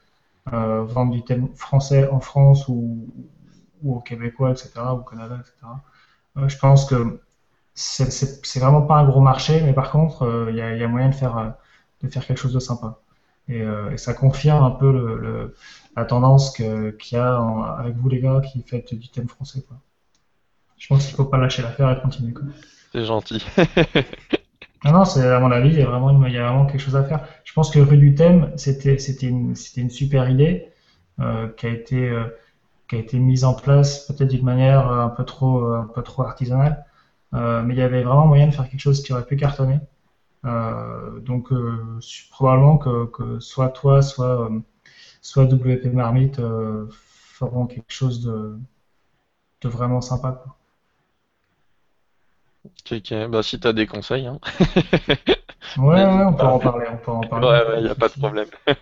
Speaker 2: euh, vendre du thème français en France ou, ou au Québécois, etc., ou au Canada, etc. Euh, je pense que c'est vraiment pas un gros marché, mais par contre, euh, il y a, il y a moyen de faire, euh, de faire quelque chose de sympa. Et, et ça confirme un peu le, le- la tendance qu'il y a en- avec vous les gars qui faites du thème français. Quoi. Je pense qu'il faut pas lâcher l'affaire et continuer.
Speaker 3: C'est gentil.
Speaker 2: Non, non, c'est à mon avis, il y a vraiment, une- il y a vraiment quelque chose à faire. Je pense que rue du thème, c'était, une, super idée euh, qui a été, euh, qui a été mise en place peut-être d'une manière euh, un peu trop, euh, un peu trop artisanale, Euh, mais il y avait vraiment moyen de faire quelque chose qui aurait pu cartonner. Euh, donc euh, probablement que, que soit toi, soit, euh, soit WP Marmite euh, feront quelque chose de, de vraiment sympa. Quoi.
Speaker 3: Bah si t'as des conseils, hein.
Speaker 2: Ouais, ouais, on peut en parler, on peut en parler.
Speaker 3: Ouais, ouais, y a pas de problème.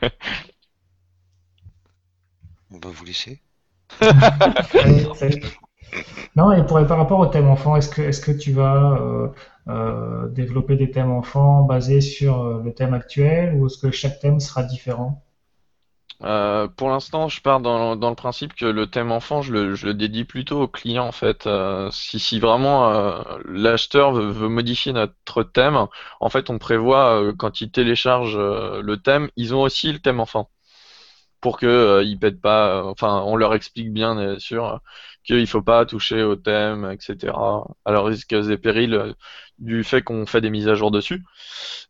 Speaker 5: On va vous laisser.
Speaker 2: Non, et pour, par rapport au thème enfant, est-ce que, est-ce que tu vas euh, euh, développer des thèmes enfants basés sur euh, le thème actuel ou est-ce que chaque thème sera différent?
Speaker 3: Euh, pour l'instant, je pars dans, dans le principe que le thème enfant, je le, je le dédie plutôt au client en fait. Euh, si, si vraiment euh, l'acheteur veut, veut modifier notre thème, en fait, on prévoit euh, quand ils téléchargent euh, le thème, ils ont aussi le thème enfant pour que euh, ils pètent pas. euh, enfin, on leur explique bien, bien sûr, euh, qu'il faut pas toucher au thème, etc. À leurs risques et périls euh, du fait qu'on fait des mises à jour dessus?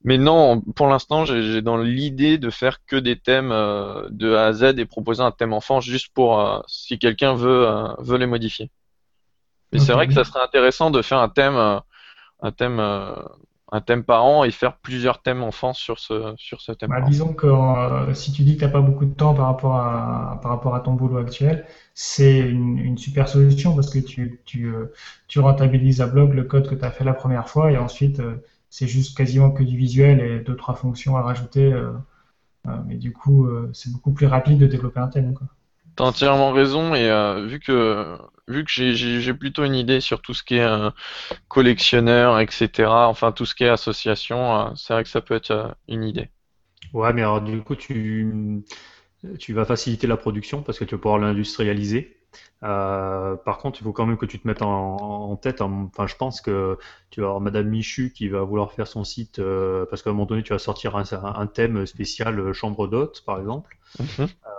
Speaker 3: Mais non, pour l'instant, j'ai dans l'idée de faire que des thèmes euh, de A à Z et proposer un thème enfant juste pour euh, si quelqu'un veut euh, veut les modifier. Mais c'est vrai que ça serait intéressant de faire un thème euh, un thème euh, un thème par an et faire plusieurs thèmes enfants sur ce sur ce thème.
Speaker 2: Bah, disons que euh, si tu dis que tu n'as pas beaucoup de temps par rapport à, par rapport à ton boulot actuel, c'est une, une super solution parce que tu, tu, euh, tu rentabilises à bloc le code que tu as fait la première fois et ensuite euh, c'est juste quasiment que du visuel et deux, trois fonctions à rajouter. mais du coup, c'est beaucoup plus rapide de développer un thème. Quoi.
Speaker 3: T'as entièrement raison et euh, vu que vu que j'ai plutôt une idée sur tout ce qui est euh, collectionneur, etc. Enfin tout ce qui est association, euh, c'est vrai que ça peut être une idée.
Speaker 4: Ouais, mais alors du coup, tu, tu vas faciliter la production parce que tu vas pouvoir l'industrialiser. Euh, par contre, il faut quand même que tu te mettes en, en tête. en- Enfin, je pense que tu vas avoir Madame Michu qui va vouloir faire son site euh, parce qu'à un moment donné, tu vas sortir un, un thème spécial euh, chambre d'hôte, par exemple.
Speaker 3: Mhm.
Speaker 4: Euh,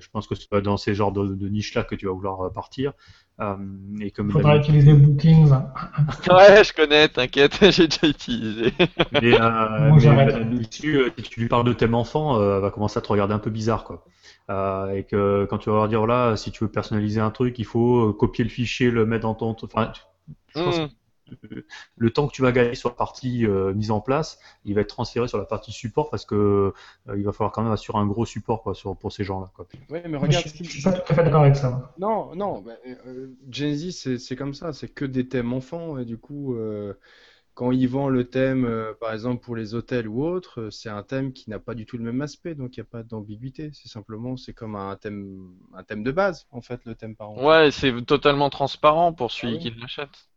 Speaker 4: je pense que c'est dans ces genres de, de niches-là que tu vas vouloir euh, partir. Euh, et que
Speaker 2: Il faudra utiliser Bookings. hein.
Speaker 3: Ouais, je connais, t'inquiète, j'ai déjà utilisé.
Speaker 4: Mais, euh, euh, si tu lui parles de thème enfant, euh, elle va commencer à te regarder un peu bizarre, quoi. Euh, et que quand tu vas leur dire, voilà, si tu veux personnaliser un truc, il faut euh, copier le fichier, le mettre dans ton. Enfin, tu- je pense
Speaker 3: Hmm.
Speaker 4: Le temps que tu vas gagner sur la partie euh, mise en place, il va être transféré sur la partie support parce que euh, il va falloir quand même assurer un gros support quoi, sur, pour ces gens-là.
Speaker 6: Ouais, mais regarde
Speaker 2: je, suis pas tout à fait d'accord avec ça.
Speaker 6: Non, non, bah, euh, Gen Z, c'est comme ça, c'est que des thèmes enfants, et du coup, euh,
Speaker 1: quand il vend le thème, euh, par exemple pour les hôtels ou autres, euh, c'est un thème qui n'a pas du tout le même aspect, donc il n'y a pas d'ambiguïté. C'est simplement, c'est comme un thème, un thème de base, en fait, le thème parent.
Speaker 3: Ouais, c'est totalement transparent pour celui
Speaker 1: Ah oui.
Speaker 3: qui l'achète.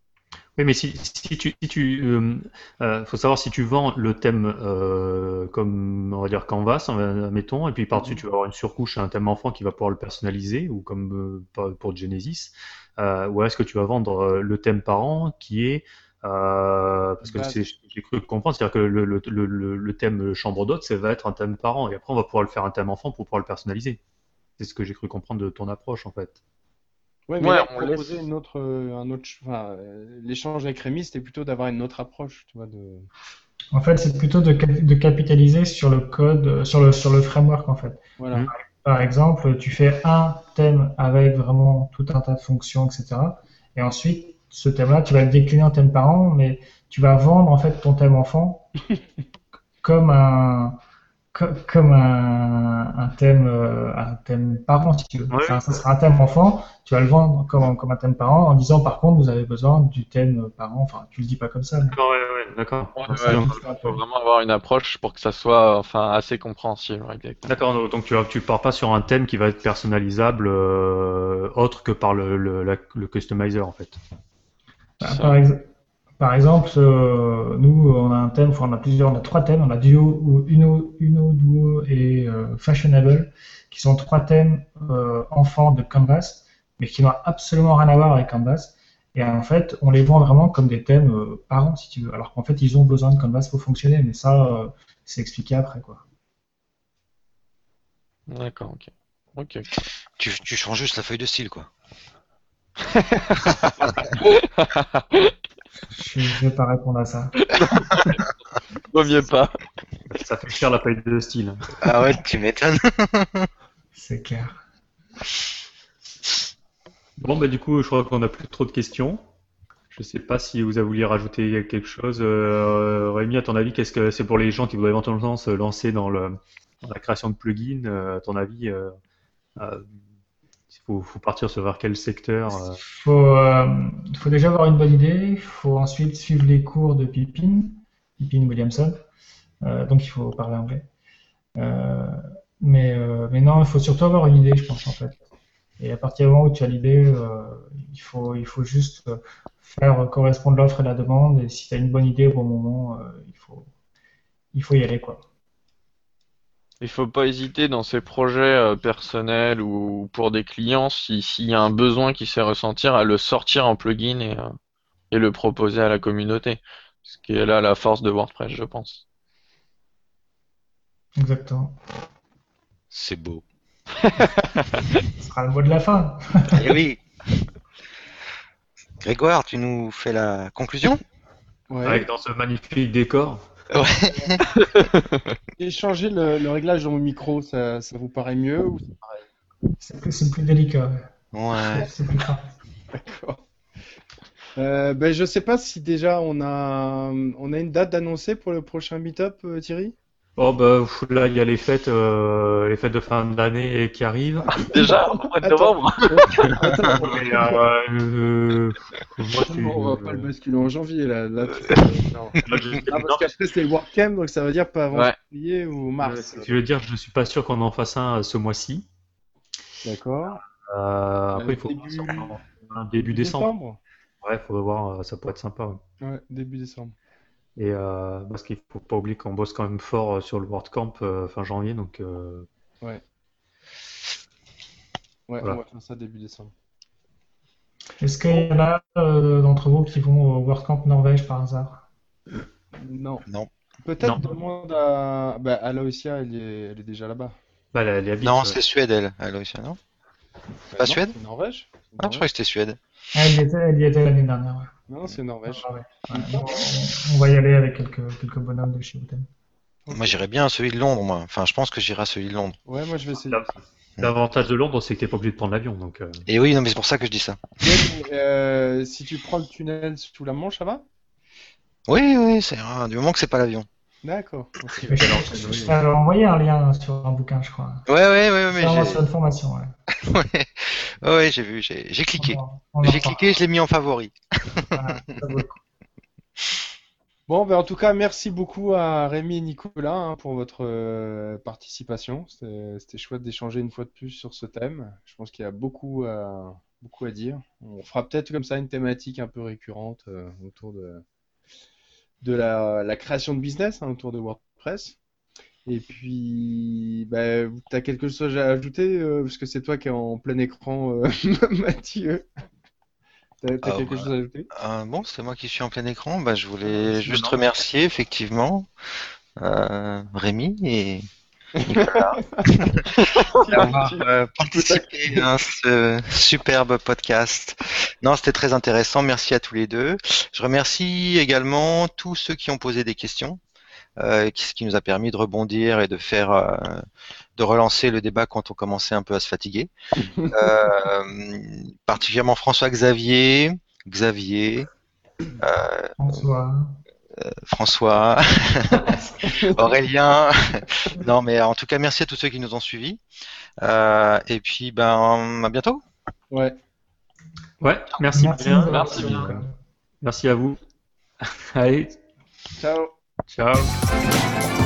Speaker 4: Oui, mais si, si tu, si tu euh, euh, faut savoir si tu vends le thème euh, comme on va dire Canvas, euh, mettons, et puis par-dessus
Speaker 1: Mhm.
Speaker 4: tu vas avoir une surcouche, un thème enfant qui va pouvoir le personnaliser, ou comme euh, pour- Genesis, euh, ou est-ce que tu vas vendre le thème parent qui est euh, parce que j'ai cru comprendre, c'est-à-dire que le, le, le, le- le thème chambre d'hôte, ça va être un thème parent, et après on va pouvoir le faire un thème enfant pour pouvoir le personnaliser. C'est ce que j'ai cru comprendre de ton approche en fait.
Speaker 1: Ouais, mais
Speaker 3: Ouais,
Speaker 1: là,
Speaker 3: on
Speaker 1: proposer
Speaker 3: laisse-
Speaker 1: une autre, euh, un autre, enfin, euh, l'échange avec Rémi, c'était plutôt d'avoir une autre approche, tu vois, de.
Speaker 2: En fait, c'est plutôt de, cap- de capitaliser sur le code, euh, sur le, sur le framework, en fait.
Speaker 1: Voilà.
Speaker 2: Par exemple, tu fais un thème avec vraiment tout un tas de fonctions, etc. Et ensuite, ce thème-là, tu vas le décliner en thème parent, mais tu vas vendre en fait ton thème enfant comme un co- comme un, un thème euh, un thème parent si tu veux. Enfin, ça sera un thème enfant, tu vas le vendre comme, comme un thème parent en disant par contre vous avez besoin du thème parent. Enfin, tu le dis pas comme ça.
Speaker 4: D'accord, ouais, ouais, d'accord.
Speaker 3: Ouais, il faut vraiment avoir une approche pour que ça soit enfin assez compréhensible. Exactement.
Speaker 4: D'accord, donc- tu tu pars pas sur un thème qui va être personnalisable euh, autre que par le, le, la- le customizer en fait.
Speaker 2: Bah, par, ex- par exemple, euh, nous, on a un thème, enfin, on a plusieurs, on a trois thèmes, on a Duo, ou Uno, Uno, Duo et euh, Fashionable, qui sont trois thèmes euh, enfants de Canvas, mais qui n'ont absolument rien à voir avec Canvas. Et en fait, on les vend vraiment comme des thèmes euh, parents, si tu veux. Alors qu'en fait, ils ont besoin de Canvas pour fonctionner, mais ça, euh, c'est expliqué après, quoi.
Speaker 3: D'accord, ok. Ok.
Speaker 5: Tu, tu changes juste la feuille de style, quoi.
Speaker 2: Je ne vais pas répondre à ça.
Speaker 3: Mieux pas.
Speaker 4: Ça fait faire la paille de style.
Speaker 5: Ah ouais, tu m'étonnes.
Speaker 2: C'est clair.
Speaker 4: Bon, bah du coup, je crois qu'on a plus trop de questions. Je sais pas si vous avez voulu rajouter quelque chose. Euh, Rémi, à ton avis, qu'est-ce que c'est pour les gens qui voudraient éventuellement se lancer dans, le, dans la création de plugins euh, À ton avis, euh, euh, faut, faut partir vers quel secteur euh,
Speaker 2: faut, euh, faut déjà avoir une bonne idée. Il faut ensuite suivre les cours de Pippin, Pippin Williamson. Euh, donc il faut parler anglais. Euh, mais, euh, non, il faut surtout avoir une idée, je pense, en fait. Et à partir du moment où tu as l'idée, euh, il faut, il juste euh, faire correspondre l'offre et la demande. Et si tu as une bonne idée au bon moment, euh, il faut, il faut y aller, quoi.
Speaker 3: Il faut pas hésiter dans ses projets euh, personnels ou pour des clients, si s'il y a un besoin qui se fait ressentir, à le sortir en plugin et, euh, et le proposer à la communauté. Ce qui est là la force de WordPress, je pense.
Speaker 2: Exactement.
Speaker 5: C'est beau.
Speaker 2: Ce sera le mot de la fin.
Speaker 5: Eh oui. Grégoire, tu nous fais la conclusion?
Speaker 1: Ouais.
Speaker 4: avec dans ce magnifique décor
Speaker 1: Et changer le, le réglage dans mon micro, ça, ça vous paraît mieux ou c'est pareil
Speaker 2: C'est plus, c'est plus délicat. ouais.
Speaker 5: Ouais.
Speaker 2: C'est plus grave.
Speaker 1: Euh, ben, je sais pas si déjà on a, on a une date d'annoncer pour le prochain meet-up, euh, Thierry?
Speaker 4: Oh bah là il y a les fêtes, euh, les fêtes de fin d'année qui arrivent.
Speaker 3: Déjà, au mois de
Speaker 1: Attends.
Speaker 3: novembre.
Speaker 4: Mais, euh, euh, moi,
Speaker 1: on va pas le basculer en janvier là. là tu- non. Ah, parce qu'après c'est le WordCamp, donc ça veut dire pas avant
Speaker 3: Ouais.
Speaker 1: février ou mars.
Speaker 4: Je veux dire, je suis pas sûr qu'on en fasse un ce mois-ci.
Speaker 1: D'accord.
Speaker 4: Euh, après, il faut
Speaker 1: Début-
Speaker 4: un début décembre. Ouais, faut voir, ça pourrait être sympa. ouais.
Speaker 1: Ouais, début décembre.
Speaker 4: Et euh, parce qu'il faut pas oublier qu'on bosse quand même fort euh, sur le WordCamp euh, fin janvier, donc euh,
Speaker 1: Ouais,
Speaker 4: Voilà.
Speaker 1: on va faire ça début décembre.
Speaker 2: Est-ce qu'il y en a euh, d'entre vous qui vont au WordCamp Norvège par hasard?
Speaker 1: Non.
Speaker 5: Non.
Speaker 1: Peut-être demande à. Bah, Aloysia, elle est, elle est déjà là-bas.
Speaker 4: bah, elle, elle habite,
Speaker 5: Non,
Speaker 4: euh,
Speaker 5: c'est Suède, elle. Aloysia, non?
Speaker 1: Bah,
Speaker 5: Pas
Speaker 1: non,
Speaker 5: Suède?
Speaker 1: Norvège.
Speaker 5: Ah, je croyais que c'était Suède.
Speaker 2: Ah, elle y était, elle y était l'année dernière, ouais.
Speaker 1: Non, c'est Norvège.
Speaker 2: Ah, ouais. Ouais, bon, on, on va y aller avec quelques, quelques bonhommes de chez Wooten.
Speaker 5: Moi, j'irais bien à celui de Londres, moi. Enfin, je pense que j'irai à celui de Londres.
Speaker 1: Ouais, moi je vais essayer.
Speaker 4: Là. L'avantage de Londres, c'est que t'es pas obligé de prendre l'avion, donc. euh,
Speaker 5: Et oui, non, mais c'est pour ça que je dis ça.
Speaker 1: Euh, si tu prends le tunnel sous la Manche, ça va?
Speaker 5: Oui, oui, c'est ah, du moment que c'est pas l'avion.
Speaker 1: D'accord. ok.
Speaker 2: Je, t'avais envoyé un lien sur un bouquin, je crois.
Speaker 5: Ouais, ouais, ouais, mais j'ai.
Speaker 2: sur une formation, ouais.
Speaker 5: Ouais, ouais, j'ai vu, j'ai j'ai cliqué. J'ai cliqué, je l'ai mis en favori.
Speaker 2: Voilà, ça vaut le coup.
Speaker 1: Bon, ben en tout cas, merci beaucoup à Rémi et Nicolas hein, pour votre euh, participation. C'était c'était chouette d'échanger une fois de plus sur ce thème. Je pense qu'il y a beaucoup à, beaucoup à dire. On fera peut-être comme ça une thématique un peu récurrente euh, autour de, de la, la création de business hein, autour de WordPress. Et puis, bah, tu as quelque chose à ajouter, euh, parce que c'est toi qui es en plein écran, euh, Mathieu. T'as t'as
Speaker 5: Ah,
Speaker 1: quelque
Speaker 5: bah,
Speaker 1: chose à ajouter?
Speaker 5: Euh, bon, c'est moi qui suis en plein écran. Bah, je voulais
Speaker 1: C'est
Speaker 5: juste
Speaker 1: marrant.
Speaker 5: remercier effectivement euh, Rémi et d'avoir euh, participé à ce superbe podcast. Non, c'était très intéressant. Merci à tous les deux. Je remercie également tous ceux qui ont posé des questions, euh, ce qui nous a permis de rebondir et de faire, euh, de relancer le débat quand on commençait un peu à se fatiguer. Euh, particulièrement François Xavier, Xavier, euh, François. Aurélien. Non, mais en tout cas, merci à tous ceux qui nous ont suivis. Euh, et puis, ben, à bientôt.
Speaker 1: Ouais.
Speaker 4: Ouais, merci,
Speaker 3: Merci,
Speaker 4: bien.
Speaker 2: Merci
Speaker 3: Merci.
Speaker 2: bien.
Speaker 4: Merci à vous. Allez,
Speaker 1: Ciao.
Speaker 4: ciao.